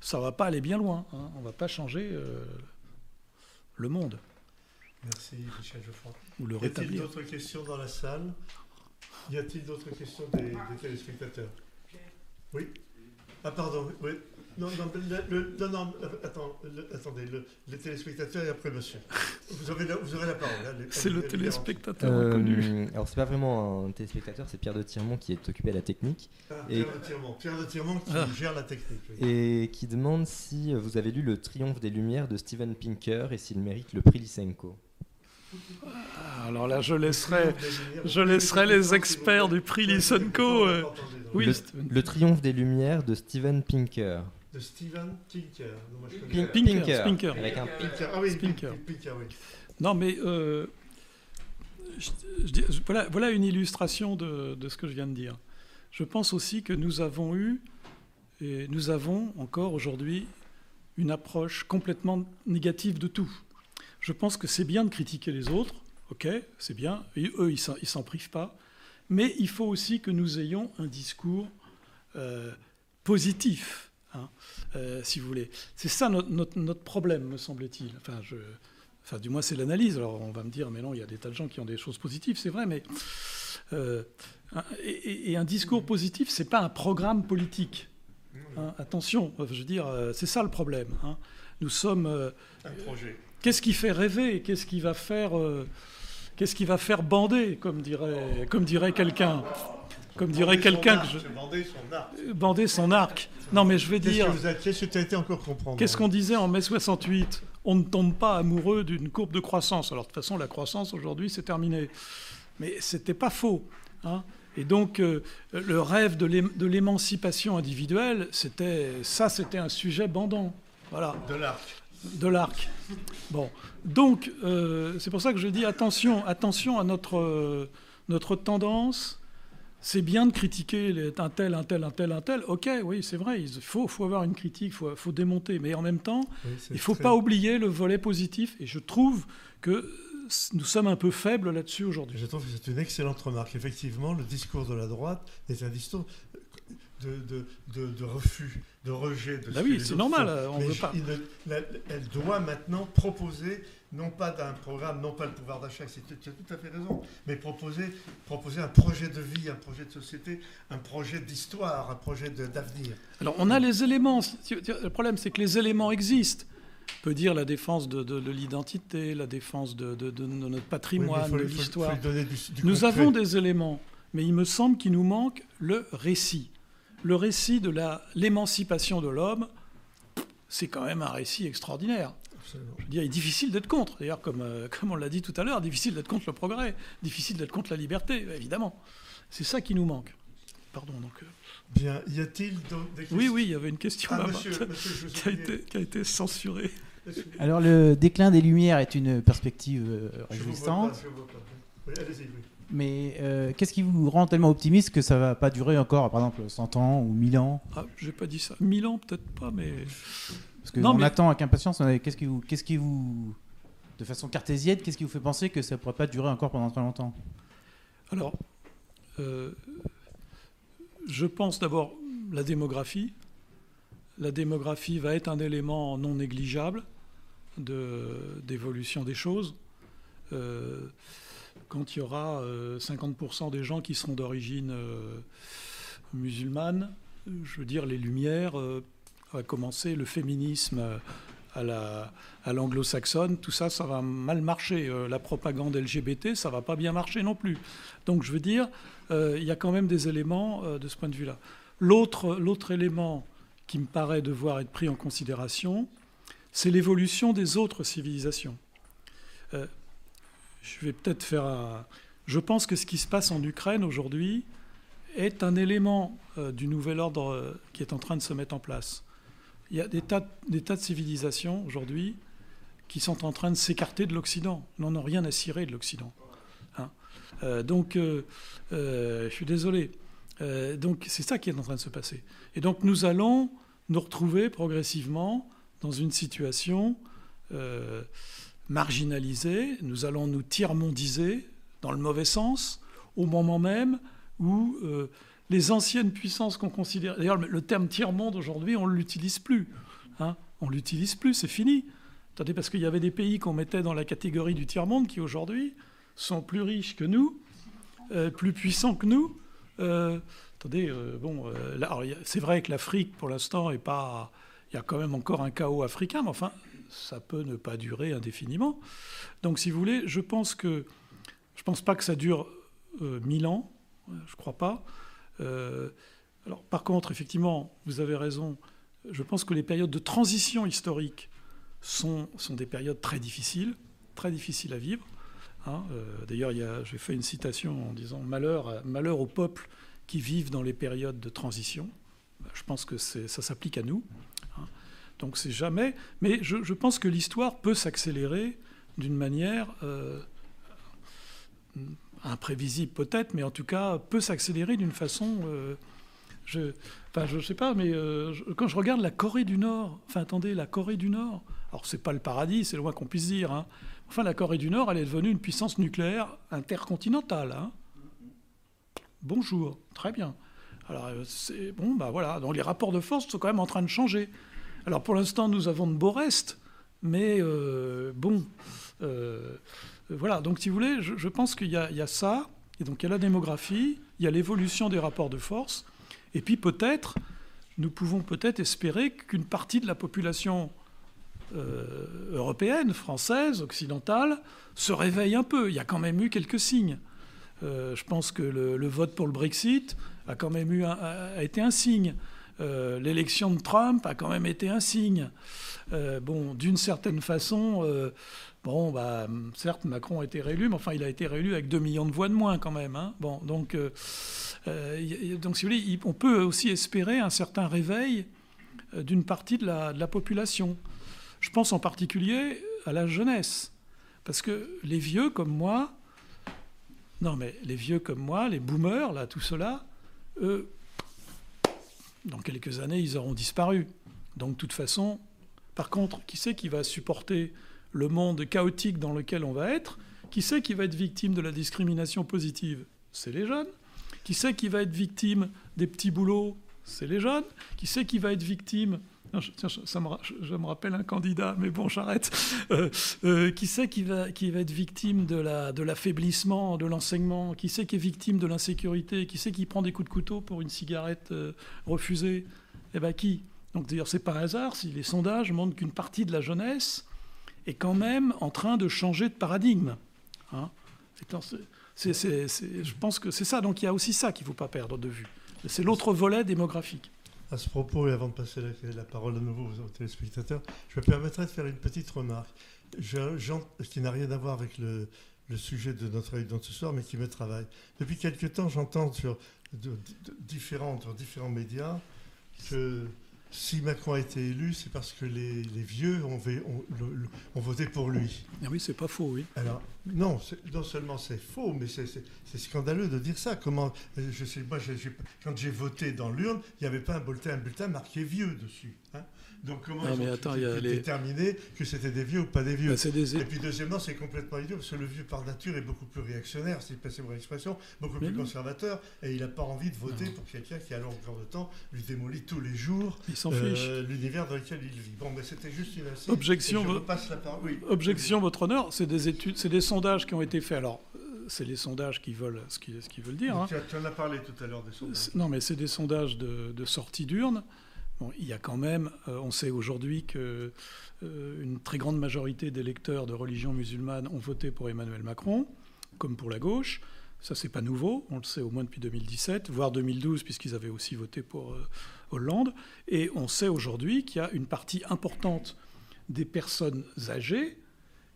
S2: ça ne va pas aller bien loin. Hein. On ne va pas changer euh, le monde.
S1: Merci, Michel Geoffroy.
S2: Ou le
S1: y a-t-il d'autres questions dans la salle? Y a-t-il d'autres questions des, téléspectateurs? Oui? Ah, pardon, oui. Non, non, le, le- non, non, euh, attends, le- attendez, le, les téléspectateurs et après monsieur. Vous, avez la, vous aurez la parole. hein,
S2: C'est le téléspectateur
S9: Euh,
S2: inconnu.
S9: alors c'est pas vraiment un téléspectateur, c'est Pierre de Tirmont qui est occupé à la technique
S1: Ah,
S9: Et-
S1: Pierre de Tirmont, Pierre de Tirmont qui
S2: Ah.
S1: gère la technique. oui.
S9: et qui demande si vous avez lu Le Triomphe des Lumières de Steven Pinker et s'il mérite le prix Lysenko.
S2: Ah, Alors là, je laisserai, je laisserai les experts du prix Lysenko. euh, Oui,
S9: le,
S2: Steven
S9: Le Triomphe des Lumières de Steven Pinker.
S1: De Steven Pinker. Non, moi, je connais
S9: Pin-
S1: pas.
S2: Pinker, Pinker.
S9: Avec un
S1: Pinker. Ah oui,
S2: Pinker.
S1: Pinker, oui.
S2: Non, mais euh, je- je dis- je- voilà, voilà une illustration de, de ce que je viens de dire. Je pense aussi que nous avons eu, et nous avons encore aujourd'hui, une approche complètement négative de tout. Je pense que c'est bien de critiquer les autres, ok, c'est bien, et eux, ils s'en- ils s'en privent pas, mais il faut aussi que nous ayons un discours euh, positif, hein, euh, si vous voulez. C'est ça notre, notre- notre problème, me semble-t-il. Enfin, je, enfin, du moins, c'est l'analyse. Alors, on va me dire, mais non, il y a des tas de gens qui ont des choses positives, c'est vrai, mais. euh, et, un discours positif, c'est pas un programme politique. hein. attention, je veux dire, euh, c'est ça le problème. hein. Nous sommes. euh,
S1: Un projet.
S2: Qu'est-ce qui fait rêver Qu'est-ce qui va faire Qu'est-ce qui va faire bander, comme dirait, comme dirait quelqu'un? Comme dirait quelqu'un que je
S1: bander son arc.
S2: bander son arc. Non, mais je vais
S1: Qu'est-ce
S2: dire.
S1: que vous avez- qu'est-ce que tu as été encore comprendre
S2: Qu'est-ce qu'on disait en mai 68 On ne tombe pas amoureux d'une courbe de croissance. Alors de toute façon, la croissance aujourd'hui, c'est terminé. Mais c'était pas faux. hein. Et donc, euh, le rêve de l'émancipation individuelle, c'était ça, c'était un sujet bandant. Voilà
S1: De l'arc.
S2: de l'arc. Bon, donc euh, c'est pour ça que je dis attention, attention à notre euh, notre tendance. C'est bien de critiquer les, un tel, un tel, un tel, un tel. Ok, oui, c'est vrai. Il faut, faut avoir une critique, il faut, faut démonter. Mais en même temps,
S1: Oui,
S2: il ne faut
S1: très-
S2: pas oublier le volet positif. Et je trouve que nous sommes un peu faibles là-dessus aujourd'hui.
S1: Je trouve que c'est une excellente remarque. Effectivement, le discours de la droite est un discours de, de, de, de refus, de rejet. De ce
S2: Bah
S1: que
S2: oui, c'est normal, on veut pas.
S1: il ne- la- elle doit maintenant proposer, non pas d'un programme, non pas le pouvoir d'achat, c'est- tu as tout à fait raison, mais proposer, proposer un projet de vie, un projet de société, un projet d'histoire, un projet d'avenir.
S2: Alors, on a les éléments. Le problème, c'est que les éléments existent. On peut dire la défense de, de- de l'identité, la défense de, notre patrimoine, de l'histoire. Nous avons des éléments, mais il me semble qu'il nous manque le récit. Le récit de l'émancipation de l'homme, c'est quand même un récit extraordinaire.
S1: Absolument.
S2: Je veux dire, il est difficile d'être contre. D'ailleurs, comme, euh, [laughs] comme on l'a dit tout à l'heure, difficile d'être contre le progrès, difficile d'être contre la liberté, évidemment. C'est ça qui nous manque. Pardon, donc. euh,
S1: Bien, y a-t-il des questions
S2: Oui, oui, il y avait une question
S1: Ah,
S2: là-bas
S1: monsieur, [laughs] monsieur, je vous
S2: qui, a été, qui a été censurée.
S10: Alors le déclin des Lumières est une perspective euh, réjouissante.
S1: Oui, oui.
S10: mais euh, qu'est-ce qui vous rend tellement optimiste que ça va pas durer encore, par exemple, 100 ans ou 1000 ans?
S2: Ah, j'ai pas dit ça. Mille ans, peut-être pas, mais.
S10: Parce que
S2: Non,
S10: on
S2: mais-
S10: attend avec impatience. Qu'est-ce qui vous, qu'est-ce qui vous, de façon cartésienne, qu'est-ce qui vous fait penser que ça pourrait pas durer encore pendant très longtemps?
S2: Alors, euh, je pense d'abord la démographie. La démographie va être un élément non négligeable de- d'évolution des choses. Euh, quand il y aura euh, 50% des gens qui seront d'origine euh, musulmane, je veux dire, les Lumières, euh, va commencer le féminisme euh, à la, à l'anglo-saxonne, tout ça, ça va mal marcher. Euh, la propagande LGBT, ça va pas bien marcher non plus. Donc je veux dire, euh, il y a quand même des éléments de ce point de vue-là. L'autre, élément qui me paraît devoir être pris en considération, c'est l'évolution des autres civilisations. Je vais peut-être faire un... Je pense que ce qui se passe en Ukraine aujourd'hui est un élément du nouvel ordre qui est en train de se mettre en place. Il y a des tas, des tas de civilisations aujourd'hui qui sont en train de s'écarter de l'Occident, n'en ont rien à cirer de l'Occident. Hein. Euh, donc, euh, euh, je suis désolé. Donc, c'est ça qui est en train de se passer. Et donc, nous allons nous retrouver progressivement dans une situation marginalisée. Nous allons nous tiers-mondiser, dans le mauvais sens, au moment même où les anciennes puissances qu'on considère. D'ailleurs, le- terme tiers-monde aujourd'hui, on ne l'utilise plus. Hein on ne l'utilise plus, c'est fini. Attendez, parce qu'il y avait des pays qu'on mettait dans la catégorie du tiers-monde qui aujourd'hui sont plus riches que nous, euh, plus puissants que nous, Euh, attendez, euh, bon, c'est vrai que l'Afrique, pour l'instant, est pas. Il y a quand même encore un chaos africain, mais enfin, ça peut ne pas durer indéfiniment. Donc, si vous voulez, je pense que. Je pense pas que ça dure mille ans, je crois pas. Euh, alors, par contre, effectivement, vous avez raison. Je pense que les périodes de transition historique sont, sont des périodes très difficiles, très difficiles à vivre. hein. Euh, D'ailleurs, j'ai fait une citation en disant malheur, malheur aux peuples qui vivent dans les périodes de transition. Ben, Je pense que ça s'applique à nous. hein. Donc c'est jamais. Mais je, je pense que l'histoire peut s'accélérer d'une manière euh, imprévisible peut-être, mais en tout cas peut s'accélérer d'une façon. euh, je, enfin, sais pas, mais euh, quand je regarde la Corée du Nord, enfin attendez, la Corée du Nord, alors c'est pas le paradis, c'est loin qu'on puisse dire. hein. Enfin, la Corée du Nord, elle est devenue une puissance nucléaire intercontinentale. hein. Bonjour, très bien. Alors euh, c'est bon, bah voilà. Donc les rapports de force sont quand même en train de changer. Alors pour l'instant, nous avons de beaux restes, mais bon, voilà. Donc si vous voulez, je, pense qu'il y, a- ça, et donc il y a la démographie, il y a l'évolution des rapports de force, et puis peut-être, nous pouvons peut-être espérer qu'une partie de la population euh, européenne, française, occidentale, se réveille un peu. Il y a quand même eu quelques signes. Euh, je pense que le, vote pour le Brexit a quand même eu a été un signe. Euh, L'élection de Trump a quand même été un signe. Euh, bon, d'une certaine façon, euh, bon, bah, certes, Macron a été réélu, mais enfin, il a été réélu avec 2 millions de voix de moins quand même. hein. Bon, donc, donc, si vous voulez, on peut aussi espérer un certain réveil d'une partie de la, de la population. Je pense en particulier à la jeunesse. Parce que les vieux comme moi, non mais les vieux comme moi, les boomers, là, tout cela, eux, dans quelques années, ils auront disparu. Donc, de toute façon, par contre, qui c'est qui va supporter le monde chaotique dans lequel on va être? Qui c'est qui va être victime de la discrimination positive? C'est les jeunes. Qui c'est qui va être victime des petits boulots? C'est les jeunes. Qui c'est qui va être victime je, me, rappelle un candidat, mais bon, j'arrête. Euh, euh, qui c'est qui va, être victime de la- de l'affaiblissement de l'enseignement? Qui c'est qui est victime de l'insécurité? Qui c'est qui prend des coups de couteau pour une cigarette euh, refusée? Eh bien, qui? Donc, d'ailleurs, c'est pas hasard si les sondages montrent qu'une partie de la jeunesse est quand même en train de changer de paradigme. Hein je pense que c'est ça. Donc, il y a aussi ça qu'il ne faut pas perdre de vue. C'est l'autre volet démographique.
S1: À ce propos, et avant de passer la, parole à nouveau aux téléspectateurs, je me permettrai de faire une petite remarque Je- qui n'a rien à voir avec le, sujet de notre réunion ce soir, mais qui me travaille. Depuis quelque temps, j'entends sur différents, sur différents médias que si Macron a été élu, c'est parce que les, les vieux ont, voté pour lui.
S2: Ah oui, c'est pas faux, oui.
S1: Alors, non, non seulement c'est faux, mais c'est- scandaleux de dire ça. Comment, euh, je sais, moi, quand j'ai voté dans l'urne, il n'y avait pas un bulletin, un bulletin marqué vieux dessus. hein. Donc comment
S2: Non,
S1: ils
S2: mais
S1: ont
S2: attends,
S1: pu-
S2: il y a les-
S1: déterminer que c'était des vieux ou pas des vieux
S2: Bah, des-
S1: Et puis deuxièmement, c'est complètement idiot parce que le vieux par nature est beaucoup plus réactionnaire, si c'est mon expression, beaucoup
S2: Mais
S1: plus
S2: non.
S1: conservateur, et il n'a pas envie de voter
S2: Non.
S1: pour quelqu'un qui, à longueur de temps, lui démolit tous les jours euh, l'univers dans lequel il vit. Bon, mais c'était juste une insiste.
S2: Objection, vo-
S1: la parole. Oui.
S2: Objection, votre honneur, c'est des études, c'est des sondages qui ont été faits. Alors, euh, c'est les sondages qui veulent ce qu'ils veulent dire. hein.
S1: Tu, en as parlé tout à l'heure des sondages.
S2: Non, mais c'est des sondages de, de sortie d'urne. Il y a quand même, euh, on sait aujourd'hui que euh, une très grande majorité des électeurs de religion musulmane ont voté pour Emmanuel Macron, comme pour la gauche. Ça, c'est pas nouveau, on le sait au moins depuis 2017, voire 2012, puisqu'ils avaient aussi voté pour euh, Hollande. Et on sait aujourd'hui qu'il y a une partie importante des personnes âgées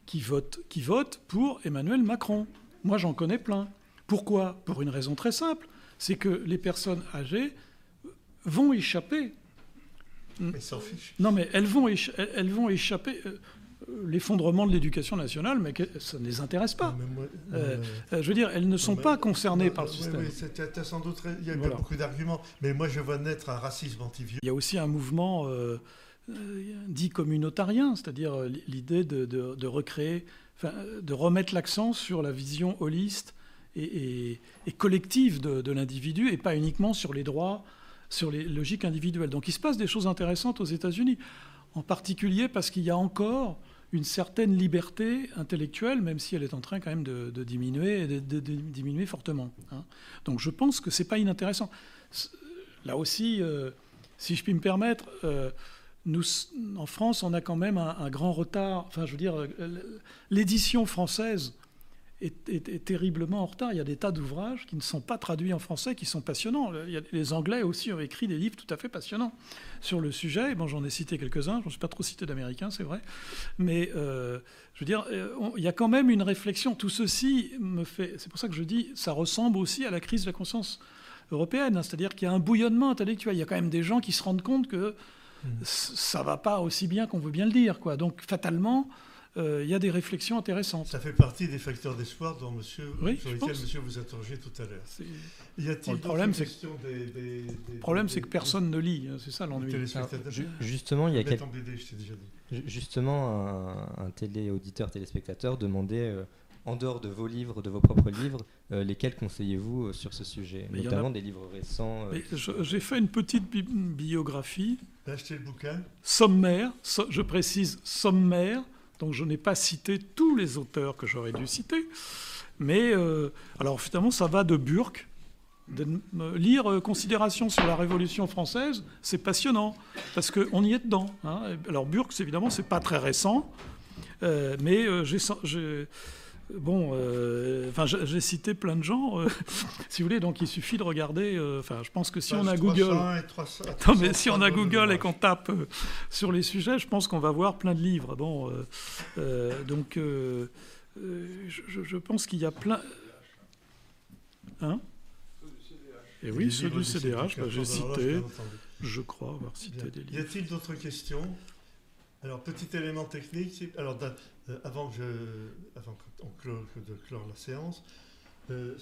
S2: qui votent, qui votent pour Emmanuel Macron. Moi, j'en connais plein. Pourquoi? Pour une raison très simple, c'est que les personnes âgées vont échapper.
S1: Ils s'en fichent.
S2: Non, mais elles vont, elles- vont échapper euh, l'effondrement de l'éducation nationale, mais que- ça ne les intéresse pas.
S1: Moi-
S2: Euh,
S1: euh,
S2: je veux dire, elles ne sont pas concernées
S1: non,
S2: par le
S1: oui,
S2: système.
S1: Oui, sans doute, il y a
S2: Voilà.
S1: beaucoup d'arguments, mais moi je vois naître un racisme anti-vieux.
S2: Il y a aussi un mouvement euh, dit communautarien, c'est-à-dire l'idée de, de- de recréer, de remettre l'accent sur la vision holiste et, et- et collective de, de l'individu et pas uniquement sur les droits, sur les logiques individuelles. Donc il se passe des choses intéressantes aux États-Unis, en particulier parce qu'il y a encore une certaine liberté intellectuelle, même si elle est en train quand même de, diminuer, et de, diminuer fortement. hein. Donc je pense que c'est pas inintéressant. Là aussi, euh, si je puis me permettre, euh, nous, en France, on a quand même un, un grand retard. Enfin, je veux dire, euh, l'édition française est, est- est terriblement en retard. Il y a des tas d'ouvrages qui ne sont pas traduits en français, qui sont passionnants. Il y a- les Anglais aussi ont écrit des livres tout à fait passionnants sur le sujet. Bon, j'en ai cité quelques-uns. Je ne suis pas trop cité d'Américains, c'est vrai. Mais euh, je veux dire, euh, on- il y a quand même une réflexion. Tout ceci me fait. C'est pour ça que je dis, ça ressemble aussi à la crise de la conscience européenne. hein. C'est-à-dire qu'il y a un bouillonnement intellectuel. Il y a quand même des gens qui se rendent compte que c- ça va pas aussi bien qu'on veut bien le dire. Quoi. Donc, fatalement, il y a des réflexions intéressantes.
S1: Ça fait partie des facteurs d'espoir dont monsieur,
S2: Oui,
S1: sur lesquels monsieur vous interrogez tout à l'heure. Y a-t-il
S2: Bon, le problème, c'est que-
S1: questions des, des- des-
S2: Le problème, c'est que personne ne lit. hein. C'est ça l'ennui.
S9: Justement, il y a
S1: BD,
S9: Justement, un, un télé-auditeur, téléspectateur demandait, euh, en dehors de vos livres, de vos propres livres, euh, lesquels conseillez-vous euh, sur ce sujet?
S2: Mais
S9: Notamment
S2: a-
S9: des livres récents. euh,
S2: J'ai fait une petite bi- biographie
S1: T'as acheté le bouquin
S2: sommaire, so- je précise sommaire, donc je n'ai pas cité tous les auteurs que j'aurais dû citer, mais euh, alors finalement ça va de Burke. Lire euh, Considération sur la Révolution française, c'est passionnant, parce qu'on y est dedans. hein. Alors Burke, évidemment, c'est pas très récent, euh, mais j'ai... Bon, euh, enfin, j'ai j'ai cité plein de gens, euh, [laughs] si vous voulez, donc il suffit de regarder. euh, Enfin, je pense que si on a Google,
S1: 300 et 300
S2: non, mais si on a
S1: 332
S2: Google et qu'on tape sur les sujets, je pense qu'on va voir plein de livres. Bon, donc, je, pense qu'il y a plein. Hein? Et
S1: Les
S2: oui, ceux du CDH, bah, j'ai cité, je crois avoir cité
S1: Bien.
S2: des
S1: Y
S2: livres.
S1: a-t-il d'autres questions? Alors, petit élément technique. Alors, euh, avant, que je, avant qu'on clore, de clore la séance, euh,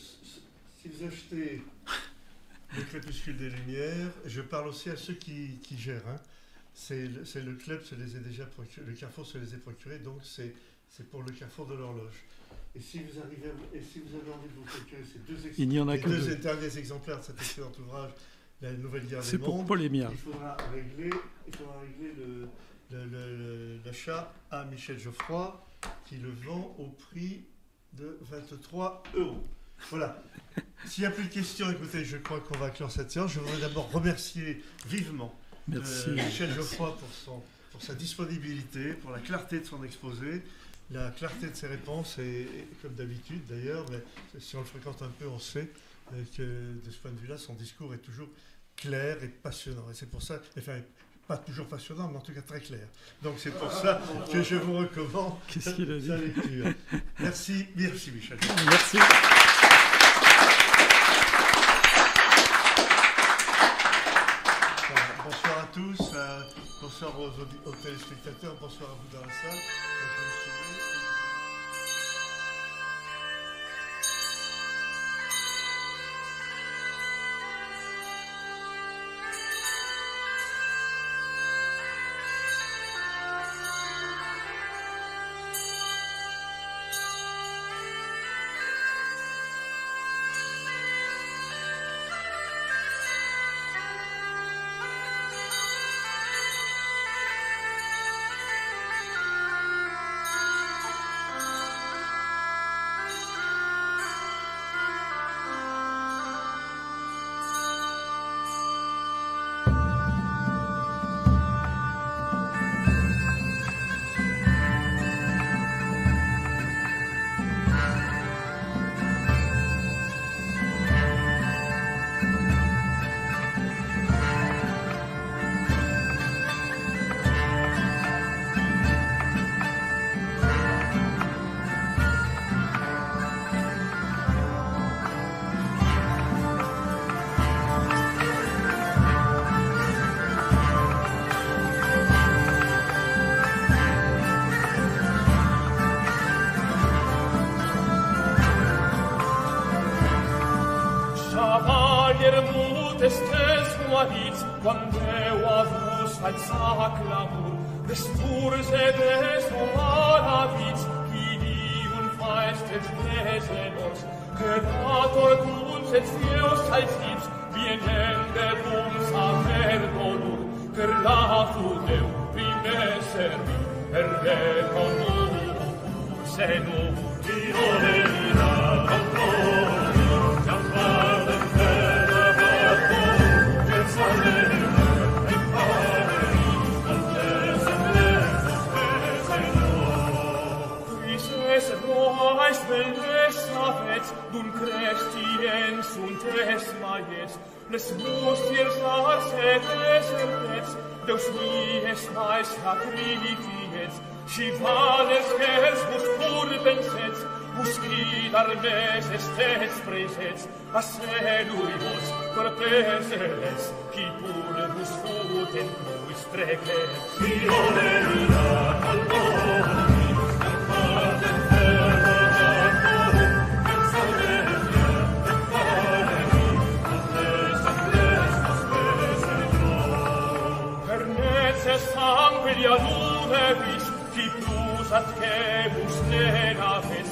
S1: si vous achetez [laughs] le Crépuscule des Lumières, je parle aussi à ceux qui, qui gèrent. hein. C'est le, club se les est déjà procuré, le Carrefour se les est procurés, donc c'est pour le Carrefour de l'horloge. Et si vous arrivez, à vous- et si vous avez envie de vous procurer ces deux, ex-
S2: Il n'y en a
S1: les
S2: que
S1: deux
S2: deux.
S1: derniers exemplaires de cet excellent ouvrage, La Nouvelle Guerre des Mondes, il faudra régler, il faudra régler le- le- le- le- l'achat à Michel Geoffroy qui le vend au prix de 23 euros. Voilà. S'il n'y a plus de questions, écoutez, je crois qu'on va clore cette séance. Je voudrais d'abord remercier vivement euh. Michel Geoffroy pour, son, pour sa disponibilité, pour la clarté de son exposé, la clarté de ses réponses, et, et comme d'habitude d'ailleurs, mais si on le fréquente un peu, on sait euh, que de ce point de vue-là, son discours est toujours clair et passionnant. Et c'est pour ça, enfin, pas toujours passionnant, mais en tout cas très clair. Donc c'est pour ça que je vous recommande
S2: Qu'est-ce qu'il a dit
S1: sa lecture. Merci, merci Michel.
S2: Merci.
S1: Bonsoir à tous, euh, bonsoir aux, aux téléspectateurs, bonsoir à vous dans la salle.
S11: parves est es preses, a se vos corpes eles, qui pur vos futen plus treces. Si olerda al bon, sanguilia numeris, qui plus ad cemus tenates,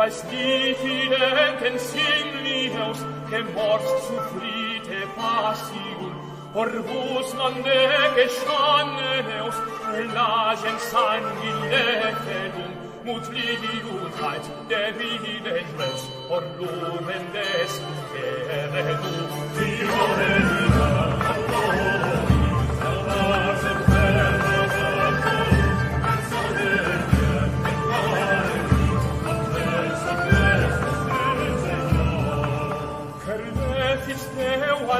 S11: Weißt die fidenten simnios, che zu suffrite passigun, or vos mande gestanneneus, lagen sanguinetum, mut libiutait de vide res, or lumen des, eredum, die di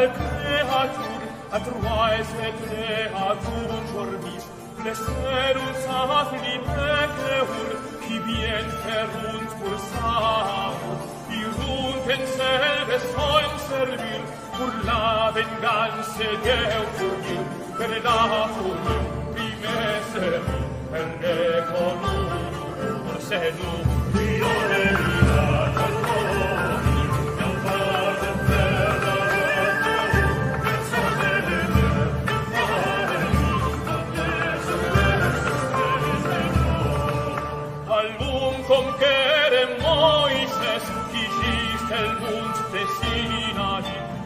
S11: al creatur, atroae creatur jormis, pleserus afflipeceur, qui bien ferunt pulsavus, irunt selve solem servir, pur la venganze Deo furgir, per la furum primesserum, per neconum, se nu, violelina, calcolo,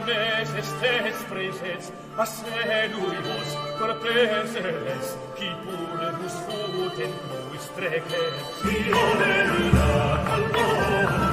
S11: veces tes presets, assenuimus cortes eles, qui pulvus futen nuis trece. Io venuda al